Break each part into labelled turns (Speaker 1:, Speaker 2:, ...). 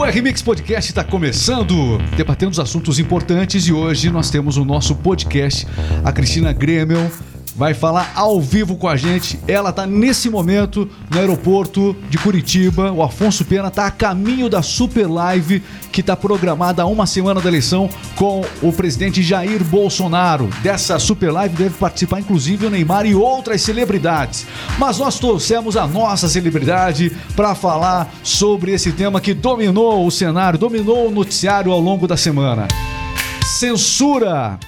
Speaker 1: O RMix Podcast está começando, debatendo os assuntos importantes e hoje nós temos o nosso podcast, a Cristina Grêmio vai falar ao vivo com a gente. Ela está nesse momento no aeroporto de Curitiba. O Afonso Pena está a caminho da Super Live que está programada há uma semana da eleição com o presidente Jair Bolsonaro. Dessa Super Live deve participar inclusive o Neymar e outras celebridades. Mas nós trouxemos a nossa celebridade para falar sobre esse tema que dominou o cenário, dominou o noticiário ao longo da semana. Censura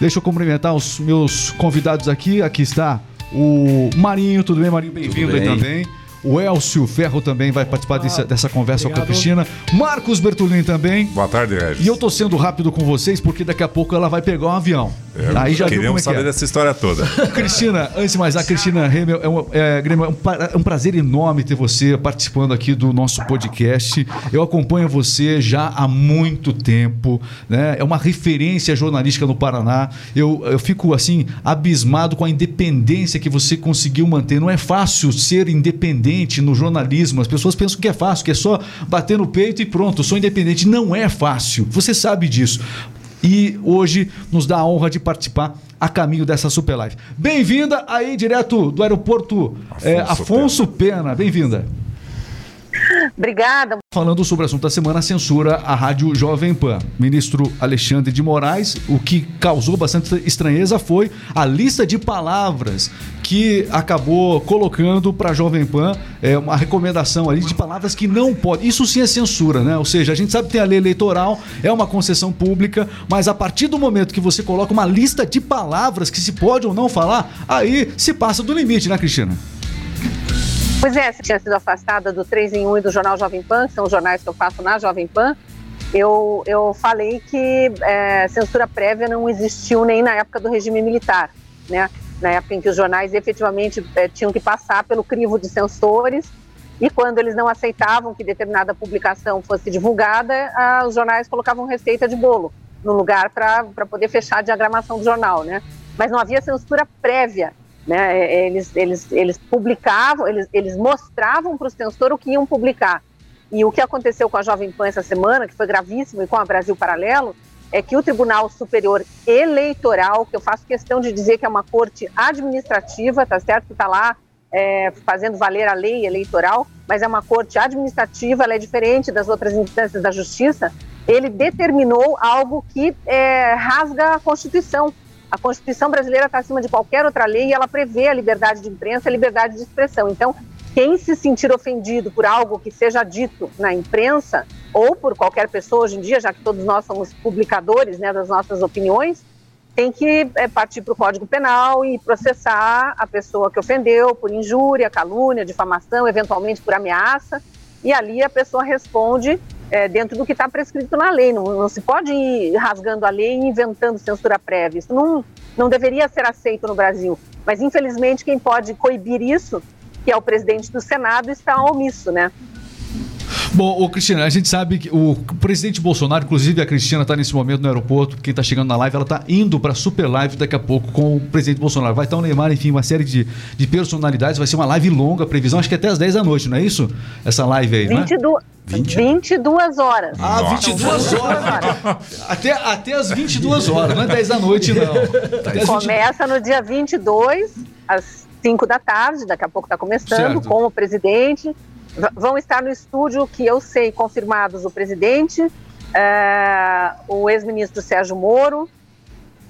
Speaker 1: Deixa eu cumprimentar os meus convidados aqui. Aqui está o Marinho. Tudo bem, Marinho? Bem-vindo aí também. O Elcio Ferro também vai participar dessa, dessa conversa Obrigado. com a Cristina. Marcos Bertolini também.
Speaker 2: Boa tarde, Regis.
Speaker 1: E eu tô sendo rápido com vocês porque daqui a pouco ela vai pegar um avião.
Speaker 2: É, Aí já queremos é saber é. dessa história toda.
Speaker 1: Cristina, antes de mais, a Cristina Remel, é um, é, é um prazer enorme ter você participando aqui do nosso podcast. Eu acompanho você já há muito tempo, né? É uma referência jornalística no Paraná. Eu, eu fico assim abismado com a independência que você conseguiu manter. Não é fácil ser independente no jornalismo. As pessoas pensam que é fácil, que é só bater no peito e pronto, sou independente. Não é fácil. Você sabe disso e hoje nos dá a honra de participar a caminho dessa Super Live. Bem-vinda aí direto do aeroporto Afonso, é, Afonso Pena. Pena. Bem-vinda.
Speaker 3: Obrigada.
Speaker 1: Falando sobre o assunto da semana, censura a rádio Jovem Pan. Ministro Alexandre de Moraes, o que causou bastante estranheza foi a lista de palavras que acabou colocando para a Jovem Pan é, uma recomendação ali de palavras que não pode. Isso sim é censura, né? Ou seja, a gente sabe que tem a lei eleitoral, é uma concessão pública, mas a partir do momento que você coloca uma lista de palavras que se pode ou não falar, aí se passa do limite, né, Cristina?
Speaker 3: Pois é, tinha sido afastada do 3 em 1 e do Jornal Jovem Pan, que são os jornais que eu faço na Jovem Pan. Eu, eu falei que é, censura prévia não existiu nem na época do regime militar, né? Na época em que os jornais efetivamente é, tinham que passar pelo crivo de censores e quando eles não aceitavam que determinada publicação fosse divulgada, os jornais colocavam receita de bolo no lugar para poder fechar a diagramação do jornal, né? Mas não havia censura prévia né? É, eles, eles, eles publicavam, eles, eles mostravam para o censor o que iam publicar. E o que aconteceu com a Jovem Pan essa semana, que foi gravíssimo, e com a Brasil Paralelo, é que o Tribunal Superior Eleitoral, que eu faço questão de dizer que é uma corte administrativa, tá certo? Que está lá é, fazendo valer a lei eleitoral, mas é uma corte administrativa, ela é diferente das outras instâncias da justiça. Ele determinou algo que é, rasga a Constituição, a Constituição brasileira está acima de qualquer outra lei e ela prevê a liberdade de imprensa a liberdade de expressão. Então, quem se sentir ofendido por algo que seja dito na imprensa ou por qualquer pessoa hoje em dia, já que todos nós somos publicadores né, das nossas opiniões, tem que é, partir para o Código Penal e processar a pessoa que ofendeu por injúria, calúnia, difamação, eventualmente por ameaça, e ali a pessoa responde é, dentro do que está prescrito na lei. Não, não, se pode ir rasgando a lei e inventando censura prévia. Isso não, não deveria ser aceito no Brasil. Mas, infelizmente, quem pode coibir isso, que é o presidente do Senado, está omisso, né?
Speaker 1: Bom, o Cristina, a gente sabe que o presidente Bolsonaro, inclusive a Cristina está nesse momento no aeroporto, quem está chegando na live, ela está indo para a super live daqui a pouco com o presidente Bolsonaro. Vai estar o Neymar, enfim, uma série de, de personalidades, vai ser uma live longa, previsão, acho que até às 10 da noite, não é isso? Essa live aí,
Speaker 3: 22, não é? 20? 22 horas.
Speaker 1: Ah, Nossa. 22 horas. até, até as 22 horas, não é 10 da noite, não.
Speaker 3: Começa no dia 22, às 5 da tarde, daqui a pouco está começando, certo. com o presidente vão estar no estúdio, que eu sei, confirmados o presidente, é, o ex-ministro Sérgio Moro,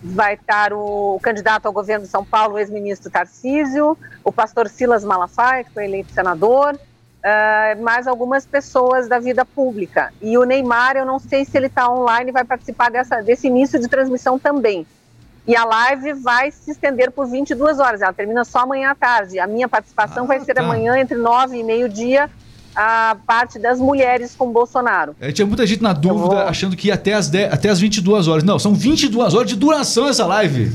Speaker 3: vai estar o, candidato ao governo de São Paulo, o ex-ministro Tarcísio, o pastor Silas Malafaia, que foi eleito senador, é, mais algumas pessoas da vida pública. E o Neymar, eu não sei se ele está online, vai participar dessa, desse início de transmissão também. E a live vai se estender por 22 horas, ela termina só amanhã à tarde. A minha participação ah, vai ser tá. amanhã entre 9 e meio-dia, a parte das mulheres com Bolsonaro.
Speaker 1: É, tinha muita gente na dúvida, vou... achando que ia até as, 10, até as 22 horas. Não, são 22 horas de duração essa live.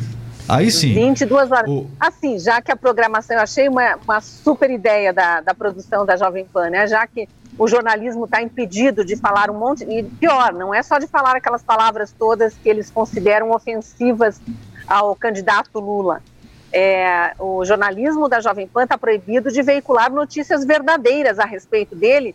Speaker 1: Aí sim.
Speaker 3: 22 horas. O... Assim, já que a programação, eu achei uma, uma super ideia da, da produção da Jovem Pan, né? Já que o jornalismo está impedido de falar um monte. E pior, não é só de falar aquelas palavras todas que eles consideram ofensivas ao candidato Lula. É, o jornalismo da Jovem Pan está proibido de veicular notícias verdadeiras a respeito dele,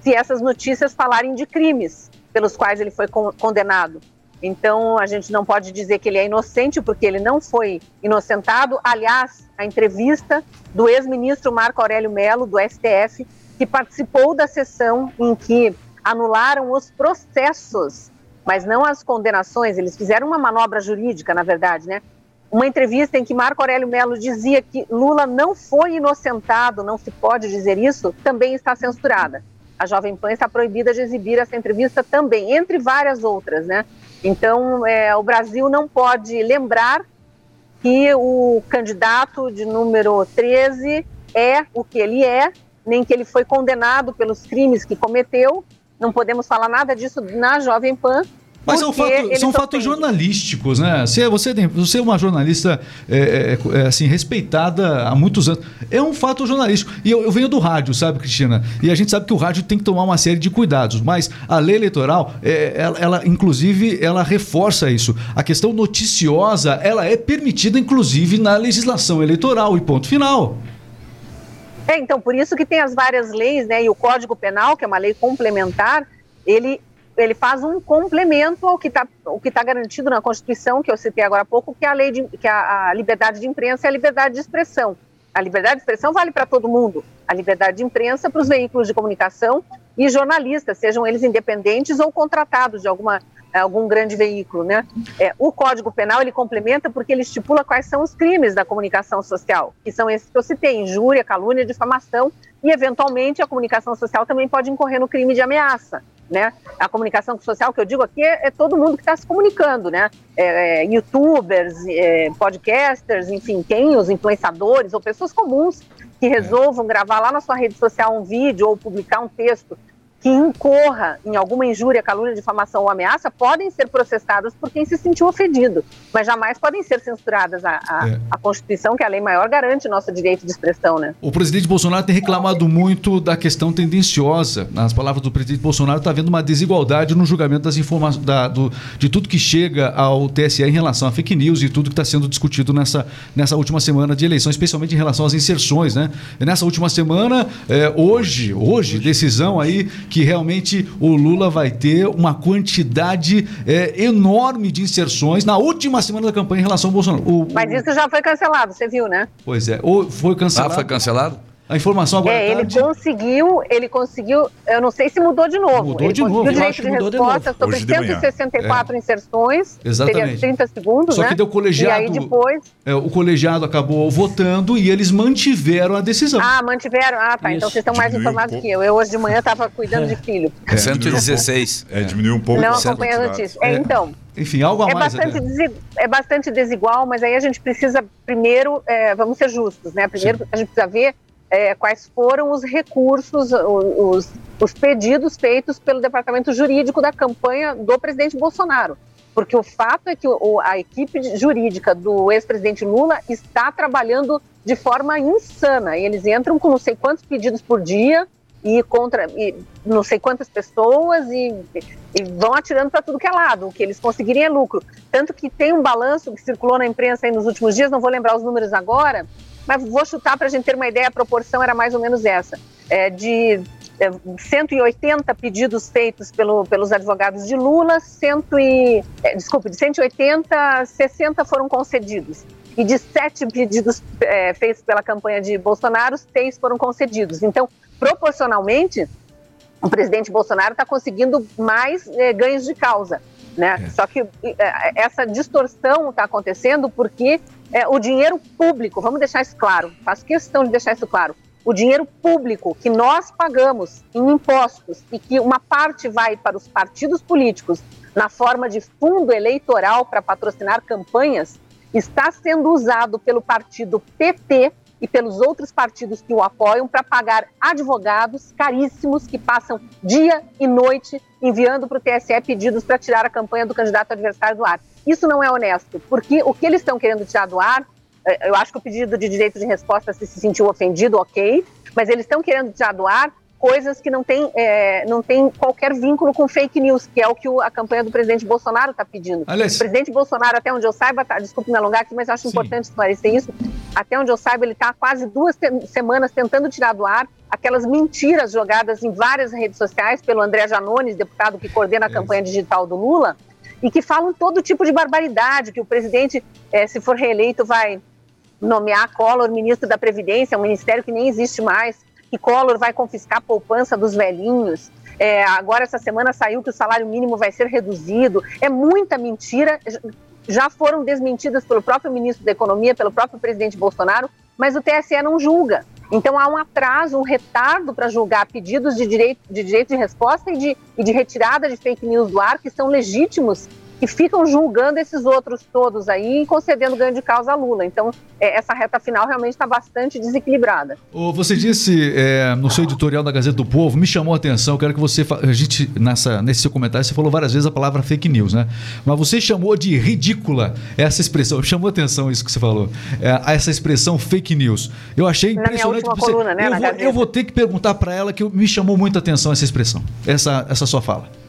Speaker 3: se essas notícias falarem de crimes pelos quais ele foi condenado. Então, a gente não pode dizer que ele é inocente, porque ele não foi inocentado. Aliás, a entrevista do ex-ministro Marco Aurélio Melo, do STF, que participou da sessão em que anularam os processos, mas não as condenações. Eles fizeram uma manobra jurídica, na verdade, né? Uma entrevista em que Marco Aurélio Melo dizia que Lula não foi inocentado, não se pode dizer isso, também está censurada. A Jovem Pan está proibida de exibir essa entrevista também, entre várias outras, né? Então, é, o Brasil não pode lembrar que o candidato de número 13 é o que ele é, nem que ele foi condenado pelos crimes que cometeu. Não podemos falar nada disso na Jovem Pan,
Speaker 1: mas são, fato, são fatos jornalísticos, né? Você, você, tem, você é uma jornalista é, é, é, assim, respeitada há muitos anos. É um fato jornalístico. E eu, eu, venho do rádio, sabe, Cristina? E a gente sabe que o rádio tem que tomar uma série de cuidados. Mas a lei eleitoral, é, ela, ela, inclusive, ela reforça isso. A questão noticiosa, ela é permitida, inclusive, na legislação eleitoral. E ponto final.
Speaker 3: É, então, por isso que tem as várias leis, né? E o Código Penal, que é uma lei complementar, ele ele faz um complemento ao que está tá garantido na Constituição, que eu citei agora há pouco, que é a lei de, que a, a liberdade de imprensa e a liberdade de expressão. A liberdade de expressão vale para todo mundo. A liberdade de imprensa para os veículos de comunicação e jornalistas, sejam eles independentes ou contratados de alguma, algum grande veículo. Né? É, o Código Penal ele complementa porque ele estipula quais são os crimes da comunicação social, que são esses que eu citei: injúria, calúnia, difamação, e eventualmente a comunicação social também pode incorrer no crime de ameaça né? A comunicação social que eu digo aqui é, é todo mundo que está se comunicando, né? É, é, YouTubers, é, podcasters, enfim, quem, os influenciadores ou pessoas comuns que resolvam gravar lá na sua rede social um vídeo ou publicar um texto que incorra em alguma injúria, calúnia, difamação ou ameaça podem ser processadas por quem se sentiu ofendido, mas jamais podem ser censuradas. A, a, é. a Constituição, que é a lei maior, garante nosso direito de expressão. Né?
Speaker 1: O presidente Bolsonaro tem reclamado muito da questão tendenciosa. Nas palavras do presidente Bolsonaro, está havendo uma desigualdade no julgamento das informações, da, do, de tudo que chega ao TSE em relação a fake news e tudo que está sendo discutido nessa, nessa última semana de eleição, especialmente em relação às inserções. Né? E nessa última semana, é, hoje, hoje, decisão aí que realmente o Lula vai ter uma quantidade é, enorme de inserções na última semana da campanha em relação ao Bolsonaro. O,
Speaker 3: Mas isso já foi cancelado, você viu, né?
Speaker 1: Pois é. Ou foi cancelado.
Speaker 2: Ah, foi cancelado?
Speaker 1: A informação agora
Speaker 3: é, ele conseguiu, ele conseguiu, eu não sei se mudou de novo.
Speaker 1: Mudou
Speaker 3: ele
Speaker 1: de novo.
Speaker 3: Conseguiu direito de resposta de sobre 164 é. inserções. Exatamente. 30 segundos,
Speaker 1: Só
Speaker 3: né?
Speaker 1: que deu colegiado.
Speaker 3: E aí depois.
Speaker 1: É, o colegiado acabou votando e eles mantiveram a decisão.
Speaker 3: Ah, mantiveram. Ah, tá. Então Isso. Então vocês estão mais informados um que eu. Eu hoje de manhã estava cuidando de filho.
Speaker 2: É, 116. É, diminuiu um pouco.
Speaker 3: Não acompanha a notícia. É, então.
Speaker 1: Enfim, algo a
Speaker 3: é
Speaker 1: mais.
Speaker 3: Bastante desigual, é bastante desigual, mas aí a gente precisa, primeiro, é, vamos ser justos, né? Primeiro, Sim. a gente precisa ver é, quais foram os recursos, os, os pedidos feitos pelo departamento jurídico da campanha do presidente Bolsonaro. Porque o fato é que o, a equipe jurídica do ex-presidente Lula está trabalhando de forma insana. Eles entram com não sei quantos pedidos por dia e contra e não sei quantas pessoas e, e vão atirando para tudo que é lado. O que eles conseguirem é lucro. Tanto que tem um balanço que circulou na imprensa nos últimos dias, não vou lembrar os números agora, mas vou chutar para a gente ter uma ideia, a proporção era mais ou menos essa, é, de é, 180 pedidos feitos pelo, pelos advogados de Lula, 100 e, é, desculpe, de 180, 60 foram concedidos. E de sete pedidos é, feitos pela campanha de Bolsonaro, seis foram concedidos. Então, proporcionalmente, o presidente Bolsonaro está conseguindo mais é, ganhos de causa. Né? É. Só que é, essa distorção está acontecendo porque é, o dinheiro público, vamos deixar isso claro, faço questão de deixar isso claro, o dinheiro público que nós pagamos em impostos e que uma parte vai para os partidos políticos na forma de fundo eleitoral para patrocinar campanhas, está sendo usado pelo partido PT e pelos outros partidos que o apoiam para pagar advogados caríssimos que passam dia e noite enviando para o TSE pedidos para tirar a campanha do candidato adversário do ar. Isso não é honesto, porque o que eles estão querendo tirar do ar, eh, eu acho que o pedido de direito de resposta se, se sentiu ofendido, ok, mas eles estão querendo tirar do ar coisas que não têm é, não tem qualquer vínculo com fake news, que é o que o, a campanha do presidente Bolsonaro está pedindo. Aliás, o presidente Bolsonaro, até onde eu saiba, tá, desculpe me alongar aqui, mas acho Sim. importante esclarecer isso, até onde eu saiba, ele está quase duas semanas tentando tirar do ar aquelas mentiras jogadas em várias redes sociais pelo André Janones, deputado que coordena a campanha digital do Lula, e que falam todo tipo de barbaridade, que o presidente, é, se for reeleito, vai nomear Collor ministro da Previdência, um ministério que nem existe mais, que Collor vai confiscar a poupança dos velhinhos. É, agora, essa semana saiu que o salário mínimo vai ser reduzido. É muita mentira. Já foram desmentidas pelo próprio ministro da Economia, pelo próprio presidente Bolsonaro, mas o TSE não julga. Então há um atraso, um retardo para julgar pedidos de direito, de direito de resposta e de, e de retirada de fake news do ar, que são legítimos e ficam julgando esses outros todos aí e concedendo ganho de causa a Lula. Então, é, essa reta final realmente está bastante desequilibrada.
Speaker 1: Você disse é, no seu editorial da Gazeta do Povo, me chamou a atenção, quero que você. A gente, nessa, nesse seu comentário, você falou várias vezes a palavra fake news, né? Mas você chamou de ridícula essa expressão, chamou a atenção isso que você falou, é, essa expressão fake news. Eu achei impressionante.
Speaker 3: Na minha você, coluna, né,
Speaker 1: eu, vou, eu vou ter que perguntar para ela que me chamou muita atenção essa expressão, essa, essa sua fala.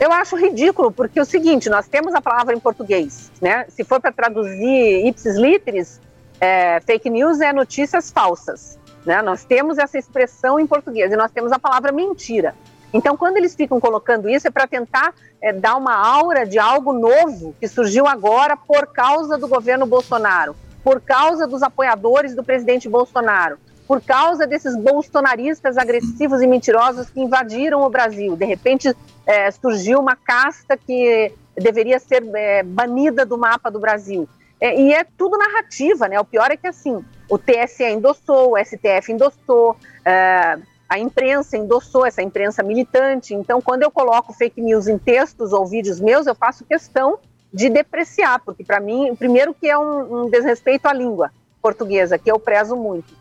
Speaker 3: Eu acho ridículo, porque é o seguinte, nós temos a palavra em português, né? Se for para traduzir ipsis literis, é, fake news é notícias falsas, né? Nós temos essa expressão em português e nós temos a palavra mentira. Então, quando eles ficam colocando isso, é para tentar é, dar uma aura de algo novo que surgiu agora por causa do governo Bolsonaro, por causa dos apoiadores do presidente Bolsonaro, por causa desses bolsonaristas agressivos e mentirosos que invadiram o Brasil. De repente, é, surgiu uma casta que deveria ser é, banida do mapa do Brasil. É, e é tudo narrativa, né? O pior é que, assim, o TSE endossou, o STF endossou, é, a imprensa endossou, essa imprensa militante. Então, quando eu coloco fake news em textos ou vídeos meus, eu faço questão de depreciar, porque, para mim, primeiro que é um, um desrespeito à língua portuguesa, que eu prezo muito.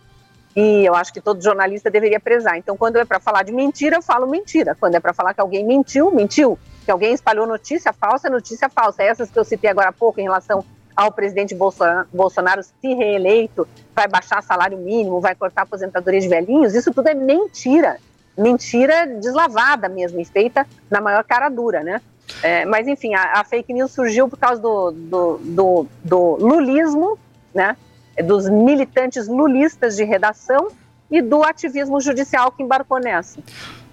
Speaker 3: E eu acho que todo jornalista deveria prezar. Então, quando é para falar de mentira, eu falo mentira. Quando é para falar que alguém mentiu, mentiu. Que alguém espalhou notícia falsa, notícia falsa. Essas que eu citei agora há pouco em relação ao presidente Bolsonaro, Bolsonaro se reeleito, vai baixar salário mínimo, vai cortar aposentadoria de velhinhos, isso tudo é mentira. Mentira deslavada mesmo, e feita na maior cara dura, né? É, mas, enfim, a, a, fake news surgiu por causa do, do, do, do lulismo, né? Dos militantes lulistas de redação e do ativismo judicial que embarcou nessa.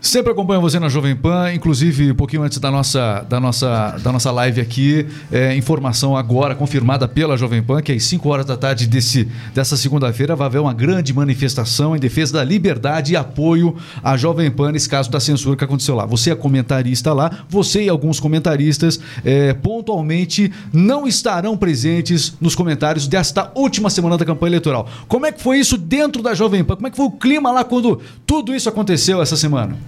Speaker 1: Sempre acompanho você na Jovem Pan, inclusive um pouquinho antes da nossa, da nossa, da nossa live aqui, é, informação agora confirmada pela Jovem Pan, que às 5 horas da tarde desse, dessa segunda-feira vai haver uma grande manifestação em defesa da liberdade e apoio à Jovem Pan nesse caso da censura que aconteceu lá. Você é comentarista lá, você e alguns comentaristas é, pontualmente não estarão presentes nos comentários desta última semana da campanha eleitoral. Como é que foi isso dentro da Jovem Pan? Como é que foi o clima lá quando tudo isso aconteceu essa semana?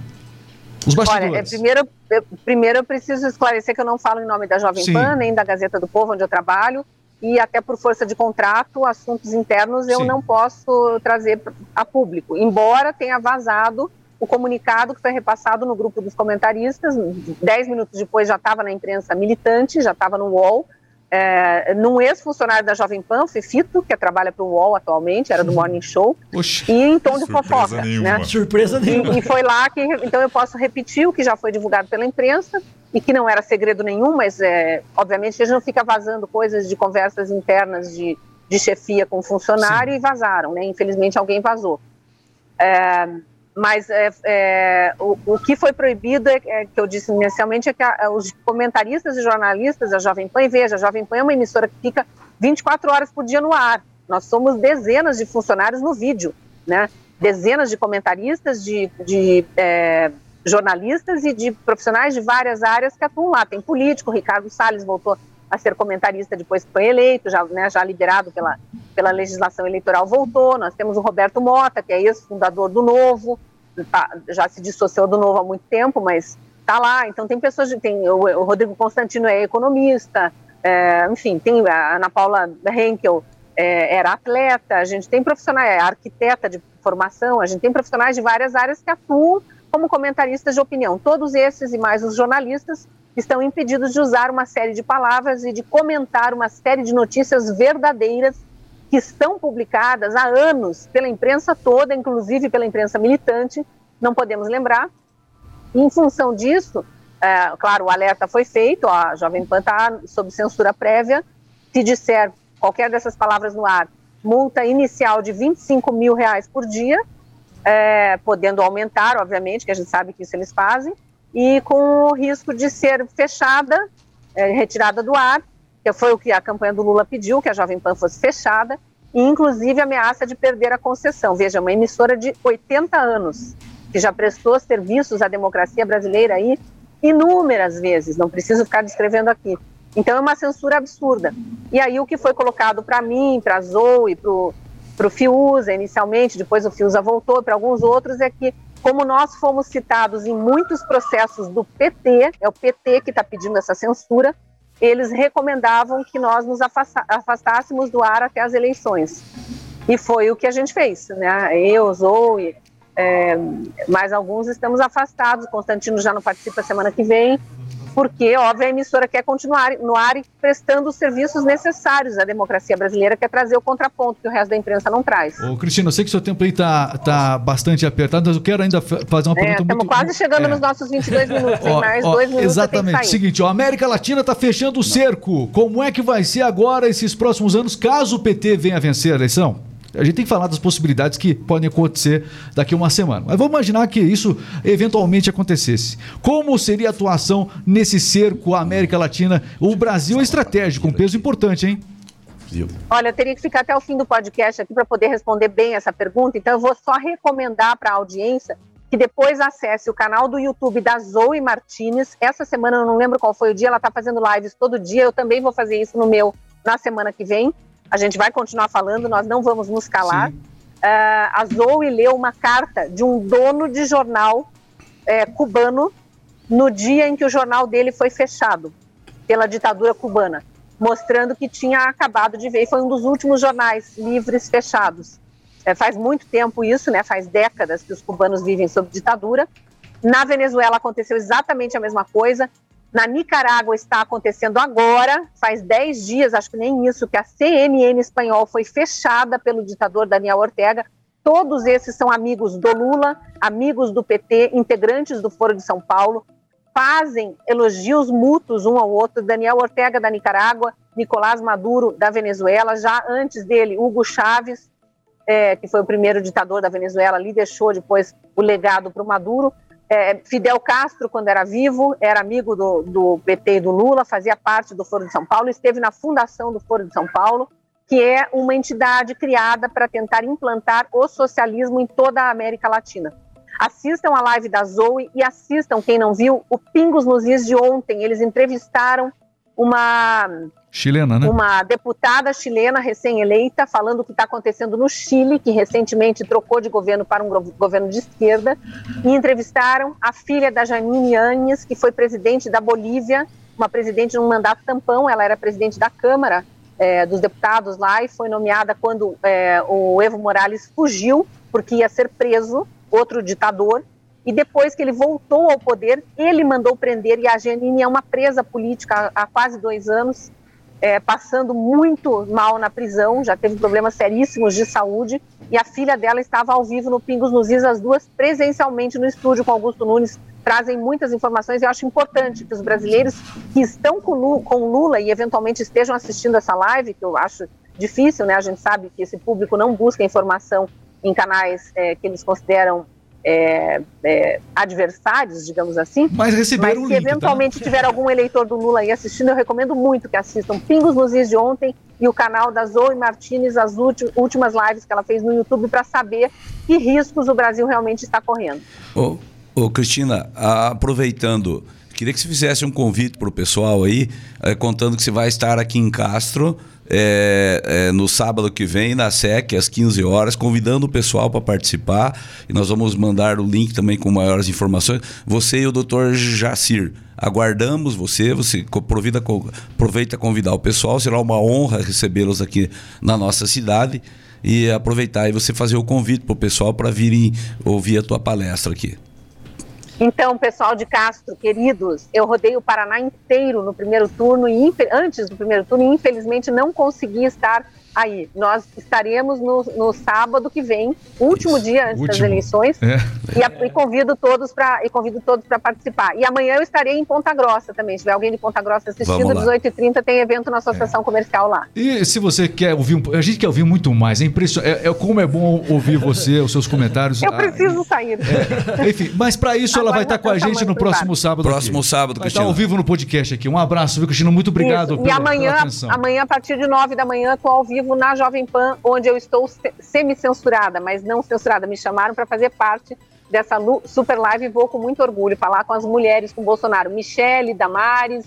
Speaker 3: Os bastidores. Olha, é, primeiro, eu, primeiro eu preciso esclarecer que eu não falo em nome da Jovem Sim. Pan, nem da Gazeta do Povo, onde eu trabalho, e até por força de contrato, assuntos internos eu Sim. não posso trazer a público, embora tenha vazado o comunicado que foi repassado no grupo dos comentaristas, dez minutos depois já estava na imprensa militante, já estava no UOL, é, num ex-funcionário da Jovem Pan, Fefito, que trabalha para o UOL atualmente, era do Morning Show, Oxi, e em tom de fofoca.
Speaker 4: Nenhuma. Né? Surpresa nenhuma.
Speaker 3: E, e, foi lá que, então eu posso repetir o que já foi divulgado pela imprensa, e que não era segredo nenhum, mas é, obviamente a gente não fica vazando coisas de conversas internas de, de chefia com funcionário Sim. e vazaram, né? Infelizmente alguém vazou. É, mas é, é, o, o, que foi proibido, é, é, que eu disse inicialmente, é que a, os comentaristas e jornalistas da Jovem Pan, veja, a Jovem Pan é uma emissora que fica 24 horas por dia no ar. Nós somos dezenas de funcionários no vídeo, né? Dezenas de comentaristas, de, de é, jornalistas e de profissionais de várias áreas que atuam lá. Tem político, Ricardo Salles voltou a ser comentarista depois que foi eleito, já, né, já liberado pela, pela legislação eleitoral, voltou. Nós temos o Roberto Mota, que é ex-fundador do Novo, tá, já se dissociou do Novo há muito tempo, mas está lá. Então tem pessoas, tem o, o Rodrigo Constantino é economista, é, enfim, tem a Ana Paula Henkel é, era atleta, a gente tem profissionais, é arquiteta de formação, a gente tem profissionais de várias áreas que atuam como comentaristas de opinião. Todos esses e mais os jornalistas estão impedidos de usar uma série de palavras e de comentar uma série de notícias verdadeiras que estão publicadas há anos pela imprensa toda, inclusive pela imprensa militante, não podemos lembrar. Em função disso, é, claro, o alerta foi feito, a Jovem Pan está sob censura prévia. Se disser qualquer dessas palavras no ar, multa inicial de 25 mil reais por dia. é, podendo aumentar, obviamente, que a gente sabe que isso eles fazem, e com o risco de ser fechada, é, retirada do ar, que foi o que a campanha do Lula pediu, que a Jovem Pan fosse fechada, e inclusive ameaça de perder a concessão. Veja, uma emissora de 80 anos, que já prestou serviços à democracia brasileira aí inúmeras vezes, não preciso ficar descrevendo aqui. Então é uma censura absurda. E aí o que foi colocado para mim, para a Zoe, para o Fiuza inicialmente, depois o Fiuza voltou para alguns outros, é que como nós fomos citados em muitos processos do PT, é o PT que está pedindo essa censura, eles recomendavam que nós nos afastássemos do ar até as eleições. E foi o que a gente fez, né? Eu, Zoe, é, mais alguns estamos afastados. Constantino já não participa semana que vem porque, óbvio, a emissora quer continuar no ar e prestando os serviços necessários à democracia brasileira, que é trazer o contraponto que o resto da imprensa não traz.
Speaker 1: Ô, Cristina, eu sei que o seu tempo aí está tá bastante apertado, mas eu quero ainda fazer uma é, pergunta
Speaker 3: Estamos
Speaker 1: muito...
Speaker 3: quase chegando é. nos nossos 22 minutos, mais ó, dois minutos
Speaker 1: Exatamente, seguinte, ó, a América Latina está fechando o cerco. Como é que vai ser agora esses próximos anos, caso o PT venha a vencer a eleição? A gente tem que falar das possibilidades que podem acontecer daqui a uma semana. Mas vamos imaginar que isso eventualmente acontecesse. Como seria a atuação nesse cerco à América Latina? O Brasil é estratégico, um peso importante, hein?
Speaker 3: Olha, eu teria que ficar até o fim do podcast aqui para poder responder bem essa pergunta, então eu vou só recomendar para a audiência que depois acesse o canal do YouTube da Zoe Martinez. Essa semana eu não lembro qual foi o dia, ela está fazendo lives todo dia, eu também vou fazer isso no meu na semana que vem. A gente vai continuar falando, nós não vamos nos calar. Uh, a Zoe leu uma carta de um dono de jornal é, cubano no dia em que o jornal dele foi fechado pela ditadura cubana, mostrando que tinha acabado de ver. Foi um dos últimos jornais livres fechados. É, faz muito tempo isso, né? Faz décadas que os cubanos vivem sob ditadura. Na Venezuela aconteceu exatamente a mesma coisa. Na Nicarágua está acontecendo agora, faz 10 dias, acho que nem isso, que a CNN espanhol foi fechada pelo ditador Daniel Ortega. Todos esses são amigos do Lula, amigos do PT, integrantes do Foro de São Paulo, fazem elogios mútuos um ao outro. Daniel Ortega da Nicarágua, Nicolás Maduro da Venezuela, já antes dele, Hugo Chávez, é, que foi o primeiro ditador da Venezuela, ali deixou depois o legado para o Maduro. É, Fidel Castro, quando era vivo, era amigo do, do PT e do Lula, fazia parte do Foro de São Paulo, esteve na fundação do Foro de São Paulo, que é uma entidade criada para tentar implantar o socialismo em toda a América Latina. Assistam a live da Zoe e assistam, quem não viu, o Pingos nos Is de ontem. Eles entrevistaram uma
Speaker 1: chilena, né?
Speaker 3: Uma deputada chilena recém-eleita falando o que está acontecendo no Chile, que recentemente trocou de governo para um governo de esquerda, e entrevistaram a filha da Janine Áñez, que foi presidente da Bolívia, uma presidente num mandato tampão, ela era presidente da Câmara é, dos Deputados lá e foi nomeada quando é, o Evo Morales fugiu, porque ia ser preso, outro ditador, e depois que ele voltou ao poder, ele mandou prender, e a Janine é uma presa política há quase dois anos, é, passando muito mal na prisão, já teve problemas seríssimos de saúde, e a filha dela estava ao vivo no Pingos nos Is, as duas presencialmente no estúdio com Augusto Nunes, trazem muitas informações, e eu acho importante que os brasileiros que estão com Lula, com Lula e eventualmente estejam assistindo essa live, que eu acho difícil, né, a gente sabe que esse público não busca informação em canais é, que eles consideram é, é, adversários, digamos assim.
Speaker 1: Mas receberam
Speaker 3: Mas se link, eventualmente tá? tiver algum eleitor do Lula aí assistindo, eu recomendo muito que assistam Pingos nos Is de ontem e o canal da Zoe Martinez, as últimas lives que ela fez no YouTube, para saber que riscos o Brasil realmente está correndo.
Speaker 2: Ô, ô Cristina, aproveitando, queria que você fizesse um convite para o pessoal aí, é, contando que você vai estar aqui em Castro é, é, no sábado que vem, na SEC, às 15 horas, convidando o pessoal para participar. E nós vamos mandar o link também com maiores informações. Você e o doutor Jacir. Aguardamos você, você aproveita, aproveita convidar o pessoal, será uma honra recebê-los aqui na nossa cidade e aproveitar e você fazer o convite para o pessoal para virem ouvir a tua palestra aqui.
Speaker 3: Então, pessoal de Castro, queridos, eu rodei o Paraná inteiro no primeiro turno e antes do primeiro turno, e infelizmente não consegui estar aí. Nós estaremos no, no sábado que vem, último Isso, dia antes último. das eleições, é. e, a, e, convido todos para e convido todos para participar. E amanhã eu estarei em Ponta Grossa também. Se tiver alguém de Ponta Grossa assistindo, 18h30 tem evento na associação é. comercial lá.
Speaker 1: E se você quer ouvir, um, a gente quer ouvir muito mais. É impressionante. É, é como é bom ouvir você, os seus comentários.
Speaker 3: Eu preciso sair.
Speaker 1: É, enfim, mas para isso Agora ela vai estar com a gente no próximo sábado.
Speaker 2: Próximo
Speaker 1: aqui.
Speaker 2: sábado,
Speaker 1: vai estar ao vivo no podcast aqui. Um abraço, viu, Cristina? Muito obrigado.
Speaker 3: Isso. E amanhã, amanhã a partir de 9 da manhã, estou ao vivo na Jovem Pan, onde eu estou semi-censurada, mas não censurada. Me chamaram para fazer parte dessa super live e vou com muito orgulho falar com as mulheres, com Bolsonaro. Michele, Damares,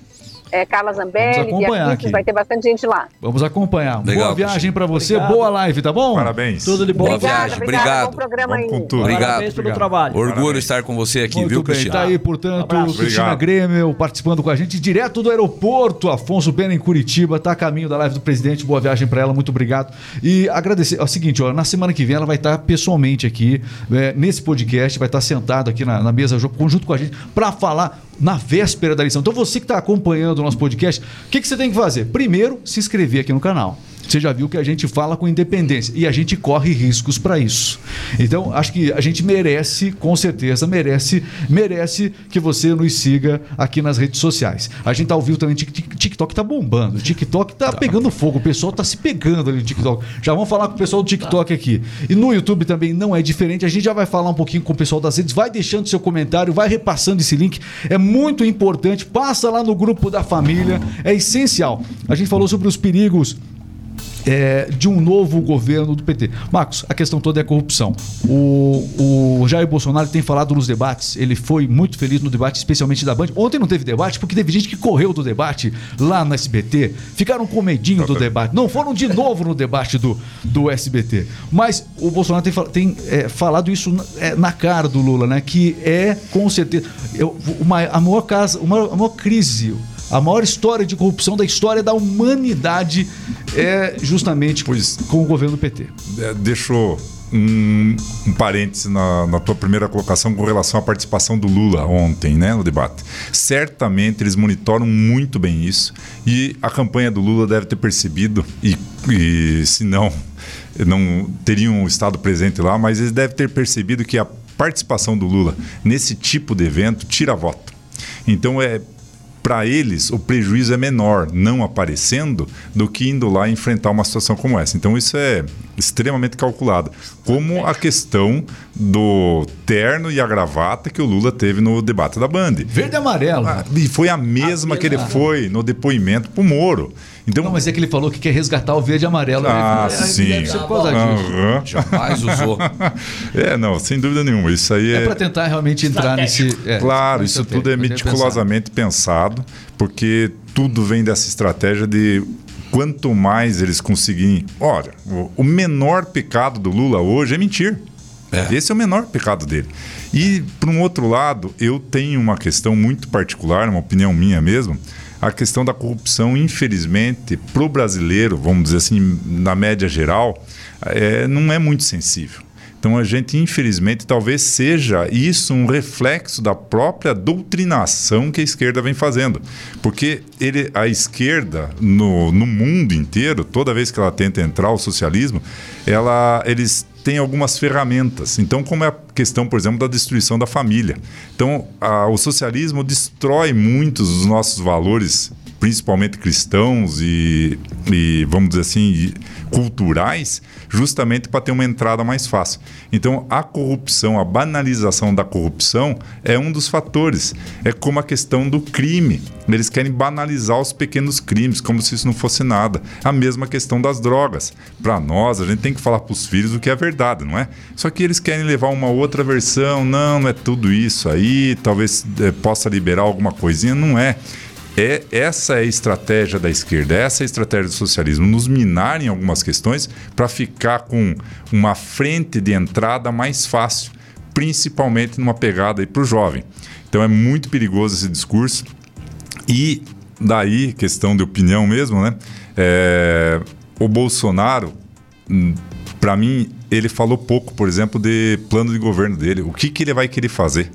Speaker 3: é, Carla Zambelli, Beatriz, vai ter bastante gente lá.
Speaker 1: Vamos acompanhar. Legal, boa viagem para você, obrigado. boa live, tá bom?
Speaker 4: Parabéns.
Speaker 2: Tudo de bom. Boa viagem, obrigado. Bom
Speaker 3: programa aí.
Speaker 2: Obrigado. Parabéns pelo trabalho. Orgulho Parabéns. estar com você aqui,
Speaker 1: Muito
Speaker 2: viu,
Speaker 1: bem, Cristiano? Tá aí, portanto, um Cristina Grêmio participando com a gente direto do aeroporto Afonso Pena em Curitiba, tá a caminho da live do presidente. Boa viagem para ela, muito obrigado. E agradecer, é o seguinte, ó, na semana que vem ela vai estar pessoalmente aqui é, nesse podcast, vai estar sentado aqui na, na mesa junto com a gente para falar na véspera da eleição. Então você que está acompanhando o nosso podcast, o que, que você tem que fazer? Primeiro, se inscrever aqui no canal. Você já viu que a gente fala com independência e a gente corre riscos para isso. Então, acho que a gente merece, com certeza, merece, merece que você nos siga aqui nas redes sociais. A gente tá ao vivo também, TikTok tá bombando, TikTok tá, tá pegando fogo, o pessoal tá se pegando ali no TikTok. Já vamos falar com o pessoal do TikTok aqui. E no YouTube também não é diferente, a gente já vai falar um pouquinho com o pessoal das redes, vai deixando seu comentário, vai repassando esse link, é muito importante, passa lá no grupo da família, é essencial. A gente falou sobre os perigos é, de um novo governo do PT. Marcos, a questão toda é a corrupção. O, o Jair Bolsonaro tem falado nos debates, ele foi muito feliz no debate, especialmente da Band. Ontem não teve debate porque teve gente que correu do debate lá no SBT, ficaram com medinho do debate, não foram de novo no debate do, do SBT. Mas o Bolsonaro tem, tem é, falado isso na, é, na, cara do Lula, né? Que é com certeza eu, uma, a, maior casa, uma, a maior crise a maior história de corrupção da história da humanidade é justamente pois, com o governo PT.
Speaker 4: É, deixou um, um parêntese na, na, tua primeira colocação com relação à participação do Lula ontem, né, no debate. Certamente eles monitoram muito bem isso e a campanha do Lula deve ter percebido e, e se não não teriam estado presente lá, mas eles devem ter percebido que a participação do Lula nesse tipo de evento tira voto. Então é para eles o prejuízo é menor não aparecendo do que indo lá enfrentar uma situação como essa. Então isso é extremamente calculado. Como a questão do terno e a gravata que o Lula teve no debate da Band.
Speaker 1: Verde e amarelo. Ah,
Speaker 4: e foi a mesma a que ele foi no depoimento para o Moro.
Speaker 1: Então, não, mas é que ele falou que quer resgatar o verde e amarelo.
Speaker 4: Ah, né? sim. Deve ser por causa
Speaker 2: uhum. Jamais usou.
Speaker 4: é, não, sem dúvida nenhuma. Isso aí é.
Speaker 1: É para tentar realmente entrar nesse. É,
Speaker 4: claro, isso tudo é meticulosamente pensado, porque tudo vem dessa estratégia de quanto mais eles conseguirem. Olha, o menor pecado do Lula hoje é mentir. É. Esse é o menor pecado dele. E, por um outro lado, eu tenho uma questão muito particular, uma opinião minha mesmo a questão da corrupção, infelizmente, para o brasileiro, vamos dizer assim, na média geral, é, não é muito sensível. Então a gente, infelizmente, talvez seja isso um reflexo da própria doutrinação que a esquerda vem fazendo. Porque ele, a esquerda, no, no mundo inteiro, toda vez que ela tenta entrar o socialismo, ela, eles tem algumas ferramentas. Então, como é a questão, por exemplo, da destruição da família. Então, a, o socialismo destrói muitos dos nossos valores, principalmente cristãos e, e vamos dizer assim, culturais, justamente para ter uma entrada mais fácil. Então, a corrupção, a banalização da corrupção é um dos fatores. É como a questão do crime. Eles querem banalizar os pequenos crimes, como se isso não fosse nada. A mesma questão das drogas. Para nós, a gente tem que falar para os filhos o que é verdade, não é? Só que eles querem levar uma outra versão. Não, não é tudo isso aí. Talvez é, possa liberar alguma coisinha. Não é. É, essa é a estratégia da esquerda, essa é a estratégia do socialismo, nos minar em algumas questões para ficar com uma frente de entrada mais fácil, principalmente numa pegada para o jovem. Então é muito perigoso esse discurso. E daí, questão de opinião mesmo, né? É, o Bolsonaro, hum, para mim, ele falou pouco, por exemplo, de plano de governo dele. O que, que ele vai querer fazer?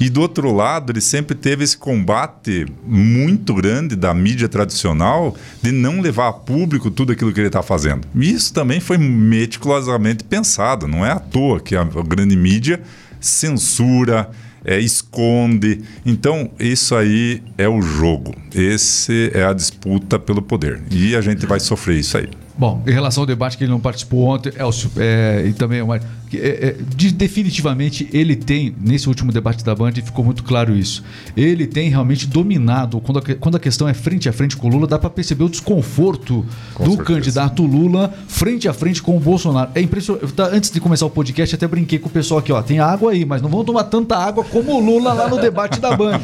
Speaker 4: E do outro lado, ele sempre teve esse combate muito grande da mídia tradicional de não levar a público tudo aquilo que ele está fazendo. E isso também foi meticulosamente pensado. Não é à toa que a grande mídia censura, é, esconde. Então, isso aí é o jogo. Esse é a disputa pelo poder. E a gente vai sofrer isso aí.
Speaker 1: Bom, em relação ao debate que ele não participou ontem, Elcio, é, e também é, é, de, definitivamente ele tem, nesse último debate da Band, ficou muito claro isso. Ele tem realmente dominado, quando a, quando a questão é frente a frente com o Lula, dá para perceber o desconforto com do certeza. candidato Lula frente a frente com o Bolsonaro. É impressionante. Tá, antes de começar o podcast, até brinquei com o pessoal aqui, ó. Tem água aí, mas não vão tomar tanta água como o Lula lá no debate da Band.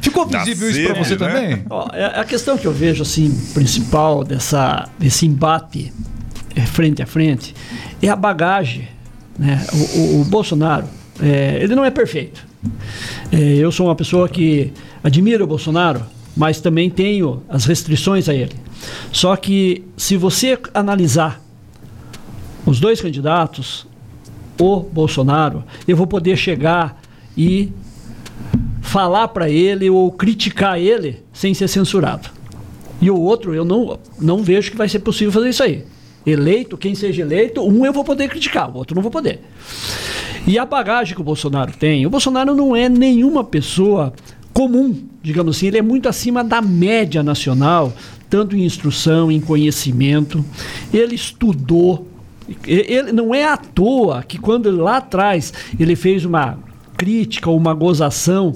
Speaker 1: Ficou visível isso para você né? também?
Speaker 5: Ó, é a questão que eu vejo, assim, principal dessa, desse embate debate é, frente a frente é a bagagem. Né? O, o, o Bolsonaro, é, ele não é perfeito. É, eu sou uma pessoa que admira o Bolsonaro, mas também tenho as restrições a ele. Só que se você analisar os dois candidatos, o Bolsonaro, eu vou poder chegar e falar para ele ou criticar ele sem ser censurado. E o outro, eu não, não vejo que vai ser possível fazer isso aí. Eleito, quem seja eleito, um eu vou poder criticar, o outro não vou poder. E a bagagem que o Bolsonaro tem, o Bolsonaro não é nenhuma pessoa comum, digamos assim, ele é muito acima da média nacional, tanto em instrução, em conhecimento. Ele estudou. Ele não é à toa que quando lá atrás ele fez uma crítica ou uma gozação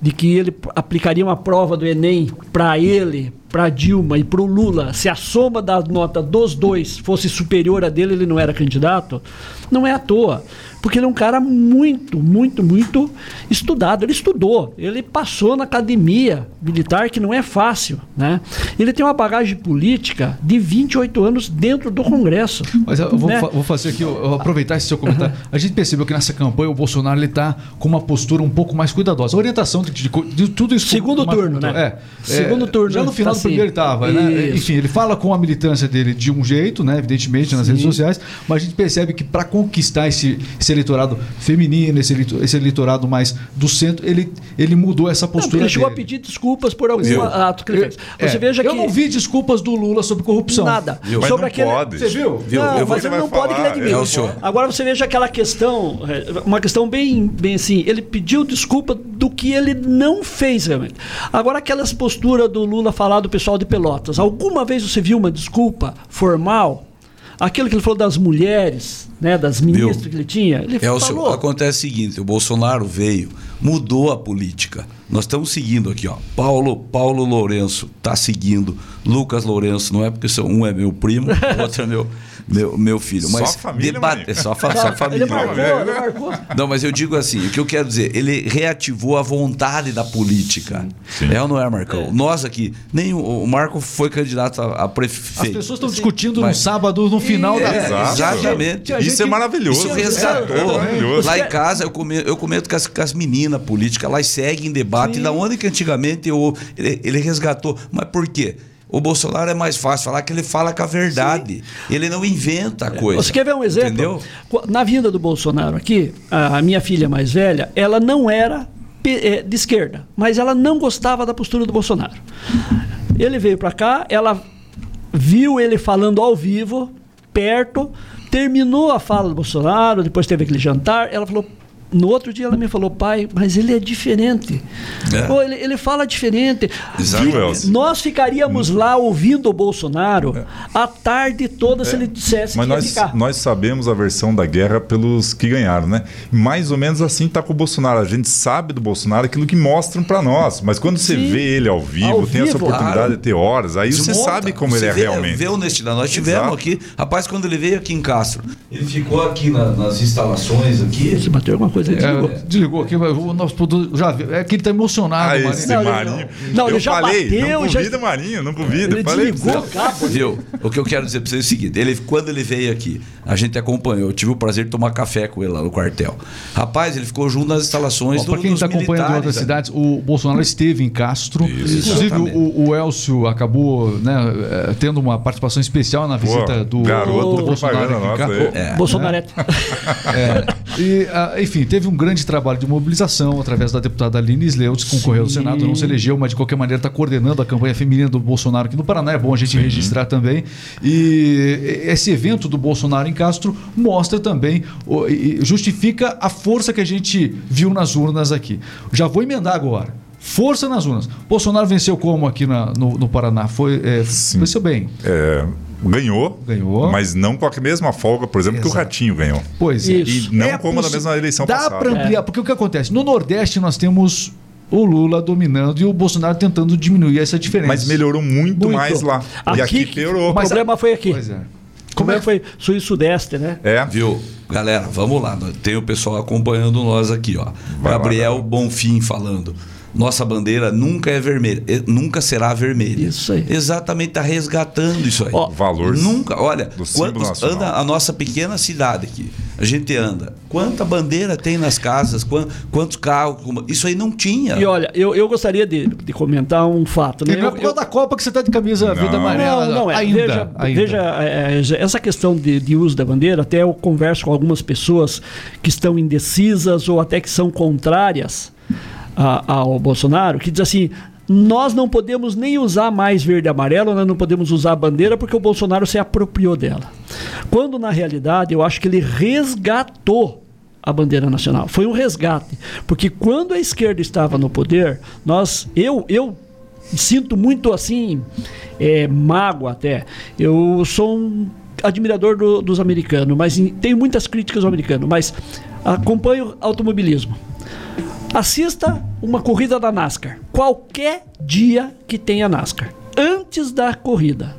Speaker 5: de que ele aplicaria uma prova do Enem para ele, para Dilma e para o Lula, se a soma da nota dos dois fosse superior a dele, ele não era candidato, não é à toa. Porque ele é um cara muito, muito, muito estudado. Ele estudou, ele passou na academia militar, que não é fácil. Né? Ele tem uma bagagem política de 28 anos dentro do Congresso.
Speaker 1: Mas eu vou, né? fa vou fazer aqui, eu, aproveitar esse seu comentário. A gente percebeu que nessa campanha o Bolsonaro está com uma postura um pouco mais cuidadosa. A orientação de, de, de tudo isso.
Speaker 5: Segundo turno, né?
Speaker 1: É, Segundo é, turno. Já no final tá do primeiro ele estava, né? Enfim, ele fala com a militância dele de um jeito, né? Evidentemente, nas Sim. redes sociais, mas a gente percebe que para conquistar esse, esse eleitorado feminino, esse, esse eleitorado mais do centro, ele, ele mudou essa postura. Não, ele
Speaker 5: chegou dele. a pedir desculpas por algum eu, ato que ele fez.
Speaker 1: Você é, veja eu que... não vi desculpas do Lula sobre corrupção.
Speaker 5: Nada.
Speaker 4: Viu? Sobre
Speaker 5: mas
Speaker 4: aquele... pode.
Speaker 1: Você viu? viu?
Speaker 5: Não, eu mas ele não pode que ele. É Agora você veja aquela questão, é, uma questão bem, bem assim, ele pediu desculpa do que ele não fez realmente. Agora aquelas posturas do Lula falar do pessoal de Pelotas, alguma vez você viu uma desculpa formal aquilo que ele falou das mulheres, né, das ministras que ele tinha, ele
Speaker 2: é,
Speaker 5: falou.
Speaker 2: acontece o seguinte, o Bolsonaro veio, mudou a política. Nós estamos seguindo aqui, ó. Paulo, Paulo Lourenço está seguindo. Lucas Lourenço, não é porque um é meu primo, o outro é meu meu, meu filho. Mas
Speaker 4: só família, debate,
Speaker 2: é só, fa só família. Ele marcou, ele marcou. Não, mas eu digo assim, o que eu quero dizer, ele reativou a vontade da política. Sim. É ou não é, Marcão? É. Nós aqui, nem o, o Marco foi candidato a, a prefeito. As
Speaker 1: pessoas estão discutindo mas, no sábado, no final é,
Speaker 2: da Exatamente.
Speaker 4: Isso gente, é maravilhoso. Isso
Speaker 2: resgatou. É, é maravilhoso. Lá em casa eu comento, eu comento com as, com as meninas políticas, elas seguem debate. Sim. Da onde que antigamente eu, ele, ele resgatou. Mas por quê? O Bolsonaro é mais fácil falar que ele fala com a verdade. Sim. Ele não inventa a coisa.
Speaker 5: Você quer ver um exemplo? Entendeu? Na vinda do Bolsonaro aqui, a minha filha mais velha, ela não era eh, de esquerda, mas ela não gostava da postura do Bolsonaro. Ele veio para cá, ela viu ele falando ao vivo, perto, terminou a fala do Bolsonaro, depois teve aquele jantar, ela falou: no outro dia ela me falou, pai, mas ele é diferente. É. Pô, ele, ele fala diferente.
Speaker 4: Exato.
Speaker 5: Nós ficaríamos lá ouvindo o Bolsonaro é. a tarde toda se é. ele dissesse
Speaker 4: mas que nós, ficar. nós sabemos a versão da guerra pelos que ganharam, né? Mais ou menos assim está com o Bolsonaro. A gente sabe do Bolsonaro aquilo que mostram para nós. Mas quando você Sim. vê ele ao vivo, ao tem vivo, essa oportunidade claro. de ter horas, aí você sabe como você ele é vê, realmente.
Speaker 2: Vê honestidade. Nós tivemos Exato. aqui, rapaz, quando ele veio aqui em Castro, ele ficou aqui na, nas instalações aqui.
Speaker 5: Você bateu alguma coisa? Coisa. Ele desligou.
Speaker 1: É, desligou aqui, o nosso já É que ele está emocionado.
Speaker 4: Ah, esse Marinho. Marinho.
Speaker 5: Não, ele já falei, bateu.
Speaker 4: Não convida já... Marinho, não convida.
Speaker 5: Ele falei desligou o cabo.
Speaker 2: Viu? O que eu quero dizer para vocês é o seguinte: ele, quando ele veio aqui, a gente acompanhou. Eu tive o prazer de tomar café com ele lá no quartel. Rapaz, ele ficou junto nas instalações
Speaker 1: Para quem está acompanhando em outras né? cidades, o Bolsonaro esteve em Castro. Isso. Inclusive, o, o, Elcio acabou né, eh, tendo uma participação especial na visita Pô, do,
Speaker 4: garoto
Speaker 1: do Bolsonaro.
Speaker 5: Nossa, é. Bolsonaro. É.
Speaker 1: é. E, uh, enfim, teve um grande trabalho de mobilização através da deputada Aline Sleutz, que concorreu ao Senado, não se elegeu, mas de qualquer maneira está coordenando a campanha feminina do Bolsonaro aqui no Paraná. É bom a gente Sim. registrar também. E esse evento do Bolsonaro em Castro mostra também, justifica a força que a gente viu nas urnas aqui. Já vou emendar agora. Força nas urnas. Bolsonaro venceu como aqui na, no, no, Paraná? Foi, é, venceu bem.
Speaker 4: É, ganhou,
Speaker 1: ganhou,
Speaker 4: mas não com a mesma folga, por exemplo, Exato. que o Ratinho ganhou.
Speaker 1: Pois é.
Speaker 4: E não é como na mesma eleição
Speaker 1: dá
Speaker 4: passada.
Speaker 1: Dá para ampliar, é. porque o que acontece? No Nordeste nós temos o Lula dominando e o Bolsonaro tentando diminuir essa diferença.
Speaker 4: Mas melhorou muito, muito. mais lá.
Speaker 5: Aqui, e aqui piorou. O problema foi aqui. Pois é. Como é que foi sul e sudeste, né?
Speaker 2: É. Viu? Galera, vamos lá. Tem o pessoal acompanhando nós aqui, ó. Vai Gabriel lá, Bonfim falando. Nossa bandeira nunca é vermelha, nunca será vermelha.
Speaker 5: Isso aí.
Speaker 2: Exatamente, está resgatando isso aí.
Speaker 4: Ó, valor.
Speaker 2: Nunca, olha, quantos, anda a nossa pequena cidade aqui. A gente anda. Quanta bandeira tem nas casas? Quantos carros? Isso aí não tinha.
Speaker 5: E olha, eu, eu gostaria de, de comentar um fato.
Speaker 1: Né? Não é por causa da Copa que você está de camisa não. vida amarela.
Speaker 5: Não, não é. Ainda, veja, ainda. veja é, é, essa questão de, de uso da bandeira, até eu converso com algumas pessoas que estão indecisas ou até que são contrárias a, ao Bolsonaro, que diz assim: nós não podemos nem usar mais verde e amarelo, nós não podemos usar a bandeira porque o Bolsonaro se apropriou dela. Quando na realidade eu acho que ele resgatou a bandeira nacional. Foi um resgate, porque quando a esquerda estava no poder, nós, eu, eu sinto muito assim é, mágoa até. Eu sou um admirador do, dos americanos, mas tenho muitas críticas ao americano, mas acompanho automobilismo. Assista uma corrida da NASCAR, qualquer dia que tenha NASCAR. Antes da corrida,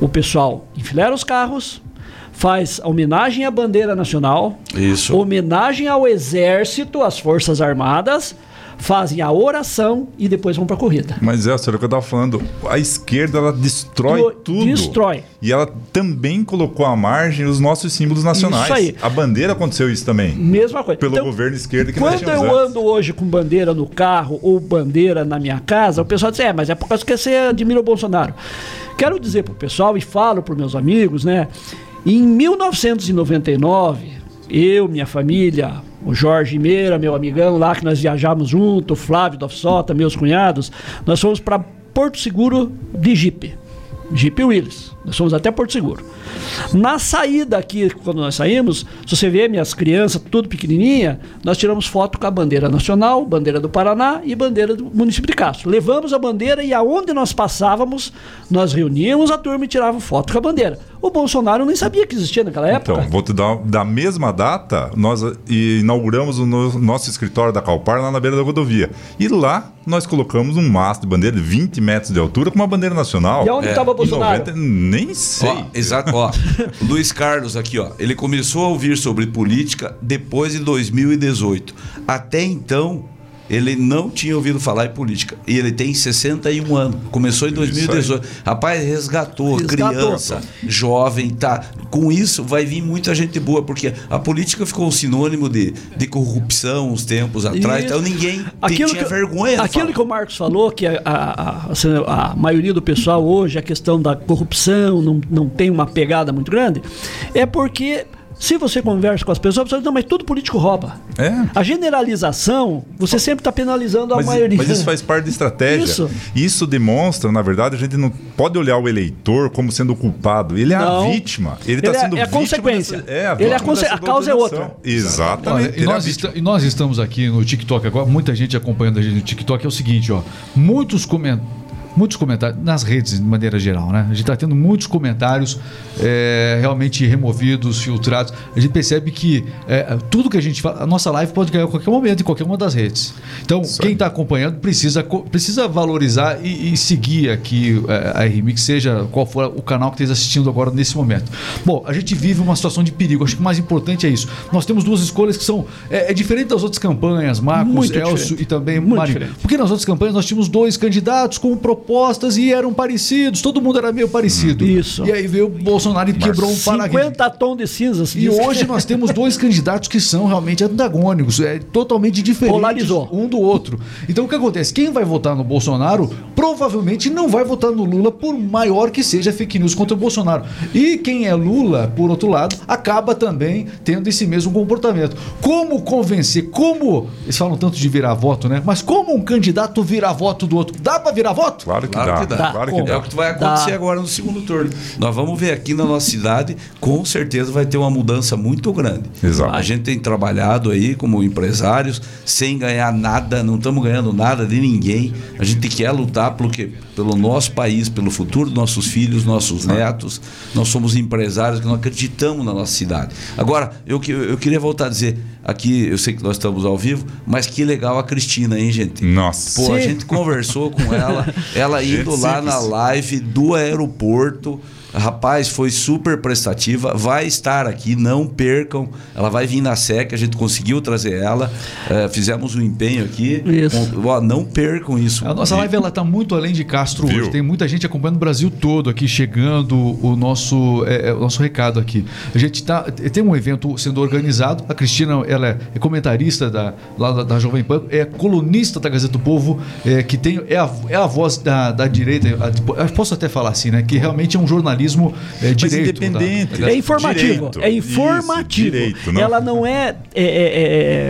Speaker 5: o pessoal enfilera os carros, faz homenagem à bandeira nacional,
Speaker 2: Isso.
Speaker 5: homenagem ao exército, às forças armadas, fazem a oração e depois vão para a corrida.
Speaker 4: Mas é, senhora, o que eu estava falando. A esquerda, ela destrói Do, tudo.
Speaker 5: Destrói.
Speaker 4: E ela também colocou à margem os nossos símbolos nacionais. Isso aí. A bandeira aconteceu isso também.
Speaker 5: Mesma coisa.
Speaker 4: Pelo então, governo esquerdo que
Speaker 5: Quando eu antes. ando hoje com bandeira no carro ou bandeira na minha casa, o pessoal diz, é, mas é por causa que você admira o Bolsonaro. Quero dizer para o pessoal e falo para meus amigos, né? Em 1999, eu, minha família, o Jorge Meira, meu amigão lá que nós viajamos junto, o Flávio da Sota, meus cunhados, nós fomos para Porto Seguro de Jeep. Jeep Willis. Nós fomos até Porto Seguro. Na saída aqui, quando nós saímos, se você vê minhas crianças, tudo pequenininha, nós tiramos foto com a bandeira nacional, bandeira do Paraná e bandeira do município de Castro. Levamos a bandeira e aonde nós passávamos, nós reuníamos a turma e tirávamos foto com a bandeira. O Bolsonaro nem sabia que existia naquela época.
Speaker 4: Então, vou te dar da mesma data, nós inauguramos o nosso escritório da Calpar lá na beira da rodovia. E lá nós colocamos um mastro de bandeira de 20 metros de altura com uma bandeira nacional.
Speaker 5: E onde estava é, o Bolsonaro? 90,
Speaker 4: nem sei.
Speaker 2: Ó, exato, ó. Luiz Carlos aqui, ó. Ele começou a ouvir sobre política depois de 2018. Até então, ele não tinha ouvido falar em política. E ele tem 61 anos. Começou em 2018. Rapaz, resgatou, resgatou, criança, jovem, tá. Com isso vai vir muita gente boa, porque a política ficou sinônimo de, de corrupção uns tempos atrás. Então ninguém aquilo tinha que, vergonha.
Speaker 5: Aquilo
Speaker 2: falar.
Speaker 5: que o Marcos falou, que a, a, a, a, maioria do pessoal hoje, a questão da corrupção não, não tem uma pegada muito grande, é porque se você conversa com as pessoas, você diz, não, mas todo político rouba.
Speaker 4: É.
Speaker 5: A generalização, você sempre está penalizando a
Speaker 4: mas,
Speaker 5: maioria.
Speaker 4: Mas isso faz parte da estratégia. Isso. isso demonstra, na verdade, a gente não pode olhar o eleitor como sendo o culpado. Ele é não. a vítima. Ele está é, sendo
Speaker 5: é a consequência. Dessa, é, a, Ele é a, conse a causa é outra.
Speaker 4: Exatamente.
Speaker 1: e, nós é e nós estamos aqui no TikTok agora, muita gente acompanhando a gente no TikTok. É o seguinte, ó. Muitos comentários muitos comentários, nas redes de maneira geral, né? A gente está tendo muitos comentários é, realmente removidos, filtrados. A gente percebe que é, tudo que a gente fala, a nossa live pode cair a qualquer momento, em qualquer uma das redes. Então, quem está acompanhando precisa, precisa valorizar e, e seguir aqui é, a RMix, seja qual for o canal que esteja assistindo agora nesse momento. Bom, a gente vive uma situação de perigo. Acho que o mais importante é isso. Nós temos duas escolhas que são. É, é diferente das outras campanhas, Marcos, Muito Elcio diferente. e também Muito Marinho. Diferente. Porque nas outras campanhas nós tínhamos dois candidatos com um propósito propostas e eram parecidos, todo mundo era meio parecido.
Speaker 5: Isso.
Speaker 1: E aí veio o Bolsonaro e quebrou um paradigma.
Speaker 5: 50 tons de cinzas.
Speaker 1: E hoje nós temos dois candidatos que são realmente antagônicos, é totalmente diferentes
Speaker 5: Polarizou.
Speaker 1: um do outro. Então o que acontece? Quem vai votar no Bolsonaro provavelmente não vai votar no Lula, por maior que seja a fake news contra o Bolsonaro. E quem é Lula, por outro lado, acaba também tendo esse mesmo comportamento. Como convencer? Como. Eles falam tanto de virar voto, né? Mas como um candidato virar voto do outro? Dá pra virar voto?
Speaker 4: Claro que
Speaker 2: Claro
Speaker 4: dá.
Speaker 2: que dá.
Speaker 4: Claro que
Speaker 5: Como?
Speaker 2: É
Speaker 4: dá.
Speaker 2: o que vai acontecer
Speaker 5: Dá.
Speaker 2: agora no segundo turno. Nós vamos ver aqui na nossa cidade, com certeza vai ter uma mudança muito grande.
Speaker 4: Exato.
Speaker 2: A gente tem trabalhado aí como empresários sem ganhar nada, não estamos ganhando nada de ninguém. A gente quer lutar pelo, quê? pelo nosso país, pelo futuro dos nossos filhos, nossos netos. Nós somos empresários que não acreditamos na nossa cidade. Agora, eu, eu queria voltar a dizer, aqui eu sei que nós estamos ao vivo, mas que legal a Cristina, hein, gente?
Speaker 4: Nossa.
Speaker 2: Pô, a
Speaker 5: Sim.
Speaker 2: gente conversou com ela, ela indo lá na live do aeroporto. Rapaz, foi super prestativa. Vai estar aqui, não percam. Ela vai vir na SEC, a gente conseguiu trazer ela. eh, fizemos um empenho aqui.
Speaker 5: Isso.
Speaker 2: Com- ó, não percam isso.
Speaker 1: A nossa live ela tá muito além de Castro
Speaker 4: Viu?
Speaker 1: hoje. Tem muita gente acompanhando o Brasil todo aqui, chegando o nosso, é, é, o nosso recado aqui. A gente tá, tem um evento sendo organizado. A Cristina ela é, é comentarista da, lá da, da Jovem Pan, é colunista da Gazeta do Povo, é, que tem, é, a, é a voz da, da direita. a- eu posso até falar assim, né? Que realmente é um jornalismo é,
Speaker 4: Mas
Speaker 1: direito. da-
Speaker 4: independente.
Speaker 1: da-
Speaker 5: É informativo.
Speaker 4: Direito.
Speaker 5: É informativo.
Speaker 4: Isso, direito, não.
Speaker 5: Ela não é. é, é,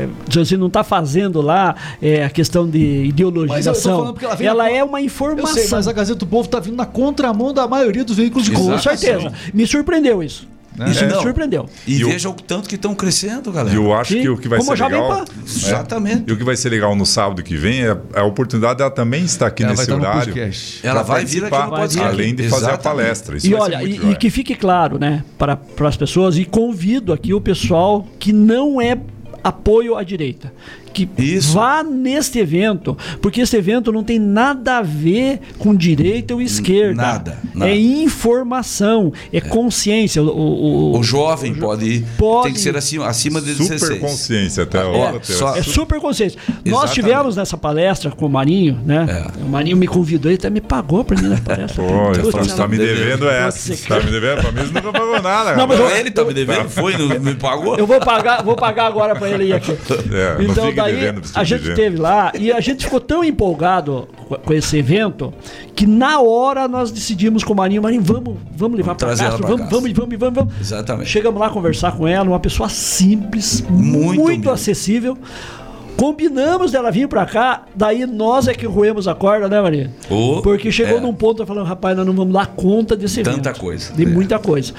Speaker 5: é você não está fazendo lá é, a questão de
Speaker 1: Mas
Speaker 5: ideologização.
Speaker 1: ela
Speaker 5: Ela,
Speaker 1: na-
Speaker 5: é uma informação.
Speaker 1: sei, mas a Gazeta do Povo tá vindo na contramão da maioria dos veículos de
Speaker 5: Com certeza. Me surpreendeu isso. Isso
Speaker 2: É,
Speaker 5: me
Speaker 2: não.
Speaker 5: surpreendeu.
Speaker 2: E,
Speaker 4: E o-
Speaker 2: veja o tanto que estão crescendo, galera.
Speaker 4: E eu acho
Speaker 5: Sim.
Speaker 4: que o que vai
Speaker 5: Como
Speaker 4: ser legal.
Speaker 5: Pan.
Speaker 2: Exatamente.
Speaker 4: E o que vai ser legal no sábado que vem é a oportunidade dela também estar aqui
Speaker 1: Ela
Speaker 4: nesse horário.
Speaker 2: Ela vai vir aqui no podcast.
Speaker 4: Além de fazer a
Speaker 2: Exatamente.
Speaker 4: palestra. Isso
Speaker 5: E olha, e, e que fique claro, né, para, para as pessoas, e convido aqui o pessoal que não é apoio à direita. Que
Speaker 2: Isso.
Speaker 5: vá neste evento, porque esse evento não tem nada a ver com direita ou esquerda.
Speaker 2: nada, nada.
Speaker 5: É informação, é, consciência. O, o- o-
Speaker 2: O jovem pode ir.
Speaker 5: Pode.
Speaker 2: Tem que ser acima, acima de
Speaker 4: Super
Speaker 2: 16.
Speaker 4: consciência até a
Speaker 2: É,
Speaker 4: hora.
Speaker 2: só-
Speaker 5: É super consciência. Nós
Speaker 2: Exatamente.
Speaker 5: tivemos nessa palestra com o Marinho, né?
Speaker 2: É.
Speaker 5: O Marinho me convidou, ele até me pagou pra mim na palestra.
Speaker 4: Pô, você tá me
Speaker 2: devendo.
Speaker 4: essa. Você tá me devendo? Pra mim você nunca pagou nada.
Speaker 5: Não, mas
Speaker 4: rapaz.
Speaker 2: Ele tá me devendo, foi, não me pagou?
Speaker 5: Eu vou pagar, vou pagar agora pra ele ir aqui.
Speaker 4: É, não
Speaker 5: então daí a
Speaker 4: tipo
Speaker 5: gente esteve lá e a gente ficou tão empolgado com- esse evento que na hora nós decidimos com o Marinho, Marinho, vamos, vamos levar Castro,
Speaker 2: pra
Speaker 5: vamos,
Speaker 2: Castro.
Speaker 5: vamos, vamos, vamos, vamos.
Speaker 2: Exatamente.
Speaker 5: Chegamos lá conversar com ela, uma pessoa simples,
Speaker 2: Muito
Speaker 5: muito, acessível. Combinamos dela vir pra cá, daí nós é que roemos a corda, né, Maria?
Speaker 2: Ô,
Speaker 5: Porque chegou
Speaker 2: é.
Speaker 5: num ponto falando, rapaz, nós não vamos dar conta desse evento.
Speaker 2: Tanta coisa.
Speaker 5: De
Speaker 2: É.
Speaker 5: muita coisa.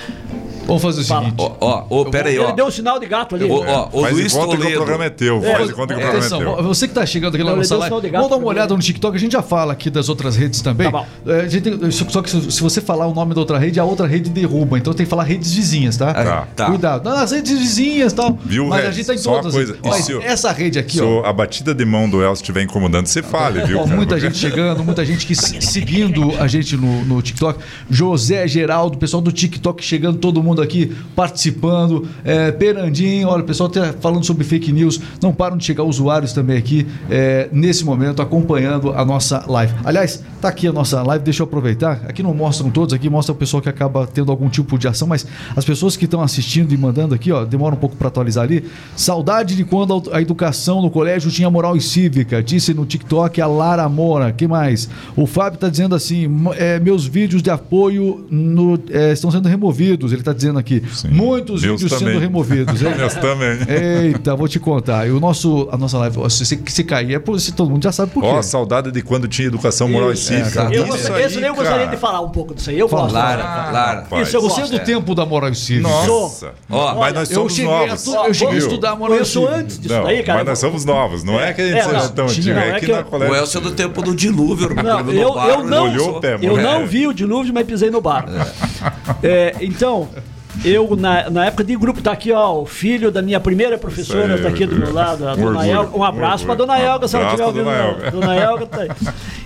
Speaker 1: Vamos fazer o
Speaker 5: Fala.
Speaker 1: seguinte.
Speaker 2: Ó, ó, ó, pera aí,
Speaker 5: Ele
Speaker 2: ó.
Speaker 5: deu um sinal de gato ali.
Speaker 2: Ó, ó, o
Speaker 4: Faz
Speaker 2: Luiz
Speaker 4: conta que o
Speaker 2: Toledo.
Speaker 4: programa é teu. Faz de conta que o programa é
Speaker 1: Atenção,
Speaker 4: teu.
Speaker 1: você que está chegando aqui na
Speaker 5: Não,
Speaker 1: nossa
Speaker 5: ele deu
Speaker 1: live,
Speaker 5: sinal de gato
Speaker 1: vamos dar uma olhada no TikTok. A gente já fala aqui das outras redes também.
Speaker 5: Tá bom.
Speaker 1: É, a gente tem- só que se se você falar o nome da outra rede, a outra rede derruba. Então tem que falar redes vizinhas, tá?
Speaker 2: Tá. Tá.
Speaker 1: Cuidado. Não, as redes vizinhas e tal.
Speaker 4: Viu,
Speaker 1: Mas a gente tá em
Speaker 4: Só
Speaker 1: todas.
Speaker 4: coisa,
Speaker 1: Mas essa rede aqui,
Speaker 4: Se
Speaker 1: ó.
Speaker 4: o- a batida de mão do Elcio estiver incomodando, você fale, viu?
Speaker 1: Ó, muita gente chegando, muita gente que se- seguindo a gente no, no TikTok. José Geraldo, pessoal do TikTok chegando, todo mundo aqui participando. É, Perandinho, olha, o pessoal tá falando sobre fake news. Não param de chegar usuários também aqui é, nesse momento, acompanhando a nossa live. Aliás, tá aqui a nossa live, deixa eu aproveitar. Aqui não mostram todos, aqui mostra o pessoal que acaba tendo algum tipo de ação, mas as pessoas que estão assistindo e mandando aqui, ó, demora um pouco para atualizar ali. Saudade de quando a educação no colégio tinha moral e cívica, disse no TikTok a Lara Moura. que mais? O Fábio tá dizendo assim: "M- é, meus vídeos de apoio no- é, estão sendo removidos. Ele tá dizendo aqui.
Speaker 4: Sim.
Speaker 1: Muitos
Speaker 4: Meus
Speaker 1: vídeos
Speaker 4: também.
Speaker 1: sendo removidos.
Speaker 4: Meus também.
Speaker 1: Eita, vou te contar. E o nosso, a nossa live, se, se, se cair, é por se todo mundo já sabe por quê.
Speaker 4: Ó, saudade de quando tinha educação moral
Speaker 5: Isso,
Speaker 4: e cívica.
Speaker 2: é,
Speaker 5: Eu,
Speaker 2: Isso
Speaker 5: gostaria-
Speaker 4: aí,
Speaker 5: esse daí eu gostaria de falar um pouco disso aí. Eu gosto.
Speaker 2: Lara, Lara.
Speaker 4: Rapaz.
Speaker 5: Isso eu
Speaker 1: Você é
Speaker 5: gosto.
Speaker 1: do tempo da moral e cívica.
Speaker 4: Nossa.
Speaker 2: Ó,
Speaker 4: mas nós
Speaker 1: Eu
Speaker 4: somos
Speaker 1: a,
Speaker 4: novos.
Speaker 1: tu- eu cheguei a estudar moral e
Speaker 5: Eu sou
Speaker 1: cívica.
Speaker 5: antes disso
Speaker 4: Não,
Speaker 5: daí, cara.
Speaker 4: mas nós somos novos. Não é que a gente
Speaker 5: É,
Speaker 4: seja
Speaker 5: não,
Speaker 4: tão antigo. É
Speaker 5: é
Speaker 4: que na
Speaker 5: eu-
Speaker 2: O
Speaker 4: colégio...
Speaker 2: Elcio é do tempo do dilúvio.
Speaker 5: Não, eu- eu não- Eu
Speaker 4: mano.
Speaker 5: não vi o dilúvio, mas pisei no bar. É, então, eu, na, na época de grupo, tá aqui, ó, o filho da minha primeira professora,
Speaker 4: Isso aí,
Speaker 5: tá aqui do meu lado, a dona
Speaker 4: orgulho,
Speaker 5: Elga. Um abraço pra dona. Elga, se ela estiver ouvindo. dona Elga. tá aí.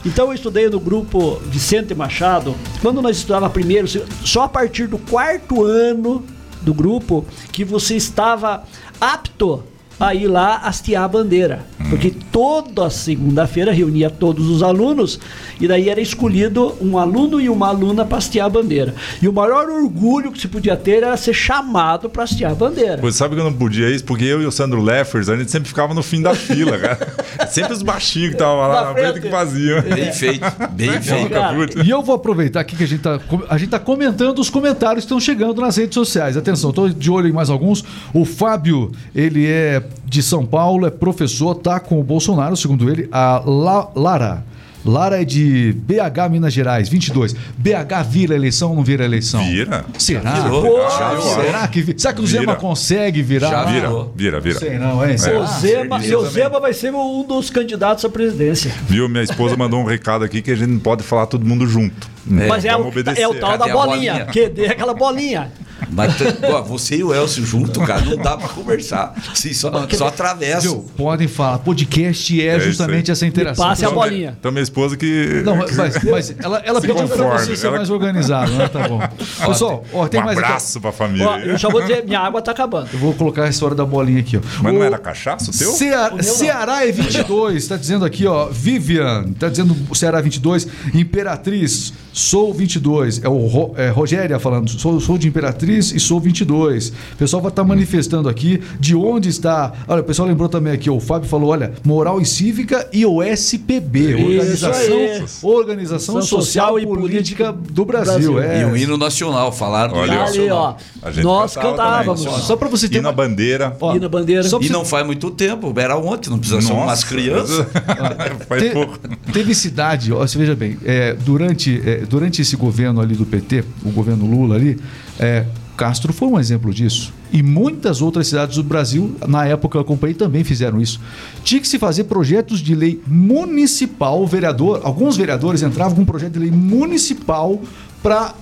Speaker 5: Então, eu estudei no grupo Vicente Machado. Quando nós estudava primeiro, só a partir do quarto ano do grupo que você estava apto a ir lá hastear a bandeira. Porque toda segunda-feira reunia todos os alunos e daí era escolhido um aluno e uma aluna para hastear a bandeira. E o maior orgulho que se podia ter era ser chamado para hastear a bandeira.
Speaker 4: Pois sabe que eu não podia isso? Porque eu e o Sandro Leffers, a gente sempre ficava no fim da fila, cara. sempre os baixinhos que estavam lá na, frente. frente que faziam.
Speaker 2: Bem feito, bem feito.
Speaker 1: E eu vou aproveitar aqui que a gente tá, a gente tá comentando os comentários que estão chegando nas redes sociais. Atenção, estou de olho em mais alguns. O Fábio, ele é de São Paulo, é professor, tá com o Bolsonaro, segundo ele. A La, Lara. Lara é de BH, Minas Gerais, 22. BH vira eleição ou não vira eleição?
Speaker 4: Vira.
Speaker 1: Será?
Speaker 2: Virou.
Speaker 1: Já Será que vira? Será que o
Speaker 4: Vira.
Speaker 1: Zema consegue virar?
Speaker 2: Já?
Speaker 4: Vira, vira, vira.
Speaker 1: Sei não, é.
Speaker 5: O
Speaker 1: Será?
Speaker 5: Zema,
Speaker 4: certeza
Speaker 5: o Zema vai ser um dos candidatos à presidência.
Speaker 4: Viu? Minha esposa mandou um recado aqui que a gente não pode falar todo mundo junto.
Speaker 5: Mas é, o,
Speaker 4: obedecer.
Speaker 5: é o tal
Speaker 2: Cadê
Speaker 5: da
Speaker 2: a
Speaker 5: bolinha.
Speaker 2: bolinha?
Speaker 5: Que dê aquela bolinha.
Speaker 2: Mas ó, você e o Elcio junto, cara, não dá pra conversar. Sim, só, só atravessa.
Speaker 1: Viu? Podem falar. Podcast é,
Speaker 4: É
Speaker 1: justamente essa interação.
Speaker 5: passe a
Speaker 1: Pessoal,
Speaker 5: bolinha.
Speaker 4: Então minha esposa que.
Speaker 1: Não, mas, mas ela, ela pediu pra
Speaker 4: conforme,
Speaker 1: você ser
Speaker 4: ela-
Speaker 1: mais organizado, né? Tá bom. Pessoal, ó, tem
Speaker 4: um
Speaker 1: mais aqui.
Speaker 4: abraço pra família.
Speaker 5: Ó, eu já vou dizer, minha água tá acabando.
Speaker 1: Eu vou colocar a história da bolinha aqui, ó.
Speaker 4: Mas não
Speaker 1: O-
Speaker 4: era cachaça o teu?
Speaker 1: Cea-
Speaker 5: O não.
Speaker 1: Ceará é 22, tá dizendo aqui, ó. Vivian, tá dizendo Ceará 22. Imperatriz, sou 22. É o Ro, é, Rogéria falando, sou, sou de Imperatriz e sou 22. O pessoal vai estar manifestando aqui de onde está. Olha, o pessoal lembrou também aqui, o Fábio falou: olha, Moral e Cívica e o SPB, Organização,
Speaker 5: aí.
Speaker 1: Organização Social, e Política do Brasil.
Speaker 5: Brasil.
Speaker 1: É.
Speaker 2: E o hino nacional, falaram
Speaker 4: Olha,
Speaker 5: Ali, ó.
Speaker 2: nacional.
Speaker 4: A gente
Speaker 5: Nós cantávamos.
Speaker 4: também.
Speaker 1: Só para você ter
Speaker 4: E na
Speaker 1: uma-
Speaker 4: bandeira.
Speaker 1: Ó,
Speaker 5: E na bandeira.
Speaker 1: só
Speaker 2: E
Speaker 1: você-
Speaker 2: não faz muito tempo, era ontem, não precisa ser umas crianças.
Speaker 4: Faz
Speaker 1: Te-
Speaker 4: pouco.
Speaker 1: Teve cidade, ó, você veja bem, é, durante, é, durante esse governo ali do PT, o governo Lula ali, é, Castro foi um exemplo disso. E muitas outras cidades do Brasil, na época eu acompanhei, também fizeram isso. Tinha que se fazer projetos de lei municipal, vereador, alguns vereadores entravam com um projeto de lei municipal para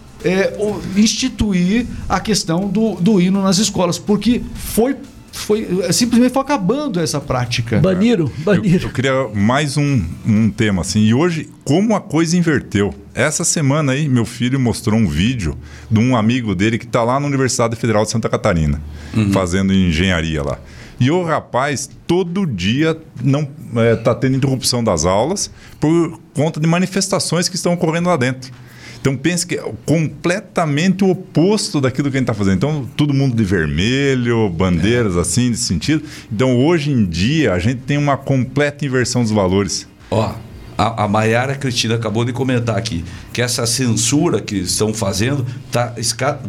Speaker 1: instituir a questão do, do hino nas escolas, porque foi, foi simplesmente foi acabando essa prática.
Speaker 5: Baniram,
Speaker 4: Eu,
Speaker 5: baniram.
Speaker 4: eu queria mais um, um tema assim. E hoje, como a coisa inverteu. Essa semana aí, meu filho mostrou um vídeo de um amigo dele que está lá na Universidade Federal de Santa Catarina, fazendo engenharia lá. E o rapaz, todo dia, não está tendo interrupção das aulas por conta de manifestações que estão ocorrendo lá dentro. Então pense que é completamente o oposto daquilo que a gente está fazendo. Então, todo mundo de vermelho, bandeiras assim, nesse sentido. Então, hoje em dia, a gente tem uma completa inversão dos valores.
Speaker 2: Ó, a, a Maiara Cristina acabou de comentar aqui que essa censura que estão fazendo tá,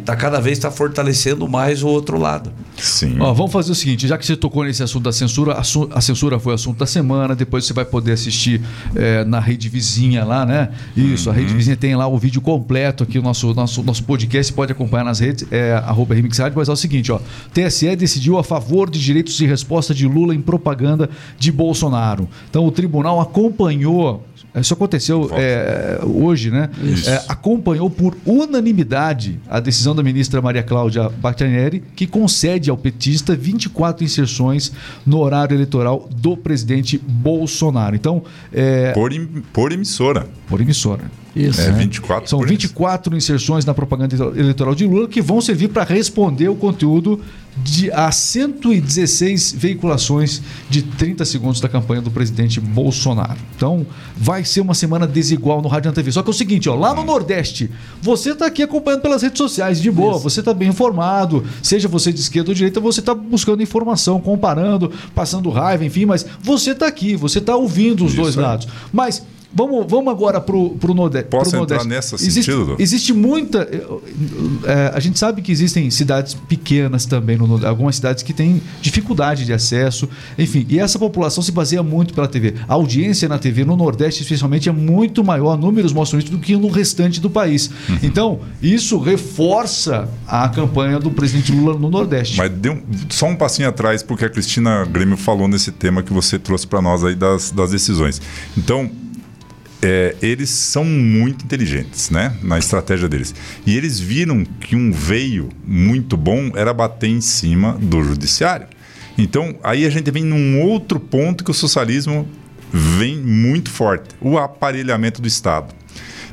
Speaker 2: tá cada vez está fortalecendo mais o outro lado.
Speaker 4: Sim.
Speaker 1: Ó, vamos fazer o seguinte, já que você tocou nesse assunto da censura, a, a censura foi assunto da semana, depois você vai poder assistir eh, na rede vizinha lá, né? Isso, a rede vizinha tem lá o vídeo completo aqui, o nosso, nosso, nosso podcast, pode acompanhar nas redes, é arroba Remix Rádio, mas é o seguinte, ó, TSE decidiu a favor de direitos de resposta de Lula em propaganda de Bolsonaro. Então o tribunal acompanhou, isso aconteceu eh, hoje, né? Eh, acompanhou por unanimidade a decisão da ministra Maria Cláudia Bastianieri, que concede ao petista 24 inserções no horário eleitoral do presidente Bolsonaro. Então, é,
Speaker 4: Por, em- por emissora.
Speaker 1: por emissora.
Speaker 5: Isso.
Speaker 4: É 24
Speaker 1: São
Speaker 4: por
Speaker 1: 24 inserções na propaganda eleitoral de Lula que vão servir para responder o conteúdo de a 116 veiculações de 30 segundos da campanha do presidente Bolsonaro. Então, vai ser uma semana desigual no Rádio na TV. Só que é o seguinte, ó, lá no Nordeste, você está aqui acompanhando pelas redes sociais, de boa, você está bem informado, seja você de esquerda ou direita, você está buscando informação, comparando, passando raiva, enfim, mas você está aqui, você está ouvindo os
Speaker 4: Isso
Speaker 1: dois
Speaker 4: aí.
Speaker 1: lados. Mas Vamos, vamos agora para o Nordeste.
Speaker 4: Posso
Speaker 1: pro
Speaker 4: entrar
Speaker 1: Nordeste.
Speaker 4: nesse
Speaker 1: existe,
Speaker 4: sentido?
Speaker 1: Existe muita. eh, a gente sabe que existem cidades pequenas também, no Nordeste, algumas cidades que têm dificuldade de acesso. Enfim, e essa população se baseia muito pela TV. A audiência na TV no Nordeste, especialmente, é muito maior, números mostram isso, do que no restante do país.
Speaker 4: Uhum.
Speaker 1: Então, isso reforça a campanha do presidente Lula no Nordeste.
Speaker 4: Mas deu só um passinho atrás, porque a Cristina Grêmio falou nesse tema que você trouxe para nós aí das, das decisões. Então, é, eles são muito inteligentes, né? Na estratégia deles. E eles viram que um veio muito bom era bater em cima do judiciário. Então, aí a gente vem num outro ponto que o socialismo vem muito forte: o aparelhamento do Estado.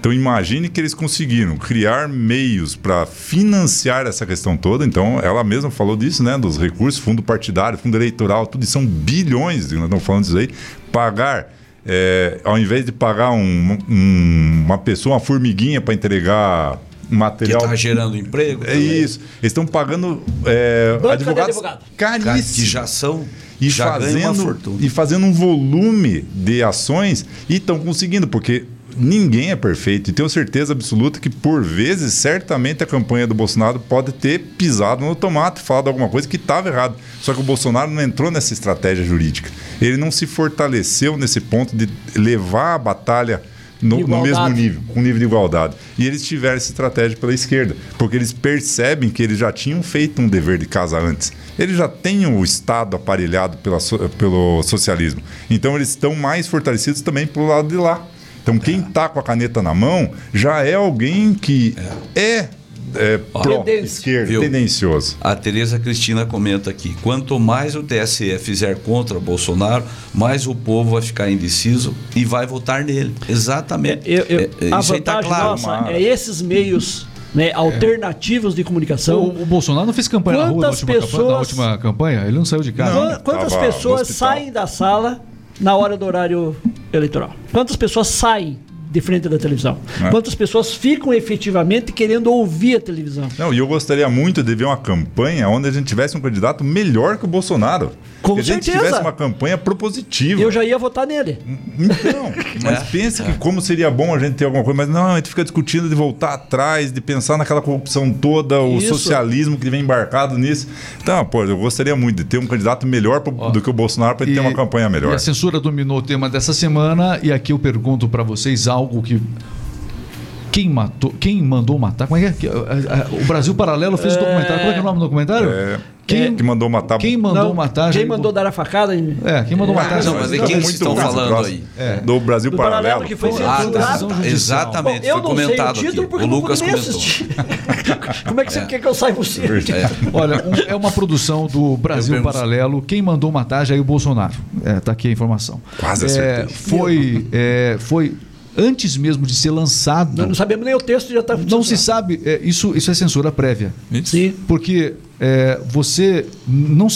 Speaker 4: Então imagine que eles conseguiram criar meios para financiar essa questão toda. Então ela mesma falou disso, né? Dos recursos, fundo partidário, fundo eleitoral, tudo isso são bilhões, nós estamos falando disso aí. Pagar, é, ao invés de pagar um, um, uma pessoa, uma formiguinha para entregar material.
Speaker 2: Que está gerando emprego.
Speaker 4: É também. isso. Eles estão pagando é, advogados
Speaker 2: advogado? caríssimos. Que já são
Speaker 4: e fazendo, e fazendo um volume de ações e estão conseguindo, porque ninguém é perfeito. E tenho certeza absoluta que, por vezes, certamente a campanha do Bolsonaro pode ter pisado no tomate, falado alguma coisa que estava errado. Só que o Bolsonaro não entrou nessa estratégia jurídica. Ele não se fortaleceu nesse ponto de levar a batalha no, no, mesmo nível, com nível de igualdade. E eles tiveram essa estratégia pela esquerda, porque eles percebem que eles já tinham feito um dever de casa antes. Eles já têm o Estado aparelhado pela, pelo socialismo. Então eles estão mais fortalecidos também pelo lado de lá. Então, quem está com a caneta na mão já é alguém que é, é pró-esquerda, tendencioso.
Speaker 2: A Tereza Cristina comenta aqui: quanto mais o TSE fizer contra Bolsonaro, mais o povo vai ficar indeciso e vai votar nele. Exatamente.
Speaker 5: Eu, eu, é, a tá vantagem tá claro. nossa é esses meios né, alternativos de comunicação.
Speaker 1: O, o, Bolsonaro não fez campanha quantas na rua na última, pessoas, campanha, na última campanha? Ele não saiu de casa.
Speaker 5: Não, quantas pessoas saem da sala na hora do horário eleitoral? Quantas pessoas saem de frente da televisão? É. Quantas pessoas ficam efetivamente querendo ouvir a televisão?
Speaker 4: Não, e eu gostaria muito de ver uma campanha onde a gente tivesse um candidato melhor que o Bolsonaro.
Speaker 5: Com
Speaker 4: que a
Speaker 5: gente
Speaker 4: tivesse uma campanha propositiva.
Speaker 5: Eu já ia votar nele.
Speaker 4: Então, mas é, pense é. que como seria bom a gente ter alguma coisa, mas não, a gente fica discutindo de voltar atrás, de pensar naquela corrupção toda, o Isso. socialismo que vem embarcado nisso. Então, pô, eu gostaria muito de ter um candidato melhor pro, do que o Bolsonaro para ter uma campanha melhor.
Speaker 1: a censura dominou o tema dessa semana e aqui eu pergunto para vocês algo que quem matou, quem mandou matar? Como é que é? O Brasil Paralelo fez é... um documentário. Como é que é o nome do documentário?
Speaker 4: É... Quem, que mandou matar?
Speaker 1: Quem mandou não, matar?
Speaker 5: Quem mandou dar a facada? Em...
Speaker 1: É, quem mandou matar?
Speaker 2: Não, mas é quem vocês estão falando aí?
Speaker 4: É. Do Brasil do Paralelo. Paralelo
Speaker 5: que foi ah,
Speaker 2: tá. Exatamente, Bom, foi comentado aqui. O Lucas comentou.
Speaker 5: Como é que você é. quer que eu saiba o
Speaker 1: é. Olha, um, é uma produção do Brasil Paralelo. Quem mandou matar Jair Bolsonaro. É, tá aqui a informação.
Speaker 4: Quase acertei.
Speaker 1: É, foi, é, foi antes mesmo de ser lançado.
Speaker 5: Nós não sabemos nem o texto já está.
Speaker 1: Não se sabe. É, isso, isso é censura prévia.
Speaker 5: Sim.
Speaker 1: Porque é, você não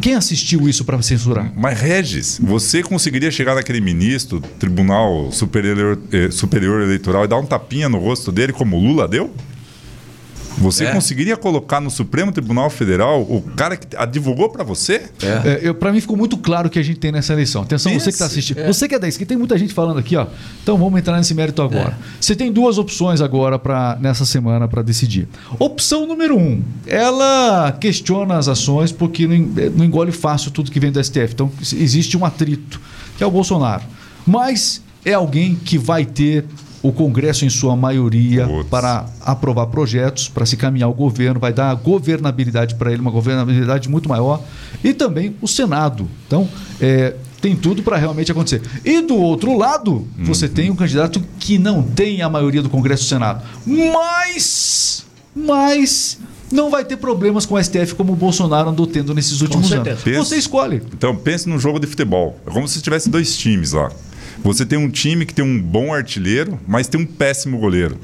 Speaker 1: quem assistiu isso para censurar?
Speaker 4: Mas Regis, você conseguiria chegar naquele ministro, Tribunal Superior, eh, Superior Eleitoral e dar um tapinha no rosto dele como Lula deu? Você é. conseguiria colocar no Supremo Tribunal Federal o cara que advogou para você?
Speaker 1: É. é para mim ficou muito claro o que a gente tem nessa eleição. Atenção, Esse, você que está assistindo. É. Você que é da esquerda, tem muita gente falando aqui, ó. Então vamos entrar nesse mérito agora. É. Você tem duas opções agora para nessa semana para decidir. Opção número um, ela questiona as ações porque não engole fácil tudo que vem do STF. Então existe um atrito, que é o Bolsonaro. Mas é alguém que vai ter o Congresso, em sua maioria, Putz. para aprovar projetos, para se caminhar o governo, vai dar governabilidade para ele, uma governabilidade muito maior, e também o Senado. Então, é, tem tudo para realmente acontecer. E do outro lado, você uhum. tem um candidato que não tem a maioria do Congresso e do Senado, mas. Mas não vai ter problemas com o STF como o Bolsonaro andou tendo nesses últimos anos. Pense, você escolhe.
Speaker 4: Então pense num jogo de futebol. É como se tivesse dois times lá. Você tem um time que tem um bom artilheiro, mas tem um péssimo goleiro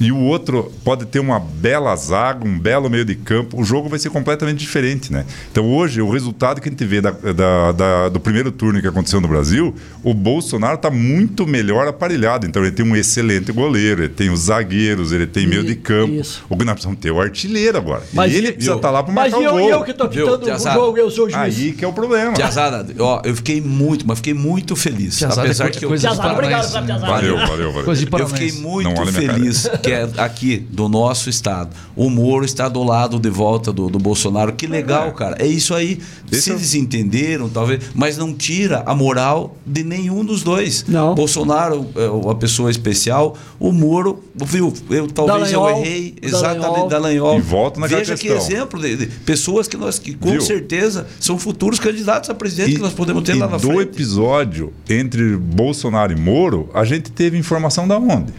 Speaker 4: e o outro pode ter uma bela zaga, um belo meio de campo, o jogo vai ser completamente diferente, né? Então hoje, o resultado que a gente vê da, da, da, do primeiro turno que aconteceu no Brasil, o Bolsonaro está muito melhor aparelhado. Então ele tem um excelente goleiro, ele tem os zagueiros, ele tem e, meio de campo. Isso. O que nós precisamos ter o artilheiro agora.
Speaker 5: Mas
Speaker 4: e ele precisa estar tá lá para marcar
Speaker 5: mas
Speaker 4: o gol.
Speaker 5: Mas eu que estou pitando o jogo, eu sou o juiz.
Speaker 4: Aí que é o problema.
Speaker 2: Tiazada, ó, eu fiquei muito, mas fiquei muito feliz.
Speaker 1: Tiazada, apesar é, que eu...
Speaker 5: Tiazada, obrigado,
Speaker 4: Valeu, valeu, valeu.
Speaker 2: Eu fiquei muito feliz que é aqui do nosso estado. O Moro está do lado de volta do, do Bolsonaro. Que legal, é. cara. É isso aí. Deixa Se eles entenderam, talvez, mas não tira a moral de nenhum dos dois.
Speaker 5: Não.
Speaker 2: Bolsonaro é uma pessoa especial, o Moro, viu? Eu talvez Dallagnol, eu errei exatamente Dallagnol.
Speaker 4: E volta naquela
Speaker 2: Veja
Speaker 4: questão.
Speaker 2: que exemplo de, de, pessoas que nós que com viu? certeza são futuros candidatos a presidente
Speaker 4: e,
Speaker 2: que nós podemos ter lá na
Speaker 4: do
Speaker 2: frente.
Speaker 4: do episódio entre Bolsonaro e Moro, a gente teve informação da onde?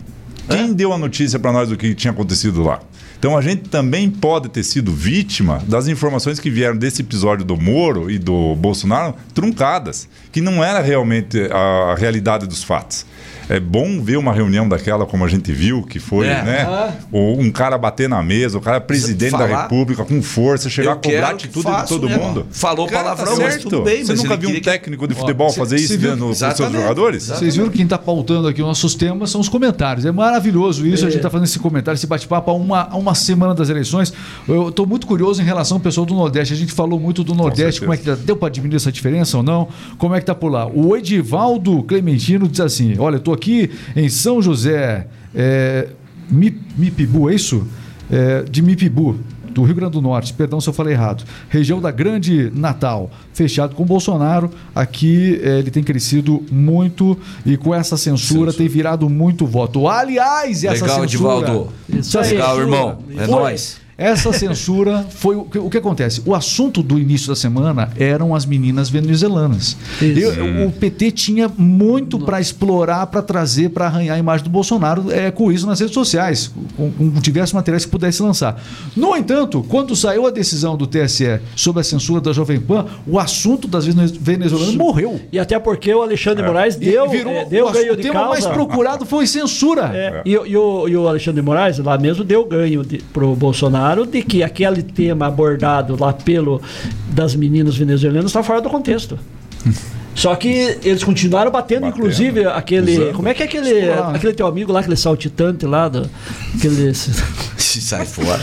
Speaker 4: Quem deu a notícia para nós do que tinha acontecido lá? Então a gente também pode ter sido vítima das informações que vieram desse episódio do Moro e do Bolsonaro truncadas, que não era realmente a realidade dos fatos. É bom ver uma reunião daquela como a gente viu, que foi,
Speaker 2: É.
Speaker 4: né?
Speaker 5: Ah.
Speaker 4: o- Um cara bater na mesa, o cara presidente da
Speaker 2: Falar.
Speaker 4: República com força, chegar
Speaker 2: Eu
Speaker 4: a cobrar atitude de todo
Speaker 2: né?
Speaker 4: mundo.
Speaker 2: Falou
Speaker 4: Cara,
Speaker 2: palavrão,
Speaker 4: tá
Speaker 2: mas tudo bem,
Speaker 4: Você
Speaker 2: mas
Speaker 4: nunca viu um
Speaker 2: que-
Speaker 4: técnico de futebol
Speaker 1: cê-
Speaker 4: fazer
Speaker 1: cê
Speaker 4: isso
Speaker 1: viu-
Speaker 4: no- com seus
Speaker 2: Exatamente.
Speaker 4: jogadores?
Speaker 1: Vocês viram que quem está pautando aqui os nossos temas são os comentários. É maravilhoso isso, a gente está fazendo esse comentário, esse bate-papo há uma, há uma semana das eleições. Eu estou muito curioso em relação ao pessoal do Nordeste. A gente falou muito do Nordeste,
Speaker 4: certeza.
Speaker 1: como é que tá, deu para diminuir essa diferença ou não? Como é que tá por lá? O Edivaldo Clementino diz assim: olha, eu estou aqui em São José, é, Mi- Mipibu, é isso? É, de Mipibu. Do Rio Grande do Norte, perdão se eu falei errado. Região da Grande Natal, fechado com Bolsonaro. Aqui eh, ele tem crescido muito e com essa censura, tem virado muito voto. Aliás, essa
Speaker 2: Legal,
Speaker 1: censura.
Speaker 2: Edivaldo.
Speaker 5: Isso aí.
Speaker 2: Legal, irmão. É nóis.
Speaker 1: Essa censura foi o que, o que acontece. O assunto do início da semana eram as meninas venezuelanas. Eu- o PT tinha muito para explorar, para trazer, para arranhar a imagem do Bolsonaro é, com isso nas redes sociais, com, com diversos materiais que pudesse lançar. No entanto, quando saiu a decisão do TSE sobre a censura da Jovem Pan, o assunto das vene- venezuelanas morreu.
Speaker 5: E até porque o Alexandre Moraes
Speaker 1: E
Speaker 5: deu,
Speaker 1: virou,
Speaker 5: é, deu
Speaker 1: o,
Speaker 5: ganho
Speaker 1: o
Speaker 5: de
Speaker 1: tema mais
Speaker 5: causa.
Speaker 1: procurado foi censura.
Speaker 5: É, E, e o, e o Alexandre Moraes lá mesmo deu ganho de, pro Bolsonaro de que aquele tema abordado lá pelo das meninas venezuelanas está fora do contexto. Só que eles continuaram batendo,
Speaker 4: Batendo,
Speaker 5: inclusive aquele.
Speaker 4: usando.
Speaker 5: Como é que é aquele,
Speaker 1: Explorando.
Speaker 5: aquele teu amigo lá, aquele saltitante lá, do, aquele,
Speaker 2: Sai fora.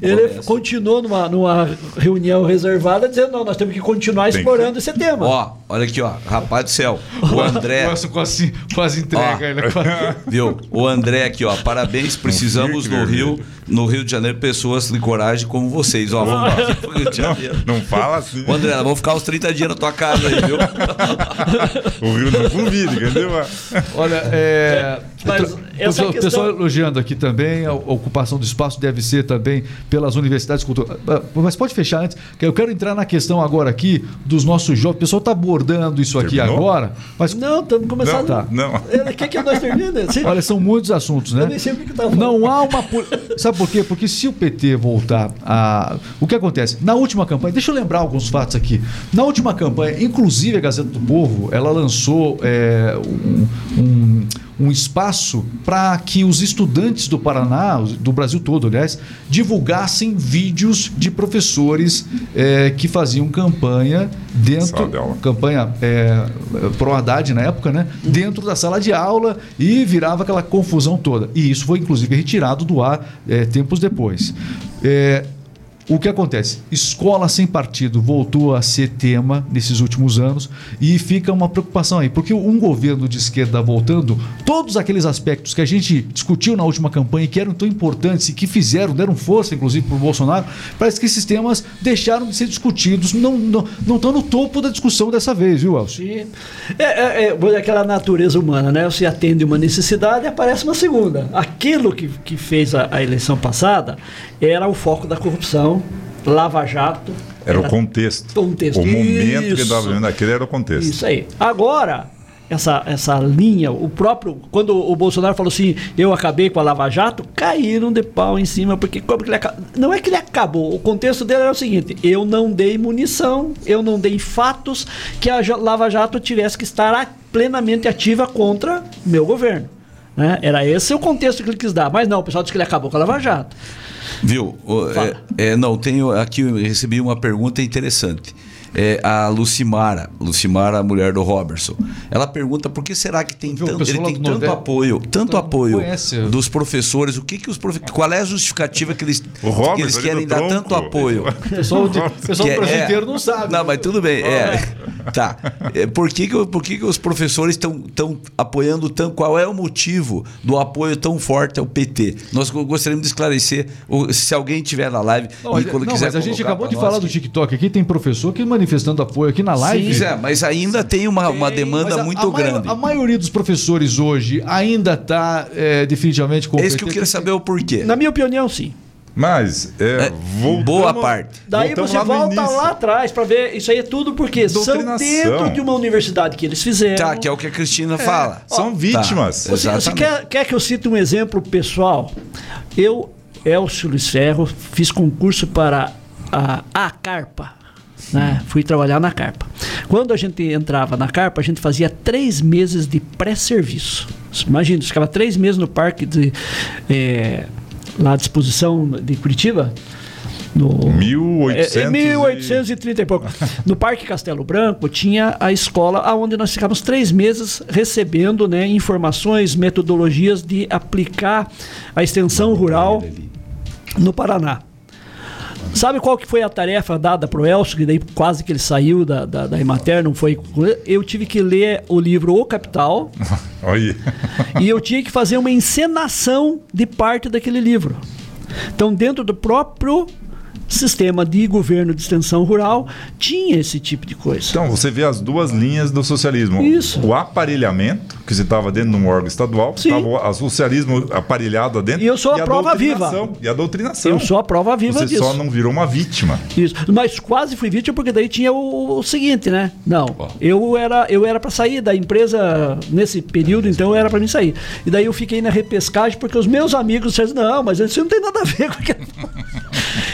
Speaker 5: ele
Speaker 2: Começa.
Speaker 5: continuou numa, numa reunião reservada dizendo: não, nós temos que continuar
Speaker 4: Tem
Speaker 5: explorando esse tema.
Speaker 2: Ó, olha aqui, ó. Rapaz do céu. O André.
Speaker 1: Nossa, quase, quase entrega
Speaker 2: Ó.
Speaker 1: ele. quase.
Speaker 2: Viu? O André aqui, ó. Parabéns. Precisamos no Rio, no Rio de Janeiro, pessoas de coragem como vocês. Ó, vamos lá Janeiro.
Speaker 4: Não fala assim.
Speaker 2: Ô, André, nós vamos ficar uns 30 dias na tua casa aí, viu?
Speaker 4: O Rio não convide, entendeu?
Speaker 1: Olha, é,
Speaker 5: Mas
Speaker 1: o
Speaker 5: essa
Speaker 1: pessoal,
Speaker 5: questão-
Speaker 1: pessoal elogiando aqui também, a ocupação do espaço deve ser também pelas universidades culturais. Ah, Mas pode fechar antes, que eu quero entrar na questão agora aqui dos nossos jovens. O pessoal está abordando isso aqui
Speaker 4: Terminou?
Speaker 1: agora, mas
Speaker 5: Não, estamos começando.
Speaker 1: Tá.
Speaker 4: Não.
Speaker 5: Ele quer que nós terminemos.
Speaker 1: Olha, são muitos assuntos, né?
Speaker 5: Eu nem sei o que tá falando.
Speaker 1: Não há uma. Sabe por quê? Porque se o PT voltar a. O que acontece? Na última campanha, deixa eu lembrar alguns fatos aqui. Na última campanha, inclusive a Gazeta do Povo, ela lançou é, um, um- um espaço para que os estudantes do Paraná, do Brasil todo, aliás, divulgassem vídeos de professores é, que faziam campanha dentro. Campanha é, pro Haddad na época, né? Dentro da sala de aula e virava aquela confusão toda. E isso foi inclusive retirado do ar é, tempos depois. É, o que acontece? Escola sem partido voltou a ser tema nesses últimos anos e fica uma preocupação aí, porque um governo de esquerda voltando, todos aqueles aspectos que a gente discutiu na última campanha que eram tão importantes e que fizeram, deram força inclusive para o Bolsonaro, parece que esses temas deixaram de ser discutidos, não não não estão no topo da discussão dessa vez, viu, Elcio?
Speaker 5: Sim. É, é, é, é aquela natureza humana, né? Você atende uma necessidade e aparece uma segunda. Aquilo que, que fez a, a eleição passada era o foco da corrupção, Lava Jato.
Speaker 4: Era o contexto.
Speaker 5: Contexto.
Speaker 4: O momento que
Speaker 5: Isso.
Speaker 4: estava vivendo aquele era o contexto.
Speaker 5: Isso aí. Agora, essa, essa linha, o próprio. Quando o Bolsonaro falou assim, eu acabei com a Lava Jato, caíram de pau em cima, porque como que ele aca- Não é que ele acabou, o contexto dele era o seguinte: eu não dei munição, eu não dei fatos que a Lava Jato tivesse que estar plenamente ativa contra meu governo. Né? Era esse o contexto que ele quis dar. Mas não, o pessoal disse que ele acabou com a Lava Jato.
Speaker 2: Viu? É, é, não, tenho aqui recebi uma pergunta interessante. É, a Lucimara, Lucimara, a mulher do Robertson, ela pergunta por que será que tem
Speaker 1: Viu,
Speaker 2: tanto, ele tem tanto
Speaker 1: Nordeste-
Speaker 2: apoio, tanto apoio
Speaker 1: conhece.
Speaker 2: dos professores, o que que os profe- qual é a justificativa que eles,
Speaker 4: O Robertson
Speaker 2: que eles querem dar
Speaker 4: tronco.
Speaker 2: tanto apoio?
Speaker 1: O pessoal, de- o pessoal
Speaker 2: Que
Speaker 1: do Brasil
Speaker 2: é-
Speaker 1: inteiro não sabe.
Speaker 2: Não, mas tudo bem. É. Tá. É, por que, que, por que, que os professores estão tão apoiando tanto? Qual é o motivo do apoio tão forte ao PT? Nós go- gostaríamos de esclarecer. se alguém tiver na live
Speaker 1: Não,
Speaker 2: e
Speaker 1: mas,
Speaker 2: quando
Speaker 1: não,
Speaker 2: quiser
Speaker 1: mas a gente acabou de falar do. TikTok aqui, tem professor que manifestando apoio aqui na live.
Speaker 2: Pois é, mas ainda tem uma, uma demanda
Speaker 1: a-
Speaker 2: muito
Speaker 1: a maio-
Speaker 2: grande.
Speaker 1: a maioria dos professores hoje ainda está definitivamente com
Speaker 2: É
Speaker 1: o
Speaker 2: isso que eu queria saber o porquê.
Speaker 5: Na minha opinião, sim.
Speaker 4: Mas, é,
Speaker 2: É,
Speaker 4: voltamos-
Speaker 2: boa parte.
Speaker 5: Daí você
Speaker 4: lá
Speaker 5: volta
Speaker 4: início.
Speaker 5: lá atrás para ver. Isso aí é tudo porque são dentro de uma universidade que eles fizeram.
Speaker 2: Tá, que é o que a Cristina fala.
Speaker 4: São vítimas.
Speaker 2: Tá,
Speaker 5: Você, você quer, quer que eu cite um exemplo pessoal? Eu Elcio Luiz Ferro, fiz concurso para a, a Carpa. Né? Fui trabalhar na Carpa. Quando a gente entrava na Carpa, a gente fazia três meses de pré-serviço. Imagina, ficava três meses no parque de, é, lá à disposição de Curitiba.
Speaker 4: No 1800
Speaker 5: é, 1830 e... e pouco. No Parque Castelo Branco tinha a escola onde nós ficávamos três meses recebendo né, informações, metodologias de aplicar a extensão rural no Paraná. Sabe qual que foi a tarefa dada para o Elcio, que daí quase que ele saiu da, da, da Emater, não foi... Eu tive que ler o livro O Capital. e eu tinha que fazer uma encenação de parte daquele livro. Então, dentro do próprio sistema de governo de extensão rural tinha esse tipo de coisa.
Speaker 4: Então, você vê as duas linhas do socialismo.
Speaker 5: Isso.
Speaker 4: O aparelhamento, que você estava dentro de um órgão estadual, estava o socialismo aparelhado dentro.
Speaker 5: E eu sou a, a prova viva.
Speaker 4: E a doutrinação.
Speaker 5: Eu sou a prova viva
Speaker 4: você
Speaker 5: disso.
Speaker 4: Você só não virou uma vítima.
Speaker 5: Isso. Mas quase fui vítima porque daí tinha o, o seguinte, né? Não, eu era eu era para sair da empresa nesse período, então era para mim sair. E daí eu fiquei na repescagem porque os meus amigos disseram, não, mas isso não tem nada a ver com aquilo.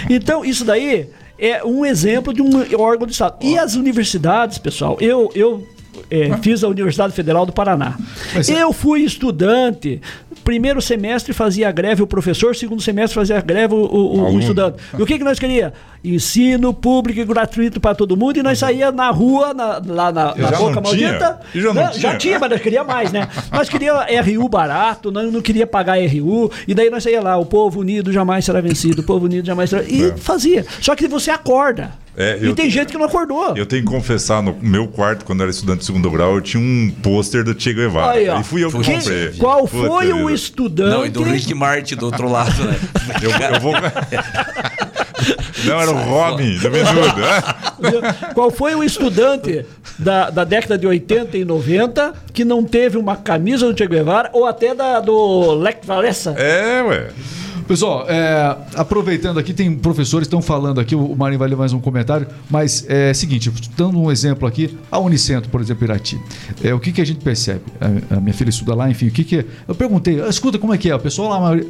Speaker 5: Então, isso daí é um exemplo de um órgão do Estado. E as universidades, pessoal, eu, eu é, fiz a Universidade Federal do Paraná. Mas, é- eu fui estudante. Primeiro semestre fazia greve o professor, segundo semestre fazia greve o, o, o estudante. E o que, que nós queríamos? Ensino público e gratuito para todo mundo e nós saía na rua, na, lá na, na boca maldita.
Speaker 4: Já, não,
Speaker 5: já tinha, mas nós queria mais, né? Nós queria RU barato, nós não queria pagar RU, e daí nós saía lá, o povo unido jamais será vencido, o povo unido jamais será. E é. fazia. Só que você acorda. É, e tem gente que não acordou.
Speaker 4: Eu tenho que confessar, no meu quarto, quando eu era estudante de segundo grau, eu tinha um pôster do Che Guevara. Aí, e fui eu que comprei.
Speaker 5: Qual foi o estudante? Não,
Speaker 2: e do Rick Martin do outro lado, né?
Speaker 4: eu, eu vou. Não, era o Robin do Menudo.
Speaker 5: Qual foi o estudante da, da década de 80 e 90 que não teve uma camisa do Che Guevara ou até da, do Lech Walesa?
Speaker 4: É, ué.
Speaker 1: Pessoal, é, aproveitando aqui, tem professores que estão falando aqui, o Marinho vai ler mais um comentário, mas é seguinte, dando um exemplo aqui, a Unicentro, por exemplo, Irati. É, o que, que a gente percebe? A, a minha filha estuda lá, enfim, o que, que é? Eu perguntei, escuta como é que é? O pessoal lá,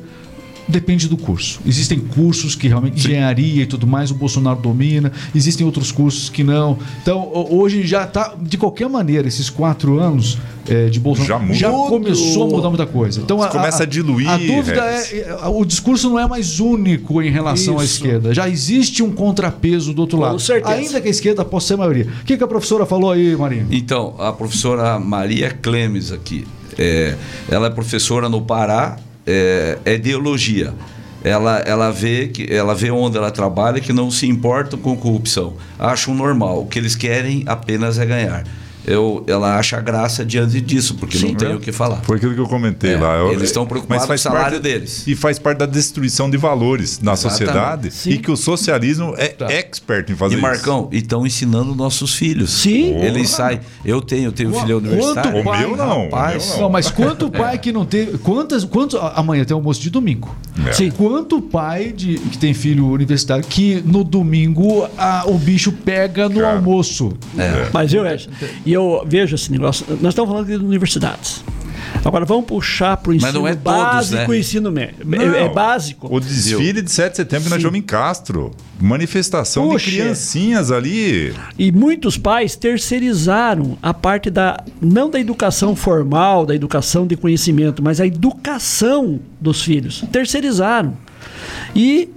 Speaker 1: Depende do curso. Existem cursos que realmente Sim. engenharia e tudo mais o Bolsonaro domina, existem outros cursos que não. Então, hoje já está, de qualquer maneira, esses quatro anos é, de Bolsonaro já, já, começou a mudar muita coisa. Então, a,
Speaker 4: começa a, diluir.
Speaker 1: A dúvida é, é, o discurso não é mais único em relação Isso. à esquerda. Já existe um contrapeso do outro lado.
Speaker 5: Certeza.
Speaker 1: Ainda que a esquerda possa ser a maioria. O que, que a professora falou aí, Marinho?
Speaker 2: Então, a professora Maria Clemes aqui. É, ela é professora no Pará é, é ideologia. Ela, ela, vê que, ela vê onde ela trabalha que não se importam com corrupção. Acham normal. O que eles querem apenas é ganhar eu, ela acha graça diante disso, porque Sim, não tem é. o que falar.
Speaker 4: Foi aquilo que eu comentei é, lá. Eu,
Speaker 2: eles estão preocupados com o salário parte, deles.
Speaker 4: E faz parte da destruição de valores na Exatamente. sociedade Sim. e que o socialismo é tá. expert em fazer
Speaker 2: e, Marcão, e estão ensinando nossos filhos.
Speaker 5: Sim.
Speaker 2: Eles saem. Eu tenho, eu tenho um filho universitário.
Speaker 4: O meu não.
Speaker 1: Rapaz, o meu não. não. mas quanto pai é. que não teve. Quantas, quantos. Amanhã tem almoço de domingo. É. Sim. Quanto pai de, que tem filho universitário que no domingo a, o bicho pega no Cara. almoço?
Speaker 5: É. Mas eu, e eu vejo assim, negócio. Nós estamos falando de universidades. Agora vamos puxar para o ensino Mas não é básico todos, né? e ensino médio. É, é, básico.
Speaker 4: O desfile de 7 de setembro na Jovem Castro. Manifestação Poxa. de criancinhas ali.
Speaker 5: E muitos pais terceirizaram a parte da. não da educação formal, da educação de conhecimento, mas a educação dos filhos. Terceirizaram. E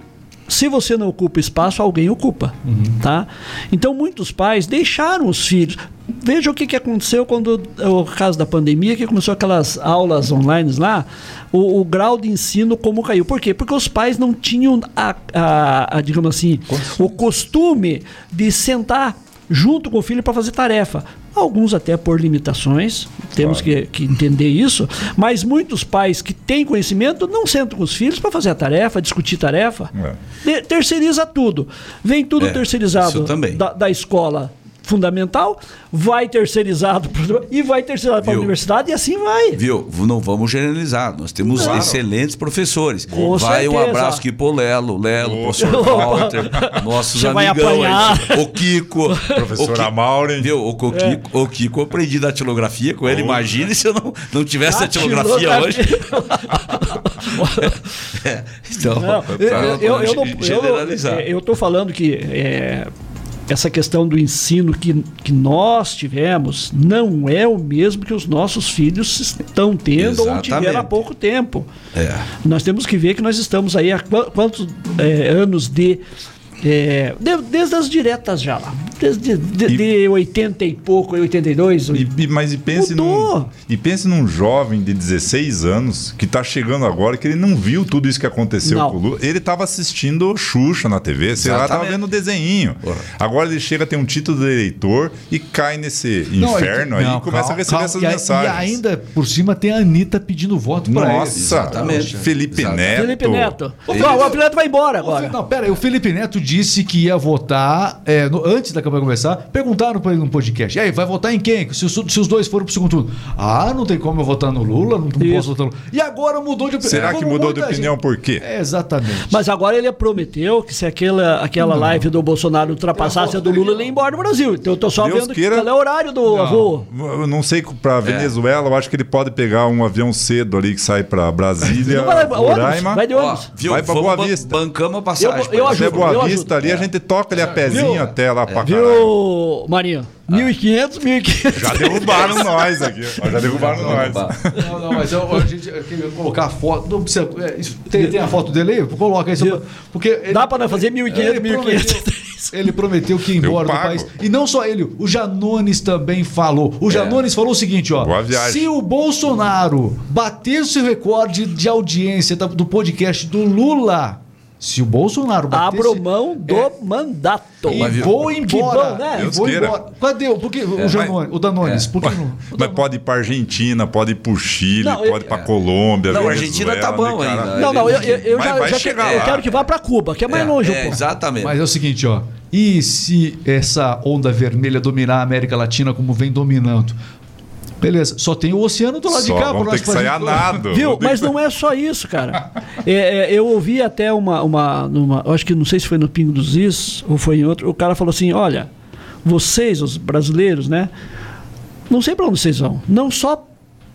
Speaker 5: se você não ocupa espaço, alguém ocupa, uhum. tá? Então muitos pais deixaram os filhos. Veja o que, que aconteceu quando o caso da pandemia, que começou aquelas aulas online lá, o, o grau de ensino como caiu. Por quê? Porque os pais não tinham a, a, a digamos assim, o costume de sentar junto com o filho para fazer tarefa. Alguns até por limitações, temos claro. que, que, entender isso, mas muitos pais que têm conhecimento não sentam com os filhos para fazer a tarefa, discutir tarefa. É. terceiriza tudo. Vem tudo é, terceirizado da, da, escola fundamental, vai terceirizado pro- e vai terceirizado para a universidade e assim vai.
Speaker 2: Viu? Não vamos generalizar. Nós temos
Speaker 5: Claro.
Speaker 2: excelentes professores.
Speaker 5: Com
Speaker 2: vai um
Speaker 5: certeza.
Speaker 2: abraço aqui pro Lelo, Lelo, professor
Speaker 5: Opa.
Speaker 2: Walter, nossos
Speaker 5: Você
Speaker 2: amigão aí. O Kiko. Ki-
Speaker 4: Maureen.
Speaker 2: Viu? O, o Kiko, o Kiko eu aprendi datilografia com ele. Imagine se eu não, não tivesse datilografia hoje. É, então,
Speaker 5: Não,
Speaker 2: pra
Speaker 5: eu, eu, eu,
Speaker 2: não
Speaker 5: eu,
Speaker 2: generalizar.
Speaker 5: eu tô falando que é, essa questão do ensino que, que nós tivemos não é o mesmo que os nossos filhos estão tendo ou
Speaker 2: Exatamente.
Speaker 5: tiveram há pouco tempo.
Speaker 2: É.
Speaker 5: Nós temos que ver que nós estamos aí há qua- quantos é, anos de, é, de- Desde as diretas já lá. Desde de,
Speaker 4: E-
Speaker 5: de 80 e pouco, 82.
Speaker 4: E, e- mas e pense,
Speaker 5: Mudou.
Speaker 4: num, e pense num jovem de 16 anos que está chegando agora, que ele não viu tudo isso que aconteceu
Speaker 5: Não.
Speaker 4: com o Lula. Ele estava assistindo Xuxa na TV, sei lá, estava
Speaker 2: Exatamente.
Speaker 4: vendo desenho.
Speaker 2: Porra.
Speaker 4: Agora ele chega a ter um título de eleitor e cai nesse
Speaker 1: Não,
Speaker 4: inferno aí
Speaker 1: não,
Speaker 4: e começa
Speaker 1: calma,
Speaker 4: a receber
Speaker 1: calma.
Speaker 4: essas
Speaker 1: E a-
Speaker 4: mensagens.
Speaker 1: E ainda, por cima, tem a Anitta pedindo voto pra ele.
Speaker 4: Nossa,
Speaker 2: Exatamente.
Speaker 4: Felipe
Speaker 2: Exatamente.
Speaker 4: Neto.
Speaker 5: Felipe Neto. O,
Speaker 2: Ele-
Speaker 5: o Felipe Neto vai embora
Speaker 1: O
Speaker 5: agora.
Speaker 1: Não, pera aí, o Felipe Neto disse que ia votar é, no- antes da campanha começar. Perguntaram pra ele no podcast: e aí, vai votar em quem? Se os, se os dois forem pro segundo turno. Ah, não tem como eu votar no Lula, não, não posso votar no Lula. E agora mudou de opinião.
Speaker 4: Será que mudou de opinião
Speaker 1: gente-
Speaker 4: por quê?
Speaker 1: É, exatamente.
Speaker 5: Mas agora ele prometeu que se aquela, aquela live do Bolsonaro ultrapassasse a do Lula, ele ia embora do Brasil. Então eu tô só
Speaker 4: Deus
Speaker 5: vendo
Speaker 4: queira.
Speaker 5: qual é o horário do avô.
Speaker 4: Eu não sei, para Venezuela, eu acho que ele pode pegar um avião cedo ali que sai para Brasília,
Speaker 5: Não vai,
Speaker 4: Roraima.
Speaker 5: vai de
Speaker 2: Ó,
Speaker 5: ônibus.
Speaker 2: viu?
Speaker 4: Vai pra
Speaker 2: Vamos
Speaker 4: Boa Vista.
Speaker 2: Bancamos a passagem.
Speaker 5: Eu- eu ajudo,
Speaker 4: Boa
Speaker 5: eu
Speaker 4: Vista ali, a gente toca ali a pezinho
Speaker 5: Viu?
Speaker 4: até lá pra caralho.
Speaker 5: Viu, Marinho? 1.500, 1.500.
Speaker 4: Já derrubaram nós aqui. ó, Já derrubaram nós.
Speaker 1: Não, não, mas eu, a gente eu queria colocar a foto. Não precisa. é, isso- tem, tem a foto dele aí? Coloca aí. só Porque ele-
Speaker 5: Dá pra nós fazer 1.500,
Speaker 1: Ele prometeu,
Speaker 5: 1.500.
Speaker 1: ele prometeu que ia embora do país. E não só ele, o Janones também falou. O Janones falou o seguinte, ó.
Speaker 4: Boa viagem.
Speaker 1: Se o Bolsonaro batesse o recorde de audiência do podcast do Lula, se o Bolsonaro batesse...
Speaker 5: Abro mão do mandato.
Speaker 1: E vou
Speaker 5: Que
Speaker 1: embora.
Speaker 5: bom, né?
Speaker 1: E
Speaker 4: Deus
Speaker 1: vou
Speaker 4: queira.
Speaker 1: embora. Cadê? o- Por que o, Janone, o Danones? Por que não?
Speaker 4: Mas pode ir pra Argentina, pode ir pro Chile,
Speaker 5: Não,
Speaker 4: pode ir pra Colômbia.
Speaker 2: Não, a
Speaker 4: Venezuela,
Speaker 2: Argentina tá bom
Speaker 4: cara?
Speaker 2: ainda.
Speaker 5: Não, não, eu, eu, já,
Speaker 4: vai
Speaker 5: já
Speaker 4: chegar
Speaker 5: que- eu quero que vá pra Cuba, que é mais
Speaker 2: É,
Speaker 5: longe um
Speaker 2: é,
Speaker 5: pouco.
Speaker 2: exatamente.
Speaker 1: Mas é o seguinte, ó. E se essa onda vermelha dominar a América Latina como vem dominando? Beleza, só tem o oceano do lado
Speaker 4: Só
Speaker 1: de cá. pra
Speaker 4: ter que sair a nado.
Speaker 5: Viu? Mas não é só isso, cara. É, é, eu ouvi até uma, uma, numa, eu acho que não sei se foi no Pingo dos Is ou foi em outro. O cara falou assim: olha, vocês, os brasileiros, né? Não sei para onde vocês vão. Não só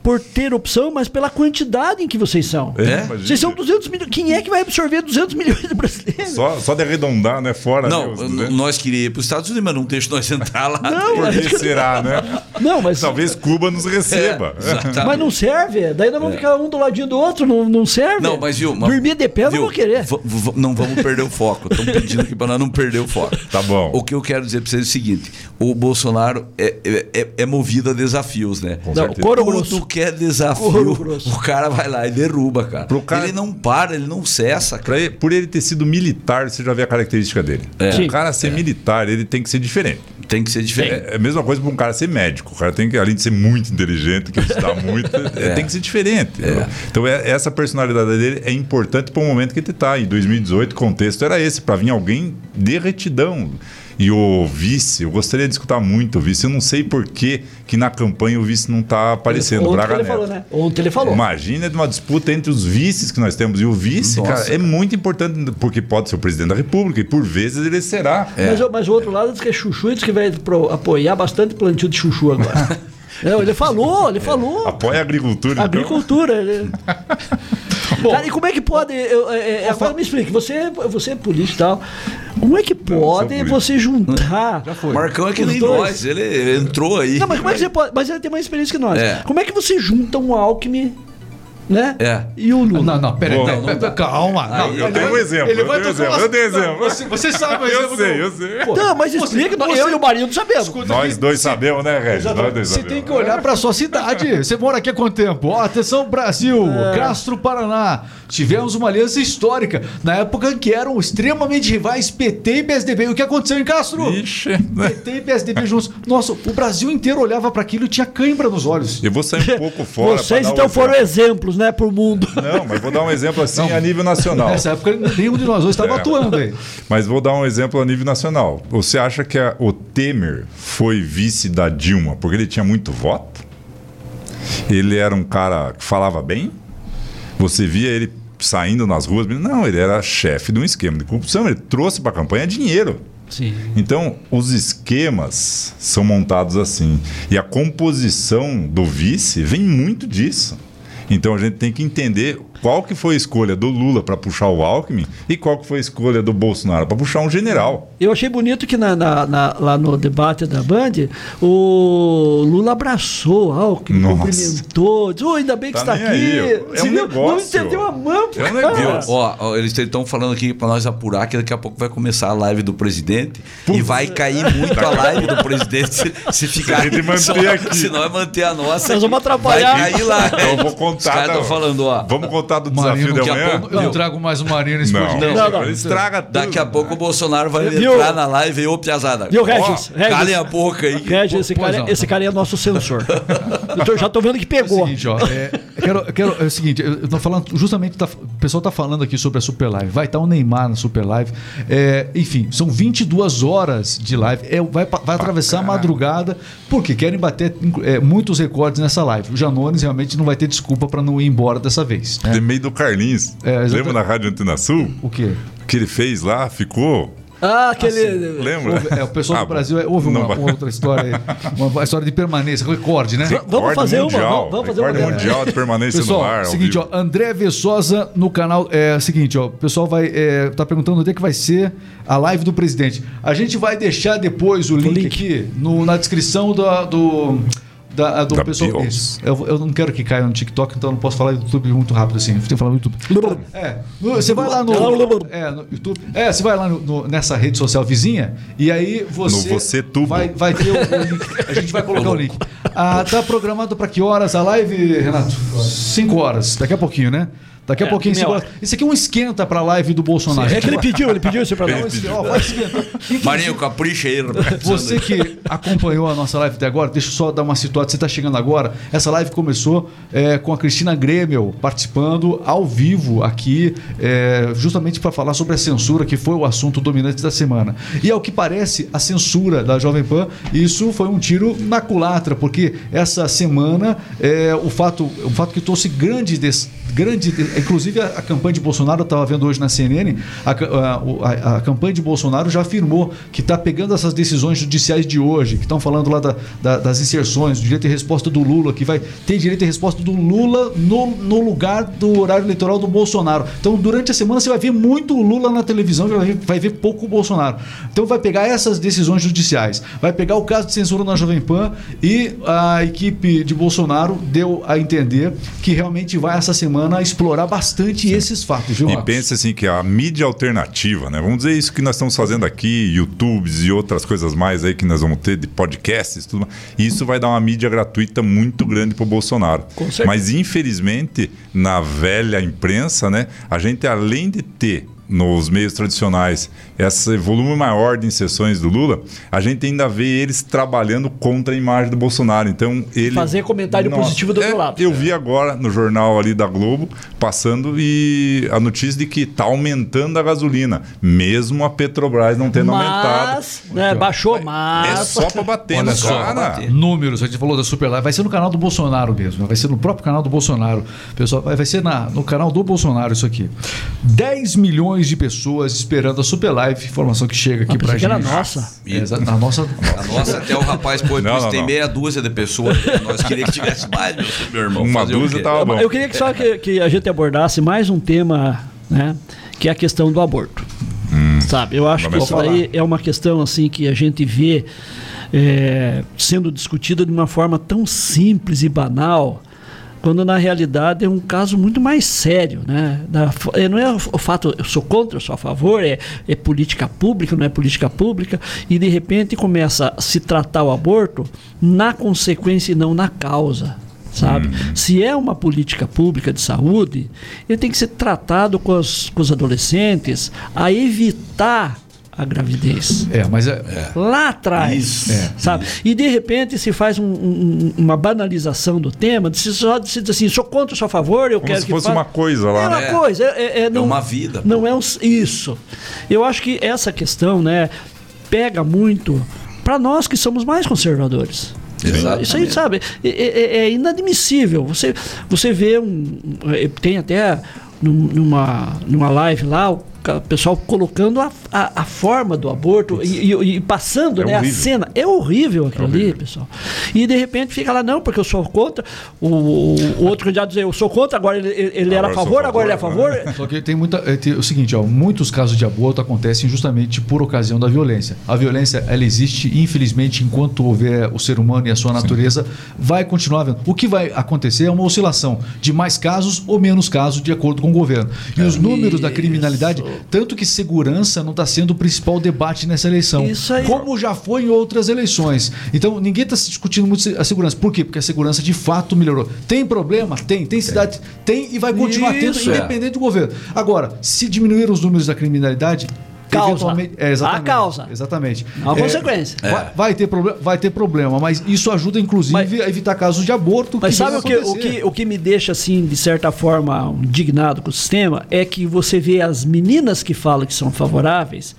Speaker 5: por ter opção, mas pela quantidade em que vocês são.
Speaker 4: É,
Speaker 2: É?
Speaker 5: Vocês são 200 milhões. Quem é que vai absorver 200 milhões de brasileiros?
Speaker 4: Só, só de arredondar, né? Fora.
Speaker 2: Não,
Speaker 4: né, os
Speaker 2: n-
Speaker 4: 200.
Speaker 2: nós queríamos ir para os Estados Unidos, mas não deixa nós entrar lá.
Speaker 5: Não,
Speaker 4: Por
Speaker 5: mas-
Speaker 4: que será, né?
Speaker 5: Não, mas.
Speaker 4: Talvez Cuba nos receba.
Speaker 2: É.
Speaker 5: Mas não serve. Daí nós vamos ficar um do ladinho do outro. Não, não serve.
Speaker 2: Não, mas viu? mas-
Speaker 5: Dormir de pé eu não
Speaker 2: viu?
Speaker 5: vou querer.
Speaker 2: Não vamos perder o foco. Estão pedindo aqui para nós não perder o foco.
Speaker 4: Tá bom.
Speaker 2: O que eu quero dizer para vocês é o seguinte: o Bolsonaro é, é, é- é movido a desafios, né?
Speaker 4: Com
Speaker 5: Não,
Speaker 4: certeza.
Speaker 2: Tudo que é desafio, o cara vai lá e derruba, cara.
Speaker 4: Pro cara-
Speaker 2: Ele não para, ele não cessa, cara.
Speaker 4: Ele- por ele ter sido militar, você já vê a característica dele.
Speaker 2: É.
Speaker 4: O cara ser militar, ele tem que ser diferente.
Speaker 2: Tem que ser diferente.
Speaker 4: É a mesma coisa para um cara ser médico. O cara tem que, além de ser muito inteligente, que estudar muito, é, tem que ser diferente. Então, é- essa personalidade dele é importante para o momento que ele está. Em 2018, o contexto era esse, para vir alguém de retidão. E o vice, eu gostaria de escutar muito o vice. Eu não sei por que, que na campanha o vice não está aparecendo.
Speaker 5: Ontem
Speaker 4: Braga
Speaker 5: ele
Speaker 4: Neto.
Speaker 5: falou, né? Ontem ele falou.
Speaker 4: Imagina de uma disputa entre os vices que nós temos. E o vice,
Speaker 2: Nossa,
Speaker 4: cara, é muito importante, porque pode ser o presidente da República, e por vezes ele será.
Speaker 5: Mas, o- mas o outro lado diz que é chuchu e diz que vai pro- apoiar bastante plantio de chuchu agora. Não, ele falou, ele falou.
Speaker 4: Apoia a agricultura. então.
Speaker 5: Agricultura. ele- Cara, e como é que pode. eu- é, é, agora me explique, você, você é político e tal. Como é que pode
Speaker 4: político.
Speaker 5: você juntar.
Speaker 2: Marcão é que
Speaker 5: Os
Speaker 2: nem
Speaker 5: dois.
Speaker 2: nós, ele entrou aí.
Speaker 5: Não, mas como é que você pode. Mas ele tem mais experiência que nós.
Speaker 2: É.
Speaker 5: Como é que você junta um Alckmin, né?
Speaker 2: É.
Speaker 5: E o Lula?
Speaker 1: Não, não, peraí, não,
Speaker 4: não
Speaker 1: calma. Não,
Speaker 4: eu tenho um exemplo,
Speaker 1: ele
Speaker 4: eu
Speaker 1: vai
Speaker 4: tenho um
Speaker 1: tocar
Speaker 4: exemplo,
Speaker 1: uma-
Speaker 4: eu tenho exemplo.
Speaker 1: Você, você sabe o
Speaker 4: Eu
Speaker 1: exemplo
Speaker 4: sei,
Speaker 1: do-
Speaker 4: eu sei.
Speaker 1: Pô,
Speaker 5: Não, mas
Speaker 1: você-
Speaker 5: explica.
Speaker 1: você-
Speaker 5: eu e o marido sabemos.
Speaker 1: Escuta
Speaker 4: Nós
Speaker 1: aqui.
Speaker 4: dois sabemos, né, Regis? Nós dois
Speaker 1: Você
Speaker 4: sabemos.
Speaker 1: tem que olhar para sua cidade. Você mora aqui há quanto tempo? Ó, atenção, Brasil,
Speaker 5: É.
Speaker 1: Castro, Paraná. Tivemos uma aliança histórica na época em que eram extremamente rivais PT e PSDB. O que aconteceu em Castro?
Speaker 4: Ixi, né?
Speaker 1: PT e PSDB juntos. Nossa, o Brasil inteiro olhava para aquilo e tinha cãibra nos olhos.
Speaker 4: Eu vou sair um pouco fora.
Speaker 5: Vocês
Speaker 4: um
Speaker 5: então foram
Speaker 4: exemplo.
Speaker 5: Exemplos né, pro mundo.
Speaker 4: Não, mas vou dar um exemplo assim a nível nacional.
Speaker 1: Nessa época, nenhum de nós dois estava
Speaker 4: É.
Speaker 1: atuando aí.
Speaker 4: Mas vou dar um exemplo a nível nacional. Você acha que a- o Temer foi vice da Dilma porque ele tinha muito voto? Ele era um cara que falava bem? Você via ele saindo nas ruas? Não, ele era chefe de um esquema de corrupção. Ele trouxe para a campanha dinheiro.
Speaker 5: Sim.
Speaker 4: Então, os esquemas são montados assim. E a composição do vice vem muito disso. Então a gente tem que entender qual que foi a escolha do Lula para puxar o Alckmin e qual que foi a escolha do Bolsonaro para puxar um general.
Speaker 5: Eu achei bonito que na, na- na- lá no debate da Band, o Lula abraçou o Alckmin,
Speaker 4: Nossa.
Speaker 5: cumprimentou, disse, "Ô, ainda bem que
Speaker 4: Tá
Speaker 5: está aqui.
Speaker 4: aí. É
Speaker 5: Se
Speaker 4: um
Speaker 5: não- Não
Speaker 4: negócio.
Speaker 5: estendeu a mão.
Speaker 4: É um
Speaker 5: cara.
Speaker 4: negócio.
Speaker 2: Ó, ó, eles estão falando aqui para nós apurar que daqui a pouco vai começar a live do presidente e vai cair muito a live do presidente se, se ficar.
Speaker 4: a gente manter
Speaker 2: só-
Speaker 4: aqui.
Speaker 2: Se nós manter a nossa.
Speaker 5: Nós vamos atrapalhar.
Speaker 2: Vai cair lá.
Speaker 4: Então eu vou contar.
Speaker 2: Os caras estão falando, ó.
Speaker 4: Vamos contar do
Speaker 1: Marinho,
Speaker 4: desafio de
Speaker 2: daqui a
Speaker 4: amanhã?
Speaker 2: pouco-
Speaker 1: Eu não trago mais o Marinho nesse
Speaker 4: Não,
Speaker 1: podcast.
Speaker 5: Não, não.
Speaker 4: Ele estraga tudo.
Speaker 2: Daqui a pouco o Bolsonaro vai
Speaker 5: Viu?
Speaker 2: entrar na live e ô piazada.
Speaker 5: Viu, Regis?
Speaker 2: Ó,
Speaker 5: Regis?
Speaker 2: Calem a boca aí.
Speaker 5: Regis, esse, cara,
Speaker 1: não.
Speaker 5: esse cara é nosso censor. Eu já tô vendo que
Speaker 1: É o
Speaker 5: pegou.
Speaker 1: seguinte, ó, é, quero, quero- é o seguinte, eu tô falando, justamente, tá- o pessoal tá falando aqui sobre a Super Live. Vai estar o Neymar na Super Live. É, enfim, são 22 horas de live. É, vai, vai atravessar a madrugada, porque querem bater é, muitos recordes nessa live. O Janones realmente não vai ter desculpa para não ir embora dessa vez. né?
Speaker 4: De meio do Carlinhos.
Speaker 1: É.
Speaker 4: Lembra na Rádio Antena Sul?
Speaker 1: O quê?
Speaker 4: O que ele fez lá, ficou...
Speaker 5: Ah, aquele.
Speaker 4: Lembra?
Speaker 1: Houve- é, o pessoal
Speaker 4: Ah,
Speaker 1: do Brasil é, houve uma, uma outra história aí, uma história de permanência, recorde, né?
Speaker 5: Vamos
Speaker 4: Recorde
Speaker 5: fazer uma,
Speaker 4: mundial,
Speaker 5: vamos- vamos fazer uma
Speaker 4: recorde
Speaker 5: dessa.
Speaker 4: mundial de permanência
Speaker 1: Pessoal,
Speaker 4: no ar.
Speaker 1: seguinte, ó, André Vessosa no canal. É seguinte, ó, o pessoal vai é, tá perguntando onde é que vai ser a live do presidente. A gente vai deixar depois o link,
Speaker 5: link.
Speaker 1: aqui no- na descrição da- do. Da, do
Speaker 4: Da
Speaker 1: pessoal. Eu, eu não quero que caia no TikTok, então eu não posso falar do YouTube muito rápido assim. Eu tenho que falar no YouTube. É, você vai lá no, é, no YouTube. É, você vai lá no- no- nessa rede social vizinha e aí você.
Speaker 4: No Você Tubo.
Speaker 1: Vai, vai ter o, o link. A gente vai colocar o link. Ah, tá programado para que horas a live, Renato? 5 horas. Daqui a pouquinho, né? Daqui a
Speaker 5: É,
Speaker 1: pouquinho, horas. Isso aqui é um esquenta para a live do Bolsonaro.
Speaker 5: É que ele pediu, ele pediu isso pra nós.
Speaker 2: Marinho, capricha aí.
Speaker 1: Você que acompanhou a nossa live até agora, deixa eu só dar uma situada. Você está chegando agora. Essa live começou é, com a Cristina Grêmio participando ao vivo aqui, é, justamente para falar sobre a censura, que foi o assunto dominante da semana. E ao que parece, a censura da Jovem Pan, isso foi um tiro na culatra, porque essa semana é, o, fato, o fato que trouxe grande des, grande. Inclusive, a, a campanha de Bolsonaro, eu estava vendo hoje na CNN, a, a- a- campanha de Bolsonaro já afirmou que está pegando essas decisões judiciais de hoje, que estão falando lá da- da- das inserções, do direito de resposta do Lula, que vai ter direito de resposta do Lula no, no lugar do horário eleitoral do Bolsonaro. Então, durante a semana, você vai ver muito o Lula na televisão, vai ver, vai ver pouco o Bolsonaro. Então, vai pegar essas decisões judiciais, vai pegar o caso de censura na Jovem Pan e a equipe de Bolsonaro deu a entender que realmente vai essa semana explorar bastante esses fatos, viu?
Speaker 4: E pense assim que a mídia alternativa, né? Vamos dizer isso que nós estamos fazendo aqui, YouTubes e outras coisas mais aí que nós vamos ter de podcasts, tudo mais. Isso vai dar uma mídia gratuita muito grande para o Bolsonaro. Mas infelizmente na velha imprensa, né? A gente além de ter nos meios tradicionais esse volume maior de inserções do Lula, a gente ainda vê eles trabalhando contra a imagem do Bolsonaro. Então ele
Speaker 5: Fazer comentário positivo do
Speaker 4: é,
Speaker 5: outro lado.
Speaker 4: Eu vi agora no jornal ali da Globo passando e a notícia de que está aumentando a gasolina, mesmo a Petrobras não tendo aumentado.
Speaker 5: Mas, né, baixou,
Speaker 4: É
Speaker 5: mas.
Speaker 4: só para bater
Speaker 1: Olha só,
Speaker 4: cara.
Speaker 2: bater.
Speaker 1: Números, a gente falou da Super Live, vai ser no canal do Bolsonaro mesmo, vai ser no próprio canal do Bolsonaro. Pessoal, vai vai ser na, no canal do Bolsonaro isso aqui. 10 milhões de pessoas esperando a Super Live, informação que chega aqui
Speaker 5: Ah,
Speaker 1: pra
Speaker 5: pensei que era
Speaker 1: gente.
Speaker 5: nossa.
Speaker 1: É, na nossa.
Speaker 2: A nossa, até o rapaz pôs,
Speaker 4: Não, não,
Speaker 2: tem
Speaker 4: não.
Speaker 2: meia dúzia de pessoas. Nós queríamos que tivesse mais, meu, meu irmão.
Speaker 4: Uma dúzia tava bom.
Speaker 5: Eu queria que só que, que a gente abordasse mais um tema, né? Que é a questão do aborto. Sabe? Eu acho que isso aí é uma questão assim que a gente vê é, sendo discutida de uma forma tão simples e banal. Quando na realidade é um caso muito mais sério, né? Da- é, não é o fato, eu sou contra, eu sou a favor, é, é política pública, não é política pública, e de repente começa a se tratar o aborto na consequência e não na causa sabe? Se é uma política pública de saúde, ele tem que ser tratado com os, com os adolescentes a evitar a gravidez.
Speaker 1: É, mas é, é.
Speaker 5: lá atrás, isso, é. sabe? E de repente se faz um, um, uma banalização do tema, se só se diz assim, sou contra, sou a favor, eu
Speaker 4: Como
Speaker 5: quero
Speaker 4: se
Speaker 5: que
Speaker 4: fosse
Speaker 5: faça.
Speaker 4: uma coisa lá.
Speaker 5: É uma
Speaker 4: né?
Speaker 5: coisa, é, é, não,
Speaker 2: é uma vida.
Speaker 5: Não pô. é um, isso. Eu acho que essa questão, né, pega muito para nós que somos mais conservadores.
Speaker 2: Exatamente.
Speaker 5: Isso aí, sabe, é, é, é, inadmissível. Você, você vê um. Tem até numa, numa live lá, o pessoal colocando a, a, a forma do aborto e, e, e, passando é né, a cena. É horrível aquilo é horrível. ali, pessoal. E de repente fica lá, não, porque eu sou contra. O, o outro candidato diz, eu sou contra, agora ele, ele era a favor, agora ele é a favor.
Speaker 1: Só que tem muita. Tem o seguinte, ó, muitos casos de aborto acontecem justamente por ocasião da violência. A violência, ela existe, infelizmente, enquanto houver o ser humano e a sua natureza, Sim. vai continuar havendo. O que vai acontecer é uma oscilação de mais casos ou menos casos, de acordo com o governo. E os números Isso. da criminalidade tanto que segurança não está sendo o principal debate nessa eleição.
Speaker 5: Isso aí.
Speaker 1: Como já foi em outras eleições. Então, ninguém está se discutindo muito a segurança. Por quê? Porque a segurança de fato melhorou. Tem problema? Tem. Tem cidade? Tem, tem e vai continuar Isso, tendo, é. independente do governo. Agora, se diminuir os números da criminalidade,
Speaker 5: causa.
Speaker 1: É,
Speaker 5: a causa.
Speaker 1: Exatamente.
Speaker 5: A é, consequência.
Speaker 1: É. Vai, vai, ter problema, vai ter problema, mas isso ajuda, inclusive, mas, a evitar casos de aborto.
Speaker 5: Mas sabe o que, o, que, o que me deixa, assim, de certa forma, indignado com o sistema? É que você vê as meninas que falam que são favoráveis,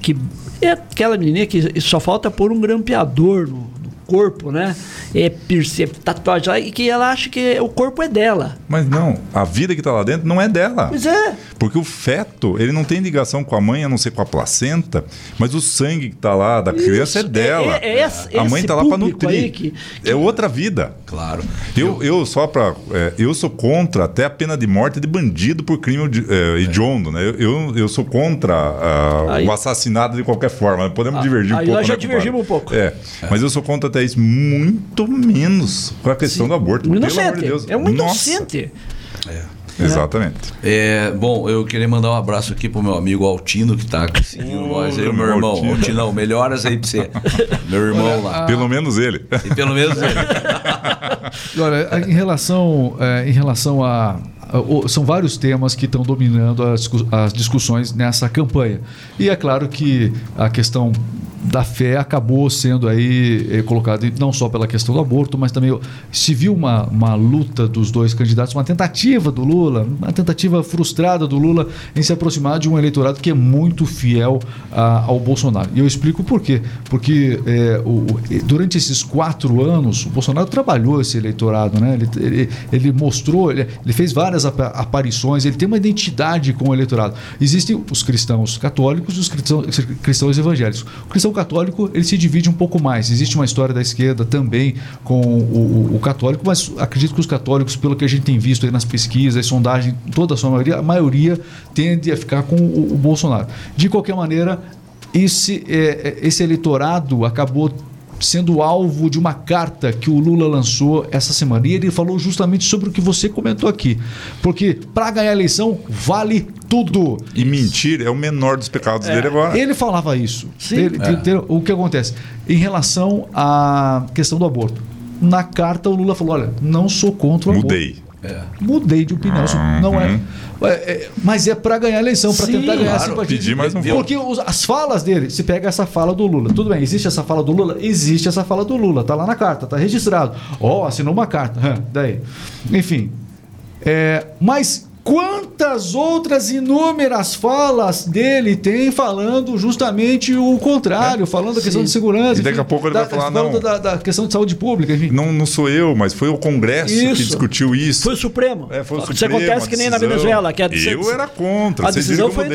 Speaker 5: que é aquela menina que só falta pôr um grampeador no, corpo, né? É piercing, é tatuagem lá, e que ela acha que o corpo é dela.
Speaker 4: Mas não, a vida que está lá dentro não é dela.
Speaker 5: Pois é.
Speaker 4: Porque o feto, ele não tem ligação com a mãe, a não ser com a placenta, mas o sangue que está lá da criança é Isso, é dela. É, é, é, a mãe está lá para nutrir. Que, que... É outra vida.
Speaker 2: Claro.
Speaker 4: Eu, eu só para. É, eu sou contra até a pena de morte de bandido por crime de, é, hediondo, né? Eu, eu, eu sou contra a, o assassinato de qualquer forma. Podemos divergir um pouco.
Speaker 5: Nós já
Speaker 4: né,
Speaker 5: divergimos um pouco.
Speaker 4: É, mas eu sou contra até isso muito menos com a questão Sim. do aborto.
Speaker 5: Inocente.
Speaker 4: De Deus.
Speaker 5: É um inocente.
Speaker 4: É. Exatamente.
Speaker 2: É, bom, eu queria mandar um abraço aqui pro meu amigo Altino, que tá seguindo nós aí, meu irmão. Altino. Altinão, melhoras aí pra você. meu irmão lá.
Speaker 4: Pelo menos ele.
Speaker 2: E pelo menos ele.
Speaker 1: Olha, em relação, é, em relação a, são vários temas que estão dominando as, discussões nessa campanha. E é claro que a questão da fé acabou sendo aí eh, colocado não só pela questão do aborto, mas também se viu uma, uma luta dos dois candidatos, uma tentativa do Lula, uma tentativa frustrada do Lula em se aproximar de um eleitorado que é muito fiel a, ao Bolsonaro. E eu explico por quê. Porque é, o, durante esses quatro anos, o Bolsonaro trabalhou esse eleitorado, né? ele, ele, ele mostrou, ele, ele fez várias aparições, ele tem uma identidade com o eleitorado. Existem os cristãos católicos e os cristãos, cristãos evangélicos. O cristão católico ele se divide um pouco mais. Existe uma história da esquerda também com o, o, o católico, mas acredito que os católicos, pelo que a gente tem visto nas pesquisas, sondagens, toda a sua maioria, a maioria tende a ficar com o, o Bolsonaro. De qualquer maneira, esse, é, é esse eleitorado acabou sendo alvo de uma carta que o Lula lançou essa semana. E ele falou justamente sobre o que você comentou aqui. Porque para ganhar a eleição vale tudo.
Speaker 4: E mentir é o menor dos pecados
Speaker 1: é,
Speaker 4: dele agora.
Speaker 1: Ele falava isso. Sim. Ele, é. O que acontece? Em relação à questão do aborto. Na carta o Lula falou: olha, não sou contra o
Speaker 4: Mudei.
Speaker 1: aborto. É. Mudei de opinião. Uhum. Não é, é mas é para ganhar a eleição, para tentar ganhar claro, simpatia.
Speaker 4: Pedir mais um
Speaker 1: Porque os, as falas dele, se pega essa fala do Lula. Tudo bem, existe essa fala do Lula? Existe essa fala do Lula. Tá lá na carta, tá registrado. Ó, oh, assinou uma carta. Daí. Enfim. É, mas Quantas outras inúmeras falas dele tem falando justamente o contrário, é. falando da questão Sim. de segurança.
Speaker 4: E daqui a pouco ele
Speaker 1: da,
Speaker 4: vai falar, não.
Speaker 1: Da, da, questão de saúde pública, enfim.
Speaker 4: Não, não sou eu, mas foi o Congresso isso. que discutiu isso.
Speaker 5: Foi o Supremo.
Speaker 4: É, foi o
Speaker 5: Supremo. Isso acontece que nem na Venezuela. Que
Speaker 4: a decisão, eu era contra,
Speaker 5: a decisão foi,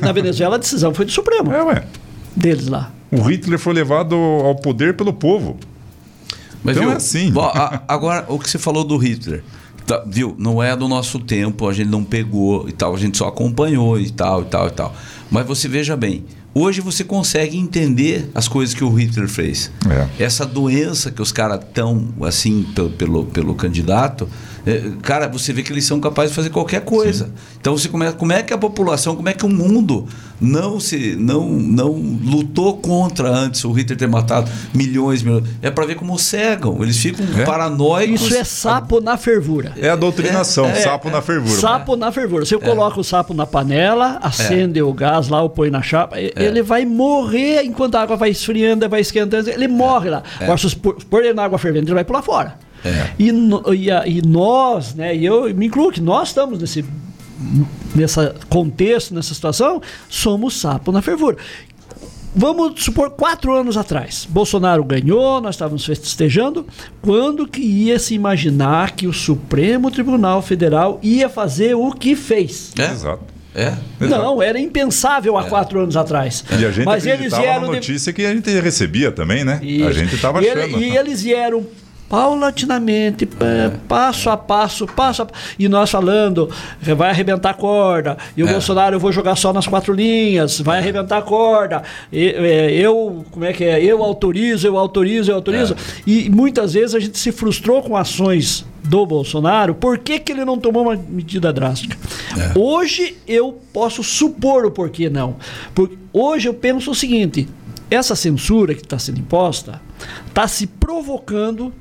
Speaker 5: Na Venezuela a decisão foi do Supremo.
Speaker 4: É, ué.
Speaker 5: Deles lá.
Speaker 4: O Hitler foi levado ao poder pelo povo.
Speaker 2: Mas então viu, é assim. Bom, a, agora, o que você falou do Hitler. Tá, viu? Não é do nosso tempo, a gente não pegou e tal, a gente só acompanhou e tal, e tal, e tal. Mas você veja bem, hoje você consegue entender as coisas que o Hitler fez. É. Essa doença que os caras estão, assim, pelo, pelo, pelo candidato, cara, você vê que eles são capazes de fazer qualquer coisa. Sim. Então você começa, como é que a população, como é que o mundo não se não não lutou contra antes o Hitler ter matado milhões, milhões. É para ver como cegam. Eles ficam é. paranoicos.
Speaker 5: Isso é sapo na fervura.
Speaker 4: É a doutrinação, é, sapo é, na fervura.
Speaker 5: Sapo na fervura. Você coloca o sapo na panela, acende o gás lá, o põe na chapa, ele vai morrer enquanto a água vai esfriando, vai esquentando, ele morre lá. Agora, se pôr ele na água fervendo, ele vai pular fora. É. E, e, e, nós, né, e eu me incluo que nós estamos nesse nesse contexto, nessa situação, somos sapo na fervura. Vamos supor, quatro anos atrás, Bolsonaro ganhou, nós estávamos festejando. Quando que ia se imaginar que o Supremo Tribunal Federal ia fazer o que fez?
Speaker 2: É. Exato. É?
Speaker 5: Não, era impensável há é. quatro anos atrás.
Speaker 4: E a gente Mas eles vieram na notícia de... que a gente recebia também, né? Isso. A gente estava achando.
Speaker 5: E, ele, e eles vieram paulatinamente, é. passo a passo, passo a passo. E nós falando, vai arrebentar a corda. E o é. Bolsonaro, eu vou jogar só nas quatro linhas, vai é. arrebentar a corda. É, eu, como é que é? Eu autorizo, eu autorizo, eu autorizo. É. E muitas vezes a gente se frustrou com ações do Bolsonaro, por que, que ele não tomou uma medida drástica? É. Hoje eu posso supor o porquê não. Porque hoje eu penso o seguinte: essa censura que está sendo imposta está se provocando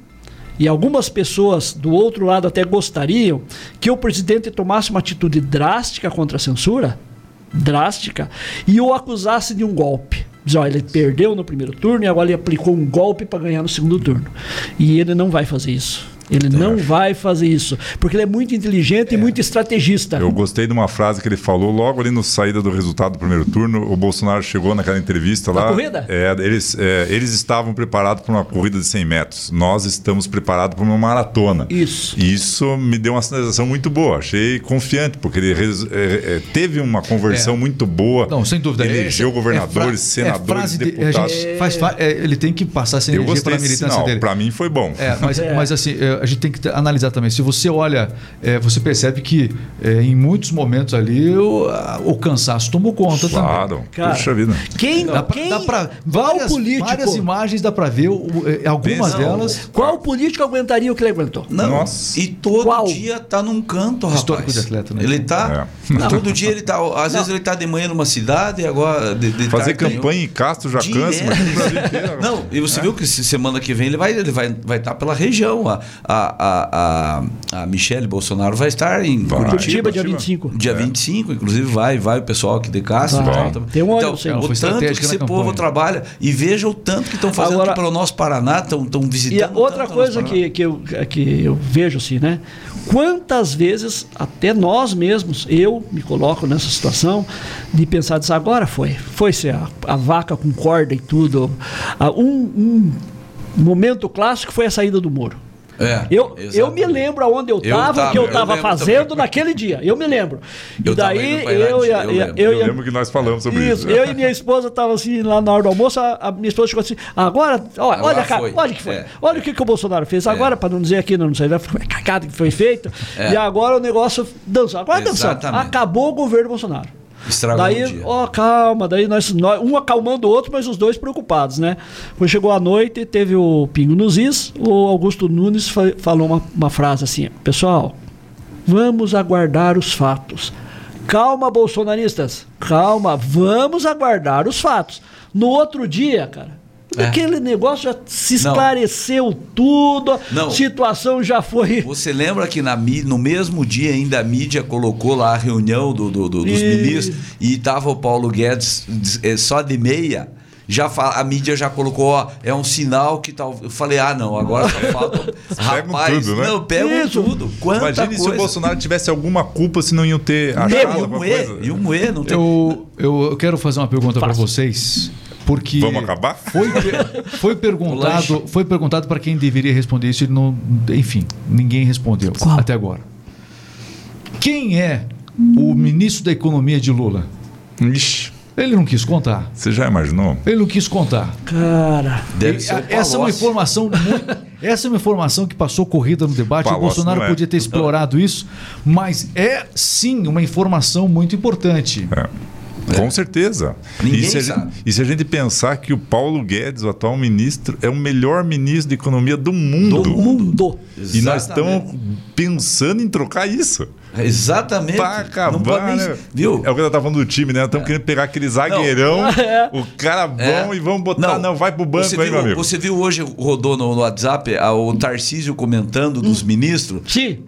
Speaker 5: e algumas pessoas do outro lado até gostariam que o presidente tomasse uma atitude drástica contra a censura, drástica, e o acusasse de um golpe. Diz, ó, ele perdeu no primeiro turno e agora ele aplicou um golpe para ganhar no segundo turno. E ele não vai fazer isso. Ele não vai fazer isso, porque ele é muito inteligente é. e muito estrategista.
Speaker 4: Eu gostei de uma frase que ele falou logo ali no saída do resultado do primeiro turno. O Bolsonaro chegou naquela entrevista lá.
Speaker 5: Na corrida?
Speaker 4: É, eles, é, eles estavam preparados para uma corrida de 100 metros. Nós estamos preparados para uma maratona.
Speaker 5: Isso.
Speaker 4: E isso me deu uma sensação muito boa. Achei confiante, porque ele é, é, teve uma conversão é. muito boa.
Speaker 1: Não, sem dúvida.
Speaker 4: Elegeu governadores, senadores, deputados.
Speaker 1: De, faz, ele tem que passar essa energia para a militância dele.
Speaker 4: Para mim foi bom.
Speaker 1: mas, mas assim a gente tem que analisar também. Se você olha, é, você percebe que é, em muitos momentos ali o, o cansaço tomou conta
Speaker 4: claro.
Speaker 1: também.
Speaker 4: Cara, Puxa vida.
Speaker 5: Quem, dá pra, quem,
Speaker 1: dá pra, várias, político, várias imagens dá para ver, o, é, algumas Pensa, delas.
Speaker 5: Qual político aguentaria o que ele aguentou?
Speaker 2: Não. Nossa. E todo qual? dia tá num canto, rapaz.
Speaker 1: Histórico de atleta, né?
Speaker 2: Ele tá. É. Todo dia ele tá. Às vezes ele tá de manhã numa cidade e agora. De, de
Speaker 4: Fazer campanha em Castro já cansa, mas.
Speaker 2: Não, e você é. viu que semana que vem ele vai ele vai estar vai tá pela região. A, a, a, a Michelle Bolsonaro vai estar em
Speaker 5: vai. Curitiba, dia 25.
Speaker 2: Dia é. 25, inclusive vai, vai o pessoal aqui de Castro.
Speaker 5: Tem um
Speaker 2: então, o tanto que esse povo trabalha e veja o tanto que estão fazendo Agora, aqui pelo nosso Paraná, estão visitando.
Speaker 5: E outra coisa que, que, eu, que eu vejo assim, né? Quantas vezes até nós mesmos, eu me coloco nessa situação de pensar disso, agora foi, foi ser a, a vaca com corda e tudo. Um, um momento clássico foi a saída do muro. É, eu, eu me lembro aonde eu estava, o que eu estava fazendo também. naquele dia. Eu me lembro. E eu daí eu, e a, eu, lembro.
Speaker 4: eu, eu lembro que nós falamos sobre isso. isso.
Speaker 5: Eu e minha esposa estavam assim lá na hora do almoço, a, a minha esposa chegou assim: agora, olha, olha, cara, olha que foi. É. Olha o que, que o Bolsonaro fez. É. Agora, para não dizer aqui, não sei, a cagada que foi feita. É. E agora o negócio dançou. Agora dançando. Acabou o governo Bolsonaro.
Speaker 2: Estragou
Speaker 5: daí, ó, calma, daí nós, nós, um acalmando o outro, mas os dois preocupados, né? Quando chegou a noite, teve o Pingo nos Is, o Augusto Nunes fa falou uma, uma frase assim: Pessoal, vamos aguardar os fatos. Calma, bolsonaristas, calma, vamos aguardar os fatos. No outro dia, cara, é. Aquele negócio já se esclareceu não. tudo, não. a situação já foi.
Speaker 2: Você lembra que na, no mesmo dia ainda a mídia colocou lá a reunião do, do, do dos e... ministros e estava o Paulo Guedes é, só de meia? já a mídia já colocou, ó, é um sinal que tal. Eu falei, ah, não, agora só falta. rapaz, tudo, né? não, pegam Isso. tudo. Quanta
Speaker 4: Imagine
Speaker 2: coisa.
Speaker 4: se o Bolsonaro tivesse alguma culpa se não iam ter achado
Speaker 2: e. E o Moê, não tem.
Speaker 1: Eu, eu quero fazer uma pergunta para vocês. Porque
Speaker 4: Vamos acabar?
Speaker 1: Foi, foi perguntado, foi perguntado para quem deveria responder isso não, enfim, ninguém respondeu Qual? até agora. Quem é o ministro da Economia de Lula?
Speaker 4: Ixi.
Speaker 1: Ele não quis contar.
Speaker 4: Você já imaginou?
Speaker 1: Ele não quis contar.
Speaker 5: Cara,
Speaker 1: deve ser essa é uma informação muito, essa é uma informação que passou corrida no debate. Palocci o Bolsonaro é. podia ter explorado isso, mas é sim uma informação muito importante. É.
Speaker 4: Com certeza.
Speaker 2: Ninguém
Speaker 4: e, se a
Speaker 2: sabe.
Speaker 4: gente, e se a gente pensar que o Paulo Guedes, o atual ministro, é o melhor ministro de economia do mundo.
Speaker 5: Do mundo.
Speaker 4: E nós
Speaker 2: Exatamente.
Speaker 4: estamos pensando em trocar isso.
Speaker 2: Exatamente.
Speaker 4: Pra acabar,
Speaker 2: não pode nem,
Speaker 4: né?
Speaker 2: Viu?
Speaker 4: É o que eu tava falando do time, né? Estamos querendo pegar aquele zagueirão,
Speaker 5: É.
Speaker 4: o cara bom
Speaker 2: É.
Speaker 4: e vamos botar. Não, vai pro banco
Speaker 2: você
Speaker 4: aí,
Speaker 2: viu,
Speaker 4: meu amigo.
Speaker 2: Você viu hoje, rodou no, no WhatsApp, o Tarcísio comentando
Speaker 4: Hum.
Speaker 2: dos ministros?
Speaker 5: Sim.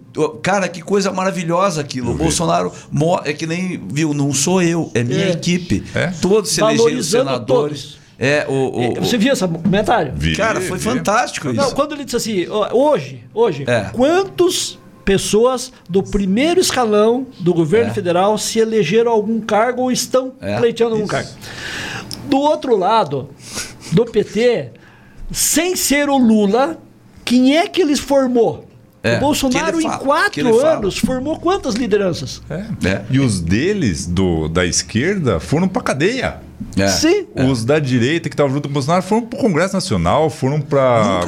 Speaker 2: Cara, que coisa maravilhosa aquilo. O Bolsonaro mo- é que nem, viu, não sou eu, é minha
Speaker 5: É.
Speaker 2: equipe.
Speaker 4: É?
Speaker 2: Todos se elegeram
Speaker 5: Valorizando
Speaker 2: senadores.
Speaker 5: todos.
Speaker 2: É, o, o-
Speaker 5: Você viu esse comentário?
Speaker 4: Vi,
Speaker 2: Cara, foi
Speaker 4: vi.
Speaker 2: fantástico isso.
Speaker 5: Não, quando ele disse assim, hoje, hoje,
Speaker 2: É.
Speaker 5: pessoas do primeiro escalão do governo
Speaker 2: É.
Speaker 5: federal se elegeram a algum cargo ou estão
Speaker 2: É,
Speaker 5: pleiteando algum
Speaker 2: isso.
Speaker 5: cargo? Do outro lado, do PT, sem ser o Lula, quem é que eles formou?
Speaker 2: É,
Speaker 5: o Bolsonaro, em
Speaker 2: fala, que
Speaker 5: quatro anos, formou quantas lideranças?
Speaker 4: É.
Speaker 2: É.
Speaker 4: E os deles, do, da esquerda, foram pra cadeia.
Speaker 2: É.
Speaker 5: Sim.
Speaker 4: Os da direita que estavam junto com o Bolsonaro foram pro Congresso Nacional, foram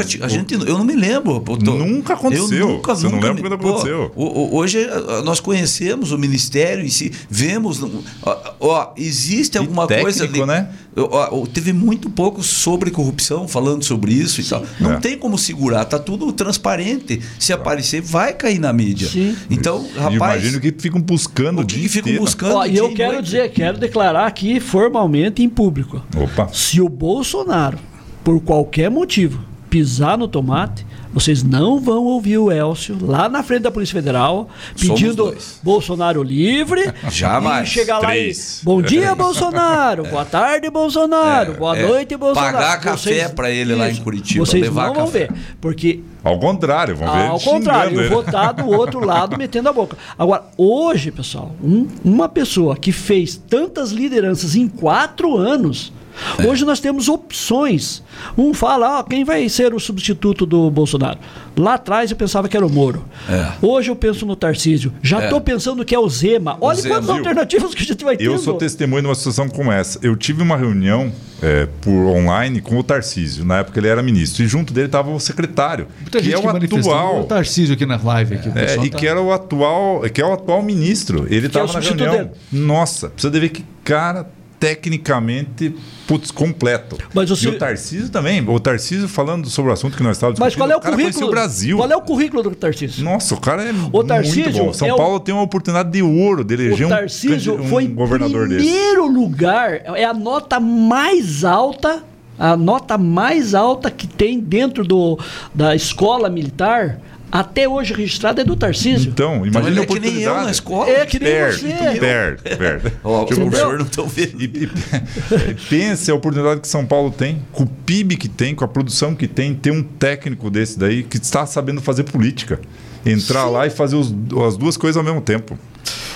Speaker 2: ti- a gente, eu não me lembro. pô, tô-
Speaker 4: Nunca aconteceu.
Speaker 2: Eu nunca,
Speaker 4: Você não
Speaker 2: nunca
Speaker 4: lembra
Speaker 2: me-
Speaker 4: quando
Speaker 2: pô,
Speaker 4: aconteceu.
Speaker 2: o- o- hoje nós conhecemos o ministério em si, vemos. Ó, ó, existe alguma coisa ali.
Speaker 4: técnico, né?
Speaker 2: Ó, ó, teve muito pouco sobre corrupção, falando sobre isso e tal. Não
Speaker 4: É.
Speaker 2: tem como segurar, tá tudo transparente. Se aparecer, vai cair na mídia.
Speaker 5: Sim.
Speaker 2: Então,
Speaker 4: E
Speaker 2: rapaz.
Speaker 4: imagino que ficam buscando
Speaker 2: o que, que ficam buscando?
Speaker 5: Ó, e eu
Speaker 2: e
Speaker 5: quero
Speaker 2: noite?
Speaker 5: dizer, quero declarar aqui formalmente em público.
Speaker 4: Opa.
Speaker 5: Se o Bolsonaro, por qualquer motivo, pisar no tomate, vocês não vão ouvir o Elcio lá na frente da Polícia Federal pedindo. Bolsonaro livre.
Speaker 2: Jamais.
Speaker 5: E chegar lá
Speaker 4: Três.
Speaker 5: e. Bom dia, Bolsonaro. Boa tarde, Bolsonaro.
Speaker 2: É,
Speaker 5: Boa
Speaker 2: é.
Speaker 5: noite, Bolsonaro.
Speaker 2: Pagar café pra ele lá em Curitiba,
Speaker 5: Vocês
Speaker 2: levar
Speaker 5: não vão
Speaker 2: café.
Speaker 5: ver. Porque
Speaker 4: Ao contrário, vamos ver.
Speaker 5: ao contrário, eu vou estar do outro lado metendo a boca. Agora, hoje, pessoal, um- uma pessoa que fez tantas lideranças em quatro anos.
Speaker 2: É.
Speaker 5: Hoje nós temos opções. Um fala, ah, quem vai ser o substituto do Bolsonaro? Lá atrás eu pensava que era o Moro.
Speaker 2: É.
Speaker 5: Hoje eu penso no Tarcísio. Já
Speaker 2: É.
Speaker 5: estou pensando que é o Zema. Olha
Speaker 2: Zema.
Speaker 5: quantas alternativas que a gente vai ter.
Speaker 4: Eu sou testemunho de uma situação como essa. Eu tive uma reunião é, por online com o Tarcísio. Na época ele era ministro. E junto dele estava o secretário,
Speaker 1: Muita
Speaker 4: que
Speaker 1: gente
Speaker 4: é o
Speaker 1: que
Speaker 4: atual.
Speaker 1: O Tarcísio aqui na live. Aqui, o
Speaker 4: É, e
Speaker 1: tá-
Speaker 4: que era o atual, que é o atual ministro. Ele
Speaker 5: é
Speaker 4: estava
Speaker 5: o
Speaker 4: na reunião.
Speaker 5: dele.
Speaker 4: Nossa, precisa de ver que cara tecnicamente putz, completo.
Speaker 5: Mas
Speaker 4: E o Tarcísio também. O Tarcísio falando sobre o assunto que nós estávamos
Speaker 5: Mas qual é o
Speaker 4: conheceu
Speaker 5: currículo?
Speaker 4: o Brasil.
Speaker 5: Qual é o currículo do Tarcísio?
Speaker 4: Nossa, o cara é
Speaker 5: Tarcísio
Speaker 4: muito bom. São
Speaker 5: é o-
Speaker 4: Paulo tem uma oportunidade de ouro de eleger
Speaker 5: O
Speaker 4: um,
Speaker 5: Tarcísio
Speaker 4: candi- um
Speaker 5: foi
Speaker 4: governador desse.
Speaker 5: primeiro lugar, é a nota mais alta, a nota mais alta que tem dentro do, da escola militar, até hoje registrada é do Tarcísio.
Speaker 4: Então,
Speaker 2: Então,
Speaker 4: imagina
Speaker 2: ele
Speaker 4: a
Speaker 2: é que nem eu
Speaker 4: oportunidade.
Speaker 2: na escola.
Speaker 5: É que nem
Speaker 4: Perto,
Speaker 5: você.
Speaker 4: perto, perto.
Speaker 2: Ó,
Speaker 4: Tipo,
Speaker 2: o
Speaker 5: Entendeu?
Speaker 2: senhor não estão vendo.
Speaker 4: E, e- pense a oportunidade que São Paulo tem, com o PIB que tem, com a produção que tem, ter um técnico desse daí que está sabendo fazer política. Entrar lá e fazer os- as duas coisas ao mesmo tempo.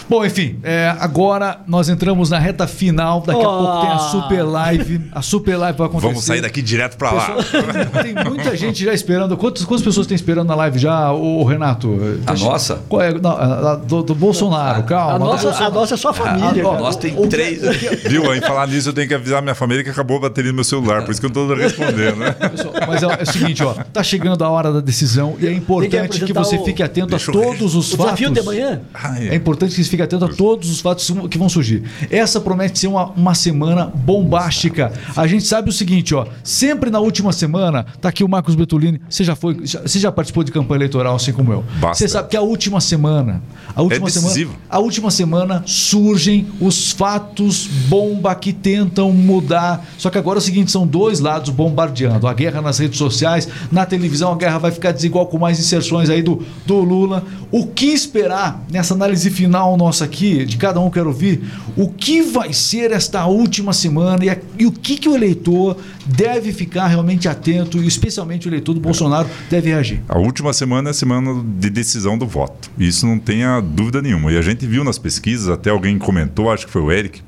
Speaker 1: Bom, enfim, é, agora nós entramos na reta final. Daqui a
Speaker 5: Ah.
Speaker 1: pouco tem a super live. A super live vai acontecer.
Speaker 4: Vamos sair daqui direto para lá.
Speaker 1: Pessoal, tem muita gente já esperando. Quantas, quantas pessoas tem esperando na live já, o Renato?
Speaker 2: A nossa?
Speaker 1: Qual é? Não, a- a do, do Bolsonaro, calma.
Speaker 5: A nossa,
Speaker 1: Bolsonaro.
Speaker 5: a nossa é só a família.
Speaker 1: Ah,
Speaker 5: cara.
Speaker 2: Nós tem
Speaker 5: O- o-
Speaker 2: três.
Speaker 4: Viu? Em falar nisso, eu tenho que avisar minha família que acabou a bateria no meu celular, por isso que eu não estou respondendo, né?
Speaker 1: Pessoal, Mas é, é o seguinte, ó, tá chegando a hora da decisão e é importante que você
Speaker 5: o-
Speaker 1: fique atento a
Speaker 4: Deixa eu
Speaker 1: todos os
Speaker 5: O
Speaker 1: fatos.
Speaker 5: desafio de manhã?
Speaker 4: Ah,
Speaker 1: É importante que você fique atento a todos os fatos que vão surgir. Essa promete ser uma, uma semana bombástica. A gente sabe o seguinte, ó. Sempre na última semana, tá aqui o Marcos Betulini. Você já foi, já- você já participou de campanha eleitoral assim como eu. Você sabe que a última semana, a última semana,
Speaker 4: decisivo.
Speaker 1: a última semana surgem os fatos bomba que tentam mudar. Só que agora é o seguinte, são dois lados bombardeando. A guerra nas redes sociais, na televisão a guerra vai ficar desigual com mais inserções aí do, do Lula. O que esperar nessa análise final nossa aqui, de cada um quero ouvir, o que vai ser esta última semana e, a- e o que, que o eleitor deve ficar realmente atento e especialmente o eleitor do Bolsonaro deve reagir.
Speaker 4: A última semana é a semana de decisão do voto. Isso não tenha dúvida nenhuma. E a gente viu nas pesquisas, até alguém comentou, acho que foi o Eric,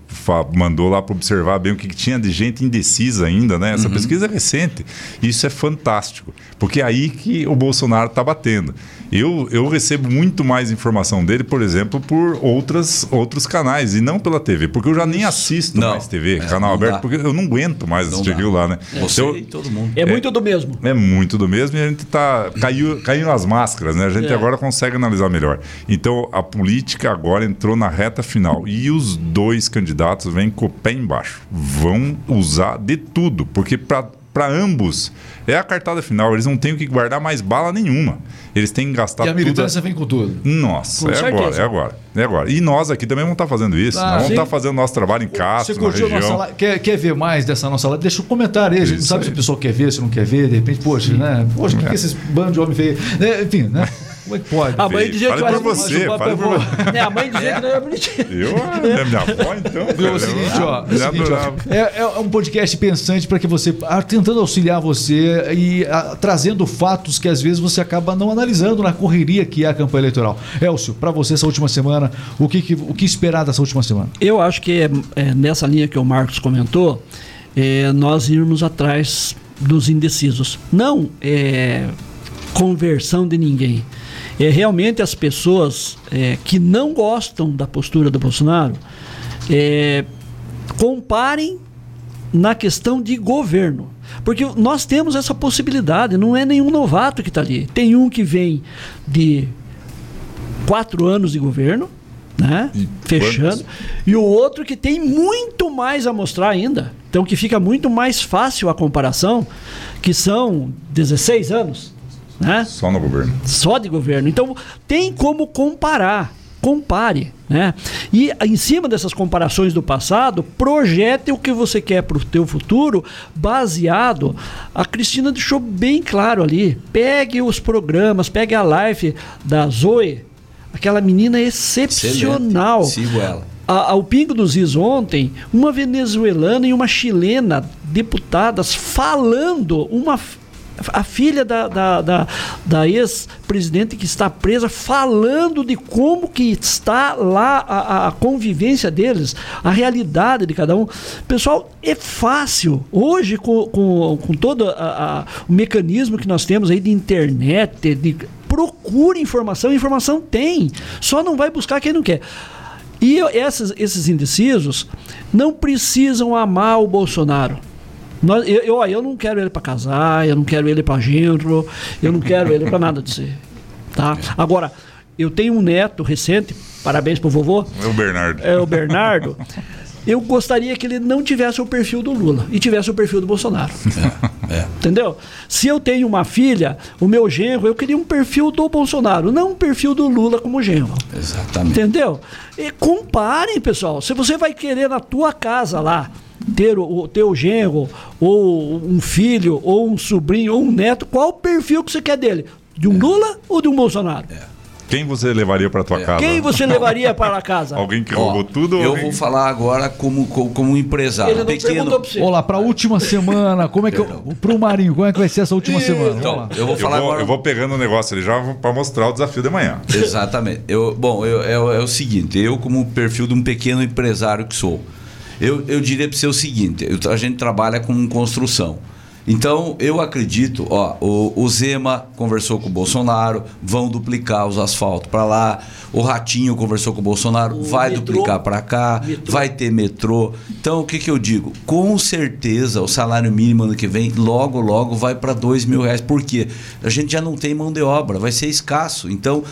Speaker 4: mandou lá para observar bem o que, que tinha de gente indecisa ainda, né? Essa pesquisa é recente. Isso é fantástico, porque é aí que o Bolsonaro está batendo. Eu, eu recebo muito mais informação dele, por exemplo, por outras, outros canais, e não pela TV, porque eu já nem assisto
Speaker 2: Não.
Speaker 4: mais TV,
Speaker 2: É,
Speaker 4: canal aberto,
Speaker 2: dá.
Speaker 4: porque eu não aguento mais
Speaker 2: Não
Speaker 4: assistir
Speaker 2: dá.
Speaker 4: aquilo lá, né?
Speaker 2: Você
Speaker 4: Então,
Speaker 2: e todo mundo.
Speaker 5: É muito do mesmo.
Speaker 4: é muito do mesmo e a gente tá caiu, caiu nas máscaras, né? A gente
Speaker 5: É.
Speaker 4: agora consegue analisar melhor. Então a política agora entrou na reta final e os dois candidatos candidatos vêm com o pé embaixo. Vão usar de tudo, porque para para ambos é a cartada final. Eles não têm o que guardar mais bala nenhuma. Eles têm que gastar tudo.
Speaker 1: E a militância tudo. vem com tudo.
Speaker 4: Nossa, com é certeza. agora, é agora, é agora. E nós aqui também vamos estar tá fazendo isso. Ah, nós vamos estar tá fazendo nosso trabalho em casa, na região.
Speaker 1: Quer, quer ver mais dessa nossa live? Deixa um comentário aí. A gente não sabe aí. se o pessoal quer ver, se não quer ver. De repente, poxa, né? Poxa, o é. que, que esses bandos de homem feio? É, enfim, né?
Speaker 5: Como é que pode? A mãe dizia
Speaker 4: que eu era você, fala por
Speaker 5: você. É, a mãe dizia que não era bonitinho.
Speaker 4: Eu, é minha avó, então. É
Speaker 1: o seguinte, ó. É, seguinte, ó é, é, um podcast pensante para que você, tentando auxiliar você e a, trazendo fatos que às vezes você acaba não analisando na correria que é a campanha eleitoral. Elcio, para você essa última semana, o que, que, o que esperar dessa última semana?
Speaker 5: Eu acho que é, é nessa linha que o Marcos comentou, é, nós irmos atrás dos indecisos. Não é conversão de ninguém é, realmente as pessoas é, que não gostam da postura do Bolsonaro é, comparem na questão de governo. Porque nós temos essa possibilidade, não é nenhum novato que está ali. Tem um que vem de quatro anos de governo, né? E fechando, quantos? e o outro que tem muito mais a mostrar ainda. Então que fica muito mais fácil a comparação, que são 16 anos. Né?
Speaker 4: Só no governo.
Speaker 5: Só de governo. Então, tem como comparar. Compare. Né? E em cima dessas comparações do passado, projete o que você quer para o teu futuro, baseado. A Cristina deixou bem claro ali. Pegue os programas, pegue a live da Zoe, aquela menina excepcional.
Speaker 2: Excelente. Sigo ela.
Speaker 5: A, ao Pingo dos Is ontem, uma venezuelana e uma chilena deputadas falando, uma a filha da, da, da, da ex-presidente que está presa, falando de como que está lá a, a, convivência deles, a realidade de cada um. Pessoal, é fácil. Hoje, com, com, com todo a, a, o mecanismo que nós temos aí de internet, de, procure informação, informação tem. Só não vai buscar quem não quer. E esses, esses indecisos não precisam amar o Bolsonaro nós, eu, eu, eu não quero ele para casar, eu não quero ele para genro, eu não quero ele para nada de ser. Tá? Agora, eu tenho um neto recente, parabéns pro vovô.
Speaker 4: É o Bernardo.
Speaker 5: É o Bernardo. eu gostaria que ele não tivesse o perfil do Lula e tivesse o perfil do Bolsonaro. É, é. Entendeu? Se eu tenho uma filha, o meu genro, eu queria um perfil do Bolsonaro, não um perfil do Lula como genro.
Speaker 2: Exatamente.
Speaker 5: Entendeu? E comparem, pessoal. Se você vai querer na tua casa lá ter o, o teu genro, ou um filho, ou um sobrinho, ou um neto, qual o perfil que você quer dele? De um é. Lula ou de um Bolsonaro? É.
Speaker 4: Quem você levaria para tua é. casa?
Speaker 5: Quem você levaria para casa?
Speaker 4: alguém que roubou tudo?
Speaker 2: Eu
Speaker 4: alguém...
Speaker 2: vou falar agora como, como, como empresário. Ele pequeno.
Speaker 1: Olá, para a última semana, como é que para o Marinho, como é que vai ser essa última e... semana?
Speaker 2: Então, eu vou falar
Speaker 4: eu vou,
Speaker 2: agora.
Speaker 4: Eu vou pegando o negócio ali já para mostrar o desafio de manhã.
Speaker 2: Exatamente. Eu, bom, eu, é, é o seguinte, eu como perfil de um pequeno empresário que sou, eu, eu diria para você o seguinte: eu, a gente trabalha com construção. Então, eu acredito, ó, o, o, Zema conversou com o Bolsonaro, vão duplicar os asfaltos para lá. O Ratinho conversou com o Bolsonaro, o vai metrô, duplicar para cá, metrô. vai ter metrô. Então, o que, que eu digo? Com certeza, o salário mínimo ano que vem, logo, logo, vai para dois mil reais. Por quê? A gente já não tem mão de obra, vai ser escasso. Então,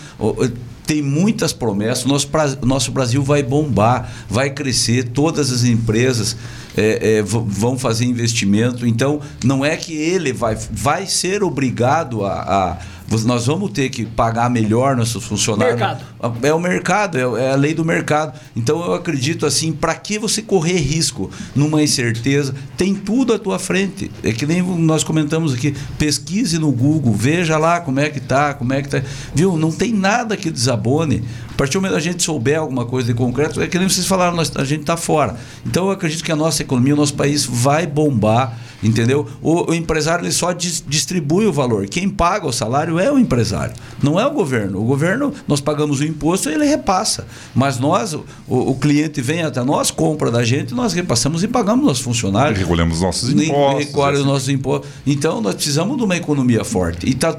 Speaker 2: tem muitas promessas. Nosso, nosso Brasil vai bombar, vai crescer, todas as empresas é, é, vão fazer investimento. Então, não é que ele vai, vai ser obrigado a, a nós vamos ter que pagar melhor nossos funcionários.
Speaker 5: Mercado.
Speaker 2: É o mercado, é, é a lei do mercado. Então eu acredito assim, para que você correr risco numa incerteza? Tem tudo à tua frente. É que nem nós comentamos aqui, pesquise no Google, veja lá como é que tá, como é que tá. Viu? Não tem nada que desabone. A partir do momento que a gente souber alguma coisa de concreto, é que nem vocês falaram, nós, a gente está fora. Então eu acredito que a nossa economia, o nosso país vai bombar Entendeu? O, o empresário ele só dis, distribui o valor. Quem paga o salário é o empresário, não é o governo. O governo, nós pagamos o imposto e ele repassa. Mas nós, o, o cliente vem até nós, compra da gente, nós repassamos e pagamos nossos funcionários.
Speaker 4: Recolhemos nossos impostos.
Speaker 2: Recolhe os nossos impostos. Então, nós precisamos de uma economia forte. E está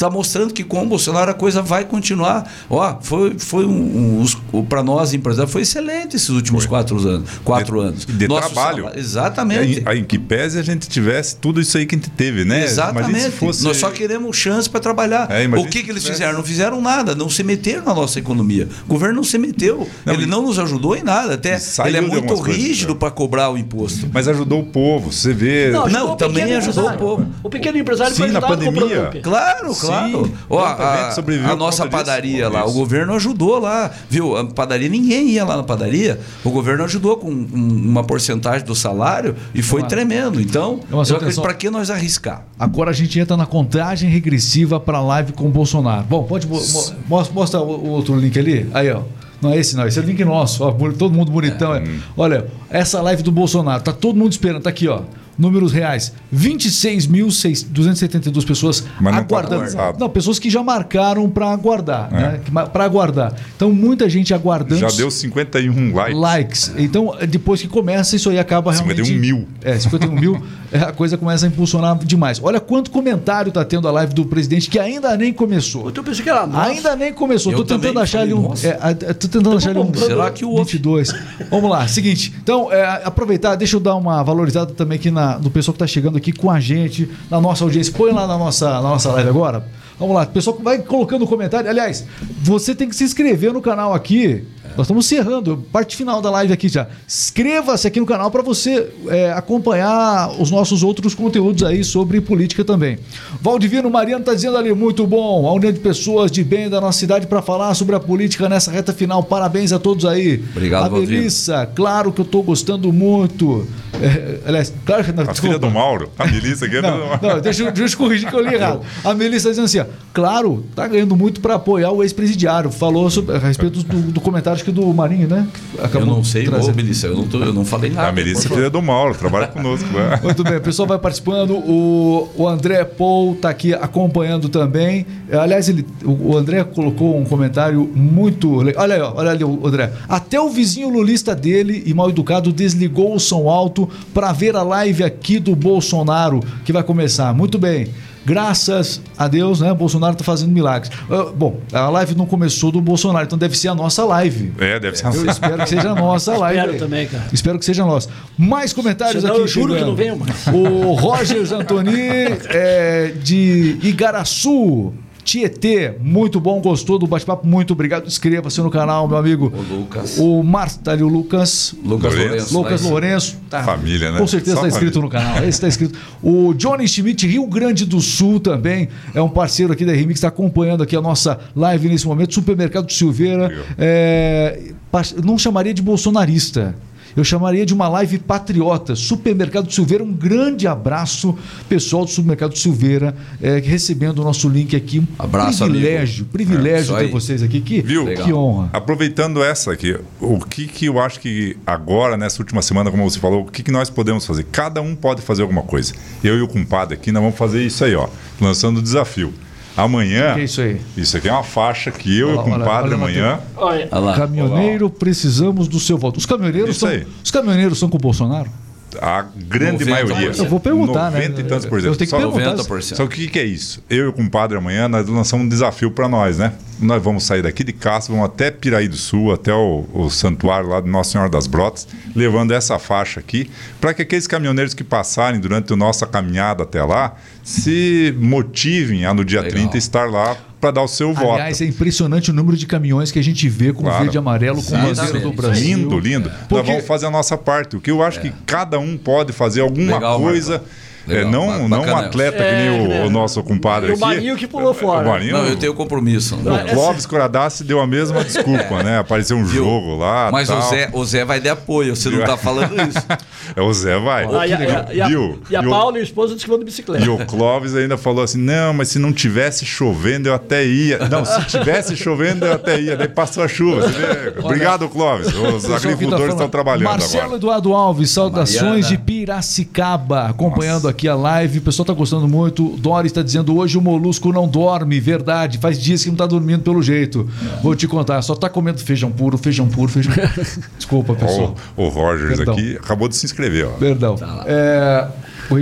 Speaker 2: está mostrando que com o Bolsonaro a coisa vai continuar. Ó, foi, foi um, um, para nós empresários foi excelente esses últimos foi. quatro anos. Quatro
Speaker 4: de,
Speaker 2: anos.
Speaker 4: De Nosso trabalho. Salário,
Speaker 2: exatamente.
Speaker 4: Em, em que pese a gente tivesse tudo isso aí que a gente teve, né?
Speaker 2: Exatamente. Fosse... Nós só queremos chance para trabalhar. É, o que, que eles tivesse... fizeram? Não fizeram nada, não se meteram na nossa economia. O governo não se meteu. Não, ele não nos ajudou em nada. Até ele é muito rígido para cobrar o imposto.
Speaker 4: Mas ajudou o povo, você vê.
Speaker 2: Não, não também ajudou o povo.
Speaker 5: O pequeno empresário
Speaker 4: Sim, na pandemia.
Speaker 2: Claro, claro. Sim, Ó, a, a nossa padaria lá, o governo ajudou lá. Viu? A padaria, ninguém ia lá na padaria. O governo ajudou com uma porcentagem do salário e foi tremendo. Então, para que nós arriscar?
Speaker 1: Agora a gente entra na contagem regressiva para a live com o Bolsonaro. Bom, pode mostra, mostra o outro link ali. Aí, ó. Não é esse não, esse é o link nosso. Ó, todo mundo bonitão. É. Olha, essa live do Bolsonaro, tá todo mundo esperando, tá aqui, ó números reais. 26.272 pessoas
Speaker 4: Mas não
Speaker 1: tá
Speaker 4: aguardando.
Speaker 1: Tá não, pessoas que já marcaram para aguardar, é. né? Para aguardar. Então, muita gente aguardando.
Speaker 4: Já deu 51 likes.
Speaker 1: Likes. Então, depois que começa, isso aí acaba realmente.
Speaker 4: 51 mil.
Speaker 1: É, 51 mil, é, a coisa começa a impulsionar demais. Olha quanto comentário tá tendo a live do presidente que ainda nem começou.
Speaker 5: Eu pensei que era nossa.
Speaker 1: Ainda nem começou. Eu tô tentando achar ali um. É, tô tentando achar ali um.
Speaker 2: Será que o
Speaker 1: 22. Vamos lá, seguinte. Então, é, aproveitar, deixa eu dar uma valorizada também aqui na do pessoal que está chegando aqui com a gente, na nossa audiência. Põe lá na nossa, na nossa live agora. Vamos lá, pessoal vai colocando comentário. Aliás, você tem que se inscrever no canal aqui. Nós estamos encerrando, parte final da live aqui já. Inscreva-se aqui no canal para você é, acompanhar os nossos outros conteúdos aí sobre política também. Valdivino Mariano está dizendo ali, muito bom, a união de pessoas de bem da nossa cidade para falar sobre a política nessa reta final. Parabéns a todos aí.
Speaker 2: Obrigado,
Speaker 1: A Melissa, claro que eu estou gostando muito. É, aliás, claro que...
Speaker 4: Não, a desculpa. filha do Mauro, a Melissa aqui é
Speaker 1: não, do não, deixa, deixa eu corrigir que eu li errado. A Melissa tá dizendo assim, ó, claro, tá ganhando muito para apoiar o ex-presidiário. Falou sobre, a respeito do, do comentário acho que do Marinho, né?
Speaker 2: Acabou eu não sei, ô, Melissa, eu não, tô, eu não falei nada.
Speaker 4: A Melissa é filha do Mauro, trabalha conosco. Né?
Speaker 1: Muito bem, o pessoal vai participando. O, o André Paul está aqui acompanhando também. Aliás, ele, o André colocou um comentário muito legal. Olha aí, olha ali o André. Até o vizinho lulista dele e mal educado desligou o som alto para ver a live aqui do Bolsonaro que vai começar. Muito bem. Graças a Deus, né? Bolsonaro está fazendo milagres. Uh, bom, a live não começou do Bolsonaro, então deve ser a nossa live.
Speaker 4: É, deve ser a
Speaker 1: nossa. Eu espero que seja a nossa live.
Speaker 5: espero também, cara.
Speaker 1: Espero que seja nossa. Mais comentários Senão aqui.
Speaker 5: Eu juro chegando. que não venho mais.
Speaker 1: O Roger Antoni é, de Igaraçu. Tietê, muito bom, gostou do bate-papo, muito obrigado. Inscreva-se no canal, meu amigo.
Speaker 2: O Lucas.
Speaker 1: O Márcio, tá ali o Lucas.
Speaker 2: Lucas Lourenço.
Speaker 1: Lucas Lourenço.
Speaker 4: Tá, família, né?
Speaker 1: Com certeza está inscrito no canal. Esse está inscrito. O Johnny Schmidt, Rio Grande do Sul também, é um parceiro aqui da Remix, está acompanhando aqui a nossa live nesse momento. Supermercado Silveira. É, não chamaria de bolsonarista eu chamaria de uma live patriota. Supermercado Silveira, um grande abraço, pessoal do Supermercado Silveira, é, recebendo o nosso link aqui. Um
Speaker 2: abraço,
Speaker 1: privilégio, amigo. privilégio é, ter vocês aqui. Que,
Speaker 4: Viu?
Speaker 1: que honra.
Speaker 4: Aproveitando essa aqui, o que, que eu acho que agora, nessa última semana, como você falou, o que, que nós podemos fazer? Cada um pode fazer alguma coisa. Eu e o compadre aqui, nós vamos fazer isso aí, ó, lançando o desafio. Amanhã.
Speaker 1: O que é isso aí?
Speaker 4: Isso aqui é uma faixa que eu olha, e o compadre olha, amanhã.
Speaker 1: Olha, olha Caminhoneiro, olha precisamos do seu voto. Os caminhoneiros, são, os caminhoneiros são com o Bolsonaro?
Speaker 4: A grande 90%. maioria.
Speaker 1: Eu vou perguntar,
Speaker 4: 90
Speaker 1: né?
Speaker 4: e tantos por cento.
Speaker 1: Eu tenho que
Speaker 4: só,
Speaker 1: perguntar.
Speaker 2: 90%.
Speaker 4: Só que o que é isso? Eu e o compadre amanhã nós lançamos um desafio para nós, né? Nós vamos sair daqui de Castro, vamos até Piraí do Sul, até o, o santuário lá de Nossa Senhora das Brotas, levando essa faixa aqui, para que aqueles caminhoneiros que passarem durante a nossa caminhada até lá se motivem a no dia Legal. 30 estar lá para dar o seu
Speaker 1: Aliás,
Speaker 4: voto.
Speaker 1: Aliás, é impressionante o número de caminhões que a gente vê com claro. verde e amarelo, com bandeira do Brasil.
Speaker 4: Lindo, lindo. Porque... Nós vamos fazer a nossa parte. O que eu acho é. que cada um pode fazer alguma Legal, coisa. É, não, não um atleta que nem o, é, o nosso compadre
Speaker 5: aqui. O Marinho que pulou fora.
Speaker 2: O Marinho, não, eu tenho compromisso.
Speaker 4: O Clóvis Coradassi deu a mesma desculpa, né? Apareceu um Viu? jogo lá.
Speaker 2: Mas
Speaker 4: tal.
Speaker 2: o Zé, o Zé vai dar apoio, você não está falando isso.
Speaker 4: é, o Zé vai.
Speaker 5: Ah, e, a, e, a, e a Paula e o esposo bicicleta.
Speaker 4: E o Clóvis ainda falou assim: não, mas se não tivesse chovendo, eu até ia. Não, se tivesse chovendo, eu até ia. Daí passou a chuva. Obrigado, Clóvis. Os tá agricultores tá estão trabalhando
Speaker 1: Marcelo
Speaker 4: agora.
Speaker 1: Eduardo Alves, saudações Mariana. de Piracicaba, acompanhando Nossa. aqui a live pessoal está gostando muito. Doris está dizendo hoje o molusco não dorme, verdade. Faz dias que não está dormindo pelo jeito. É. Vou te contar, só está comendo feijão puro, feijão puro, feijão. Desculpa, pessoal.
Speaker 4: O, o Rogers Perdão. aqui acabou de se inscrever. Ó.
Speaker 1: Perdão. Tá é,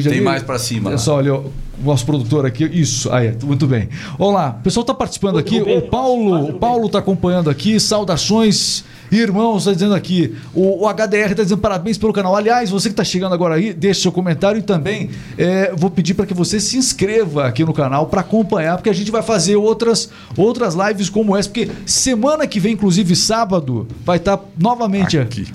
Speaker 2: Tem mais para cima.
Speaker 1: Pessoal, olha, nosso produtor aqui. Isso, aí, muito bem. Olá, o pessoal está participando aqui. O Paulo, o Paulo está acompanhando aqui. Saudações Irmãos, está dizendo aqui, o, o HDR está dizendo parabéns pelo canal. Aliás, você que está chegando agora aí, deixe seu comentário e também é, vou pedir para que você se inscreva aqui no canal para acompanhar, porque a gente vai fazer outras, outras lives como essa, porque semana que vem, inclusive sábado, vai estar tá novamente aqui.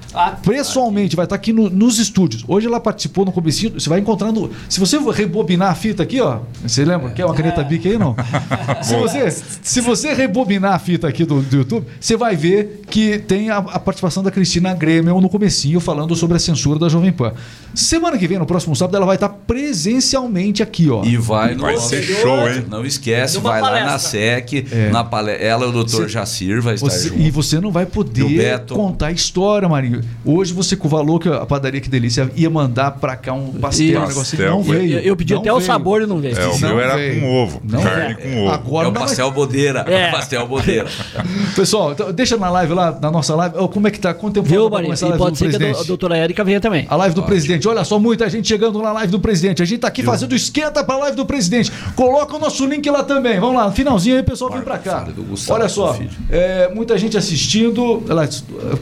Speaker 1: pessoalmente, vai estar tá aqui no, nos estúdios. Hoje ela participou no comecinho, você vai encontrando. Se você rebobinar a fita aqui, ó, você lembra que é uma caneta Bic aí, não? se, você, se você rebobinar a fita aqui do, do YouTube, você vai ver que tem tem a, a, participação da Cristina Grêmio no comecinho falando sobre a censura da Jovem Pan. Semana que vem, no próximo sábado, ela vai estar presencialmente aqui, ó.
Speaker 2: E vai no
Speaker 4: Vai ser show, hein?
Speaker 2: Não esquece, vai palestra. lá na SEC, é. na palestra. Ela e o doutor Jacir vai estar
Speaker 1: você,
Speaker 2: junto.
Speaker 1: E você não vai poder contar a história, Marinho. Hoje você com o valor que a padaria Que Delícia ia mandar pra cá um pastel, um negócio assim, não veio.
Speaker 5: Eu, eu pedi até veio. o sabor e não veio.
Speaker 4: É, o meu era veio. com ovo, não carne com ovo.
Speaker 2: Agora é o pastel vai... bodeira. É. pastel bodeira.
Speaker 1: Pessoal, então, deixa na live lá, na nossa live. Como é que tá? Quanto tempo
Speaker 5: Viu, Marinho? E pode ser presidente? que a doutora Érica venha também.
Speaker 1: A live do Ótimo. presidente. Olha só, muita gente chegando na live do presidente. A gente tá aqui Viu? fazendo esquenta pra live do presidente. Coloca o nosso link lá também. Vamos lá, finalzinho aí, o pessoal vem pra cá. Olha só, é, muita gente assistindo.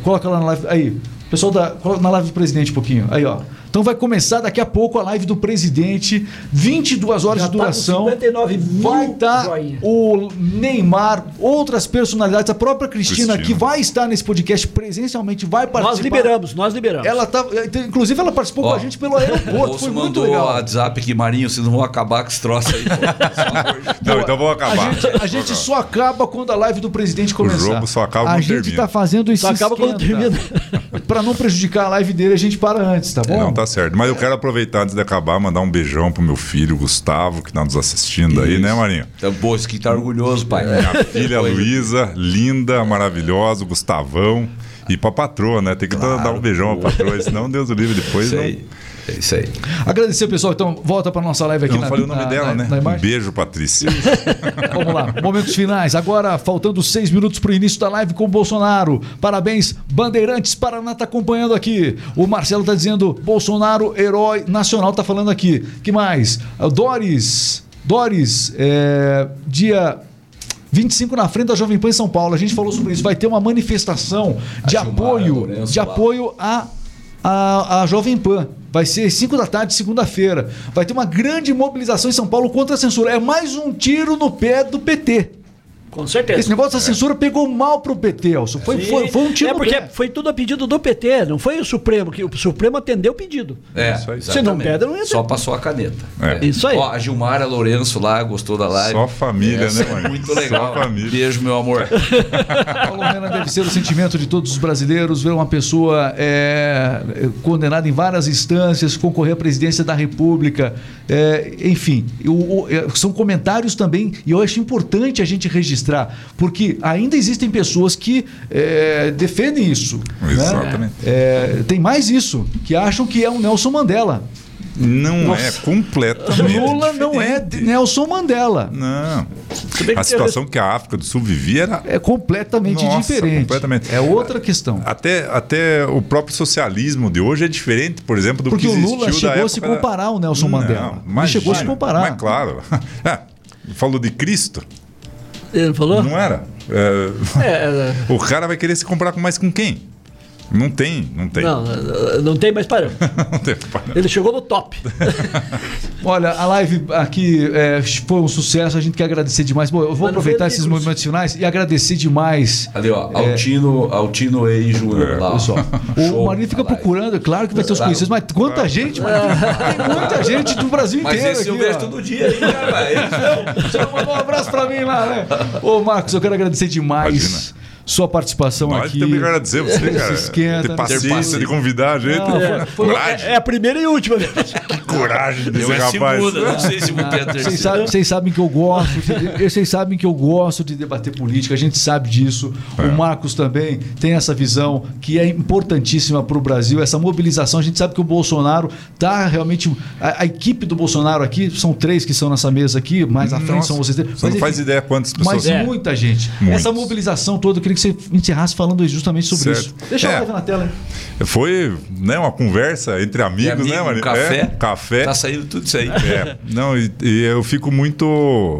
Speaker 1: Coloca lá na live. Aí, pessoal da. Coloca na live do presidente um pouquinho. Aí, ó. Então vai começar daqui a pouco a live do presidente, 22 horas Já de tá duração. Tá 59 mil vai estar tá o Neymar, outras personalidades, a própria Cristina, Cristina, que vai estar nesse podcast presencialmente, vai participar.
Speaker 5: Nós liberamos, nós liberamos.
Speaker 1: Ela tá, inclusive ela participou Ó, com a gente pelo aeroporto, foi muito
Speaker 2: mandou
Speaker 1: legal.
Speaker 2: WhatsApp aqui, Marinho, vocês não vão acabar com esse troço aí.
Speaker 4: não, então vamos acabar.
Speaker 1: A gente, a gente só acaba quando a live do presidente começar. O
Speaker 4: jogo só acaba
Speaker 1: quando A gente está fazendo isso. Só
Speaker 5: acaba quando termina.
Speaker 1: Para não prejudicar a live dele, a gente para antes, tá bom?
Speaker 4: Não, tá certo. Mas eu quero aproveitar antes de acabar, mandar um beijão pro meu filho, Gustavo, que está nos assistindo Isso. aí, né, Marinho?
Speaker 2: Tá bom, isso que tá orgulhoso, pai.
Speaker 4: Minha filha Luísa, linda, maravilhosa, Gustavão. E pra patroa, né? Tem que claro, dar um beijão pra patroa, senão Deus o livre depois. Isso aí.
Speaker 2: Não... É isso aí.
Speaker 1: Agradecer, pessoal. Então, volta para nossa live aqui.
Speaker 4: Eu não na, falei o nome na, dela, na, né? um beijo, Patrícia.
Speaker 1: Vamos lá. Momentos finais. Agora, faltando seis minutos para o início da live com o Bolsonaro. Parabéns, Bandeirantes. Paraná está acompanhando aqui. O Marcelo está dizendo: Bolsonaro, herói nacional, está falando aqui. que mais? Doris. Doris, é, dia 25 na frente da Jovem Pan em São Paulo. A gente falou sobre isso. Vai ter uma manifestação de apoio, de apoio a a, a Jovem Pan. Vai ser 5 da tarde, segunda-feira. Vai ter uma grande mobilização em São Paulo contra a censura. É mais um tiro no pé do PT.
Speaker 5: Com certeza.
Speaker 1: Esse negócio da é. censura pegou mal pro PT, Elson. Foi, foi, foi, um tiro
Speaker 5: É porque foi tudo a pedido do PT, não foi o Supremo, que o Supremo atendeu o pedido.
Speaker 2: É, Se
Speaker 5: não pede, não ia
Speaker 2: Só passou a caneta.
Speaker 5: É. Isso aí. Ó,
Speaker 2: a Gilmara Lourenço lá gostou da live.
Speaker 4: Só família, Essa né,
Speaker 2: mãe? Muito legal. Só família. Beijo, meu amor.
Speaker 1: Palomena deve ser o sentimento de todos os brasileiros ver uma pessoa é, condenada em várias instâncias, concorrer à presidência da República. É, enfim, o, o, é, são comentários também, e eu acho importante a gente registrar porque ainda existem pessoas que é, defendem isso.
Speaker 4: Né? Exatamente. Né?
Speaker 1: É, tem mais isso, que acham que é um Nelson Mandela.
Speaker 4: Não Nossa. é completamente.
Speaker 1: Lula não é Nelson Mandela.
Speaker 4: Não. A situação que a África do Sul vivia era.
Speaker 1: É completamente Nossa, diferente.
Speaker 4: Completamente.
Speaker 1: É outra questão.
Speaker 4: Até, até o próprio socialismo de hoje é diferente, por exemplo, do
Speaker 1: Porque
Speaker 4: que
Speaker 1: existiu Porque o Lula chegou a se comparar ao Nelson não, Mandela. Mas chegou a se comparar.
Speaker 4: Mas claro. É, falou de Cristo.
Speaker 5: Ele não falou?
Speaker 4: Não era. É, é, é, o cara vai querer se comprar com mais com quem? Não tem, não tem.
Speaker 5: Não, não tem mais parâmetro. não tem parâmetro. Ele chegou no top.
Speaker 1: Olha, a live aqui é, foi um sucesso, a gente quer agradecer demais. Bom, eu vou aproveitar esses movimentos finais e agradecer demais.
Speaker 2: Ali, ó, é, Altino, Altino Ei Júnior. Lá,
Speaker 1: pessoal. O Marinho fica procurando, é claro que vai ter os conhecidos, mas quanta gente, mano. Tem muita gente do Brasil inteiro. Mas esse
Speaker 2: aqui, eu vejo todo dia aí, né,
Speaker 1: eu mandar um abraço pra mim lá, né? Ô, Marcos, eu quero agradecer demais. Imagina sua participação
Speaker 4: Nós
Speaker 1: aqui.
Speaker 4: Nós que agradecer você, cara. Esquenta, ter paciência de convidar a gente. Não,
Speaker 5: é, foi, coragem. É, a primeira e última vez.
Speaker 4: que coragem desse eu rapaz.
Speaker 2: Segunda, não sei se vou ter a
Speaker 1: vocês, sabem, vocês sabem que eu gosto. De, vocês sabem que eu gosto de debater política. A gente sabe disso. É. O Marcos também tem essa visão que é importantíssima para o Brasil. Essa mobilização. A gente sabe que o Bolsonaro está realmente. A, a, equipe do Bolsonaro aqui são três que são nessa mesa aqui, mais à frente são vocês.
Speaker 4: Você não faz ideia quantas pessoas.
Speaker 1: Mas é. muita gente. Muitos. Essa mobilização toda que queria que você encerrasse falando justamente sobre
Speaker 4: Certo.
Speaker 1: isso. Deixa
Speaker 4: É.
Speaker 1: a live na tela, hein?
Speaker 4: Foi né, uma conversa entre amigos,
Speaker 2: E amigo,
Speaker 4: né, Maria?
Speaker 2: café.
Speaker 4: É, café.
Speaker 2: Tá saindo tudo isso aí.
Speaker 4: É, não, e, e eu fico muito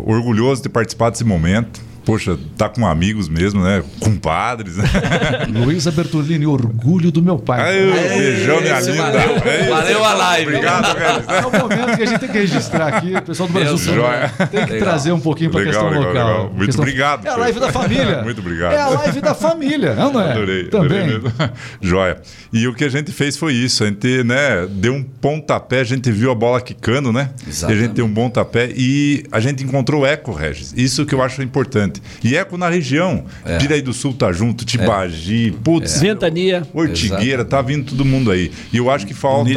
Speaker 4: orgulhoso de participar desse momento. Poxa, tá com amigos mesmo, né? Compadres, né?
Speaker 1: Luísa Bertolini, orgulho do meu pai.
Speaker 4: Aí, um beijão, minha
Speaker 2: Esse
Speaker 4: linda.
Speaker 2: valeu.
Speaker 4: É.
Speaker 2: Valeu a live.
Speaker 4: Obrigado, velho.
Speaker 1: É o momento que a gente tem que registrar aqui, o pessoal do Brasil
Speaker 2: Deus,
Speaker 1: tem que
Speaker 2: Legal.
Speaker 1: trazer um pouquinho para a questão
Speaker 4: legal,
Speaker 1: local.
Speaker 4: legal. Muito
Speaker 1: Questão-
Speaker 4: obrigado,
Speaker 1: É a live da família.
Speaker 4: Muito obrigado.
Speaker 1: É a live da família, não é?
Speaker 4: Adorei,
Speaker 1: Também.
Speaker 4: adorei mesmo. Joia. E o que a gente fez foi isso. A gente, né, deu um pontapé, a gente viu a bola quicando, né?
Speaker 2: Exatamente.
Speaker 4: E a gente deu um pontapé e a gente encontrou eco, Regis. Isso que eu acho importante. E eco na região.
Speaker 2: É.
Speaker 4: Piraí do Sul tá junto, Tibagi, putz.
Speaker 5: Ventania.
Speaker 4: Ortigueira, tá vindo todo mundo aí. E eu acho que falta,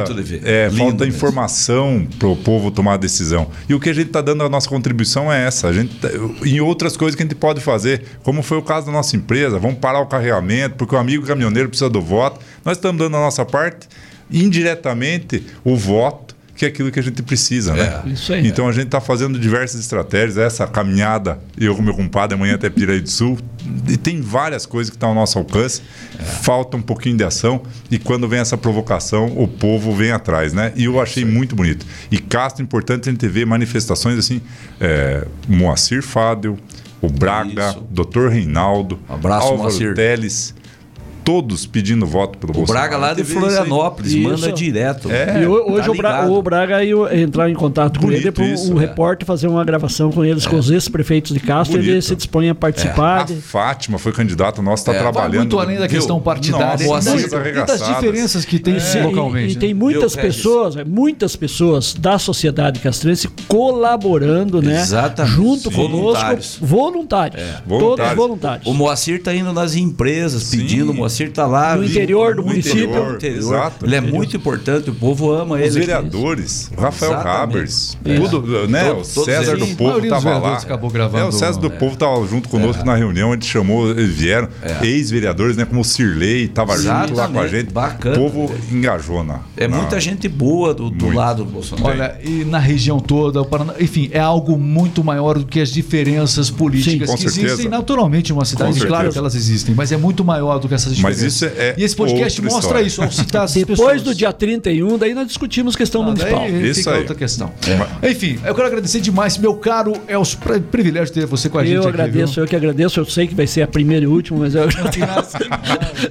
Speaker 4: é,
Speaker 2: Lindo
Speaker 4: falta
Speaker 2: mesmo.
Speaker 4: informação para o povo tomar a decisão. E o que a gente está dando a nossa contribuição é essa. A gente tá- em outras coisas que a gente pode fazer, como foi o caso da nossa empresa, vamos parar o carregamento, porque o amigo caminhoneiro precisa do voto. Nós estamos dando a nossa parte, indiretamente, o voto que é aquilo que a gente precisa, né?
Speaker 5: É. Isso aí.
Speaker 4: Então a gente está fazendo diversas estratégias, essa caminhada, eu com meu compadre, amanhã até Piraí do Sul, e tem várias coisas que estão ao nosso alcance. Falta um pouquinho de ação e quando vem essa provocação, o povo vem atrás, né? E eu achei muito bonito. E Castro, importante a gente ver manifestações assim, é, Moacir Fádel, o Braga,
Speaker 2: Isso.
Speaker 4: Dr. Reinaldo,
Speaker 2: Abraço,
Speaker 4: Álvaro
Speaker 2: Moacir.
Speaker 4: Teles, todos pedindo voto pelo
Speaker 2: O
Speaker 4: Bolsonaro.
Speaker 2: Braga lá de
Speaker 4: A isso.
Speaker 2: Florianópolis,
Speaker 5: Isso.
Speaker 2: manda direto.
Speaker 4: É.
Speaker 5: E ho- hoje
Speaker 2: Tá
Speaker 5: o, Bra
Speaker 2: ligado.
Speaker 5: o Braga ia entrar em contato com
Speaker 4: Bonito
Speaker 5: ele para
Speaker 4: isso,
Speaker 5: um
Speaker 4: é.
Speaker 5: repórter fazer uma gravação com eles, com os ex-prefeitos de Castro. Ele
Speaker 4: Bonito.
Speaker 5: se dispõe a participar.
Speaker 4: A
Speaker 5: de-
Speaker 4: Fátima foi candidata nossa, está
Speaker 2: É,
Speaker 4: trabalhando.
Speaker 1: muito além da questão partidária
Speaker 4: Nossa,
Speaker 1: e
Speaker 2: Moacir
Speaker 1: das- e diferenças que tem
Speaker 5: E-
Speaker 1: localmente.
Speaker 5: E,
Speaker 1: né?
Speaker 5: tem muitas
Speaker 2: Viu, Regis?
Speaker 5: pessoas, muitas pessoas da sociedade castrense colaborando, né?
Speaker 2: Exatamente.
Speaker 5: Junto
Speaker 2: Sim.
Speaker 5: conosco,
Speaker 2: Voluntários.
Speaker 5: voluntários. Todos
Speaker 4: Voluntários.
Speaker 5: voluntários.
Speaker 2: O Moacir tá indo nas empresas pedindo, o Moacir tá lá.
Speaker 5: No interior do
Speaker 2: no
Speaker 5: município.
Speaker 2: interior, interior.
Speaker 4: Exato.
Speaker 2: Ele é muito importante, o povo ama ele.
Speaker 4: Os vereadores, o Rafael. Habers,
Speaker 2: É.
Speaker 4: tudo, né?
Speaker 2: Todos-
Speaker 4: o César
Speaker 2: eles.
Speaker 4: do Povo estava lá.
Speaker 1: acabou gravando,
Speaker 4: É, o César do
Speaker 1: é.
Speaker 4: Povo estava junto conosco na reunião, a gente chamou, eles vieram, ex-vereadores, né? Como o Cirlei, estava junto lá com a gente.
Speaker 2: Bacana.
Speaker 4: O povo engajou na.
Speaker 2: É
Speaker 4: na-
Speaker 2: muita gente boa do, do lado do Bolsonaro.
Speaker 1: Olha, e na região toda, o Paraná, enfim, é algo muito maior do que as diferenças políticas
Speaker 4: Sim, com
Speaker 1: que
Speaker 4: certeza.
Speaker 1: existem naturalmente em uma cidade. Claro que elas existem, mas é muito maior do que essas
Speaker 4: Mas isso é
Speaker 1: e esse podcast
Speaker 4: outra
Speaker 1: mostra
Speaker 4: história.
Speaker 1: isso, ao citar essas
Speaker 5: Depois
Speaker 1: pessoas.
Speaker 5: do dia 31, daí nós discutimos questão
Speaker 1: Ah,
Speaker 5: municipal.
Speaker 1: daí
Speaker 4: Isso
Speaker 1: fica
Speaker 4: aí.
Speaker 1: outra questão. Enfim, eu quero agradecer demais, meu caro Elcio, pri- privilégio ter você com a gente
Speaker 5: Eu
Speaker 1: aqui.
Speaker 5: agradeço,
Speaker 1: viu?
Speaker 5: eu que agradeço. Eu sei que vai ser a primeira e última, mas eu agradeço.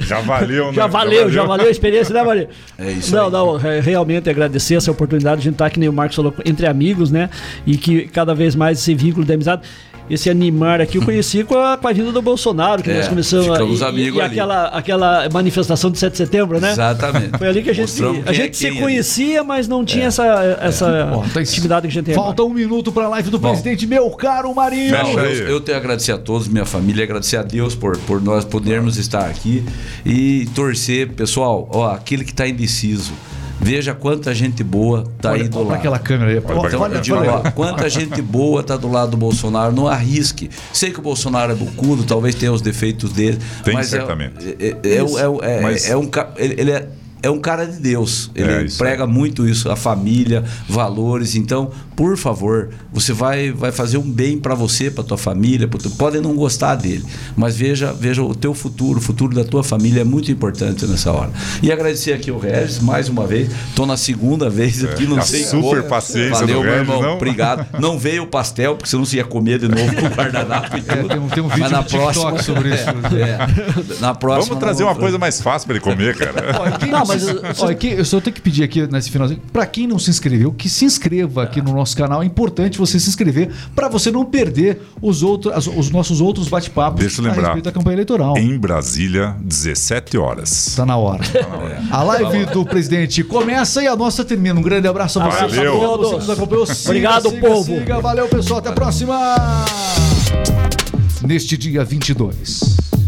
Speaker 4: Já valeu, né?
Speaker 5: Já valeu, já valeu a experiência, né, Maria?
Speaker 2: É isso
Speaker 5: Não,
Speaker 2: aí.
Speaker 5: não, é, realmente agradecer essa oportunidade de a gente estar, que nem o Marcos falou, entre amigos, né? E que cada vez mais esse vínculo de amizade. Esse animar aqui eu conheci com a, com a vinda do Bolsonaro, que
Speaker 2: É,
Speaker 5: nós começamos a.
Speaker 2: ficamos
Speaker 5: E,
Speaker 2: amigos
Speaker 5: e
Speaker 2: ali.
Speaker 5: aquela, aquela manifestação de 7 de setembro, né?
Speaker 2: Exatamente.
Speaker 5: Foi ali que a gente,
Speaker 2: Mostramos
Speaker 5: a
Speaker 2: quem é
Speaker 5: gente se
Speaker 2: quem ali.
Speaker 5: conhecia, mas não tinha essa, essa
Speaker 1: Ó, tá-
Speaker 5: intimidade que a gente tem.
Speaker 1: Falta um minuto para a live do presidente, meu caro Marinho.
Speaker 2: Não, eu, eu tenho a agradecer a todos, minha família, agradecer a Deus por, por nós podermos estar aqui e torcer, pessoal, ó, aquele que está indeciso, veja quanta gente boa está aí
Speaker 1: Olha,
Speaker 2: do
Speaker 1: olha
Speaker 2: lado.
Speaker 1: aquela câmera aí.
Speaker 4: Olha pra
Speaker 2: Então,
Speaker 4: Olha,
Speaker 2: eu digo, ó, quanta gente boa tá do lado do Bolsonaro, não arrisque. Sei que o Bolsonaro é bucudo, talvez tenha os defeitos dele.
Speaker 4: Tem,
Speaker 2: mas é-
Speaker 4: certamente.
Speaker 2: É, é, é, é- é-
Speaker 4: Mas-
Speaker 2: é um, ca- ele, ele é, é um cara de Deus. Ele
Speaker 4: É,
Speaker 2: prega muito isso, a família, valores. Então, por favor, você vai, vai fazer um bem para você, para tua família. Pro teu, podem não gostar dele, mas veja, veja o teu futuro, o futuro da tua família é muito importante nessa hora. E agradecer aqui o Regis mais uma vez. Estou na segunda vez aqui, não
Speaker 4: a
Speaker 2: sei
Speaker 4: super
Speaker 2: como.
Speaker 4: paciência
Speaker 2: Valeu,
Speaker 4: do
Speaker 2: meu
Speaker 4: Regis,
Speaker 2: irmão.
Speaker 4: não?
Speaker 2: Obrigado. Não veio o pastel, porque senão você ia comer de novo com o guardanapo e tudo.
Speaker 1: É, tem um- tem um
Speaker 2: Mas
Speaker 1: vídeo
Speaker 2: na próxima,
Speaker 1: sobre isso.
Speaker 2: É, é. na próxima.
Speaker 4: Vamos trazer uma coisa mais fácil para ele comer, cara.
Speaker 5: Não,
Speaker 1: não,
Speaker 5: mas,
Speaker 1: mas olha, quem- eu só tenho que pedir aqui nesse finalzinho, para quem não se inscreveu, que se inscreva aqui no nosso canal. É importante você se inscrever para você não perder os, outros, as- os nossos outros bate-papos
Speaker 4: Deixa eu
Speaker 1: a
Speaker 4: lembrar.
Speaker 1: respeito da campanha eleitoral.
Speaker 4: Em Brasília, 17 horas.
Speaker 1: Tá na hora. A live do presidente começa e a nossa termina. Um grande abraço a vocês.
Speaker 4: Valeu.
Speaker 1: a todos. Você nos acompanhou. Siga,
Speaker 5: Obrigado,
Speaker 1: siga,
Speaker 5: povo.
Speaker 1: siga. Valeu, pessoal. Até a próxima. Neste dia 22.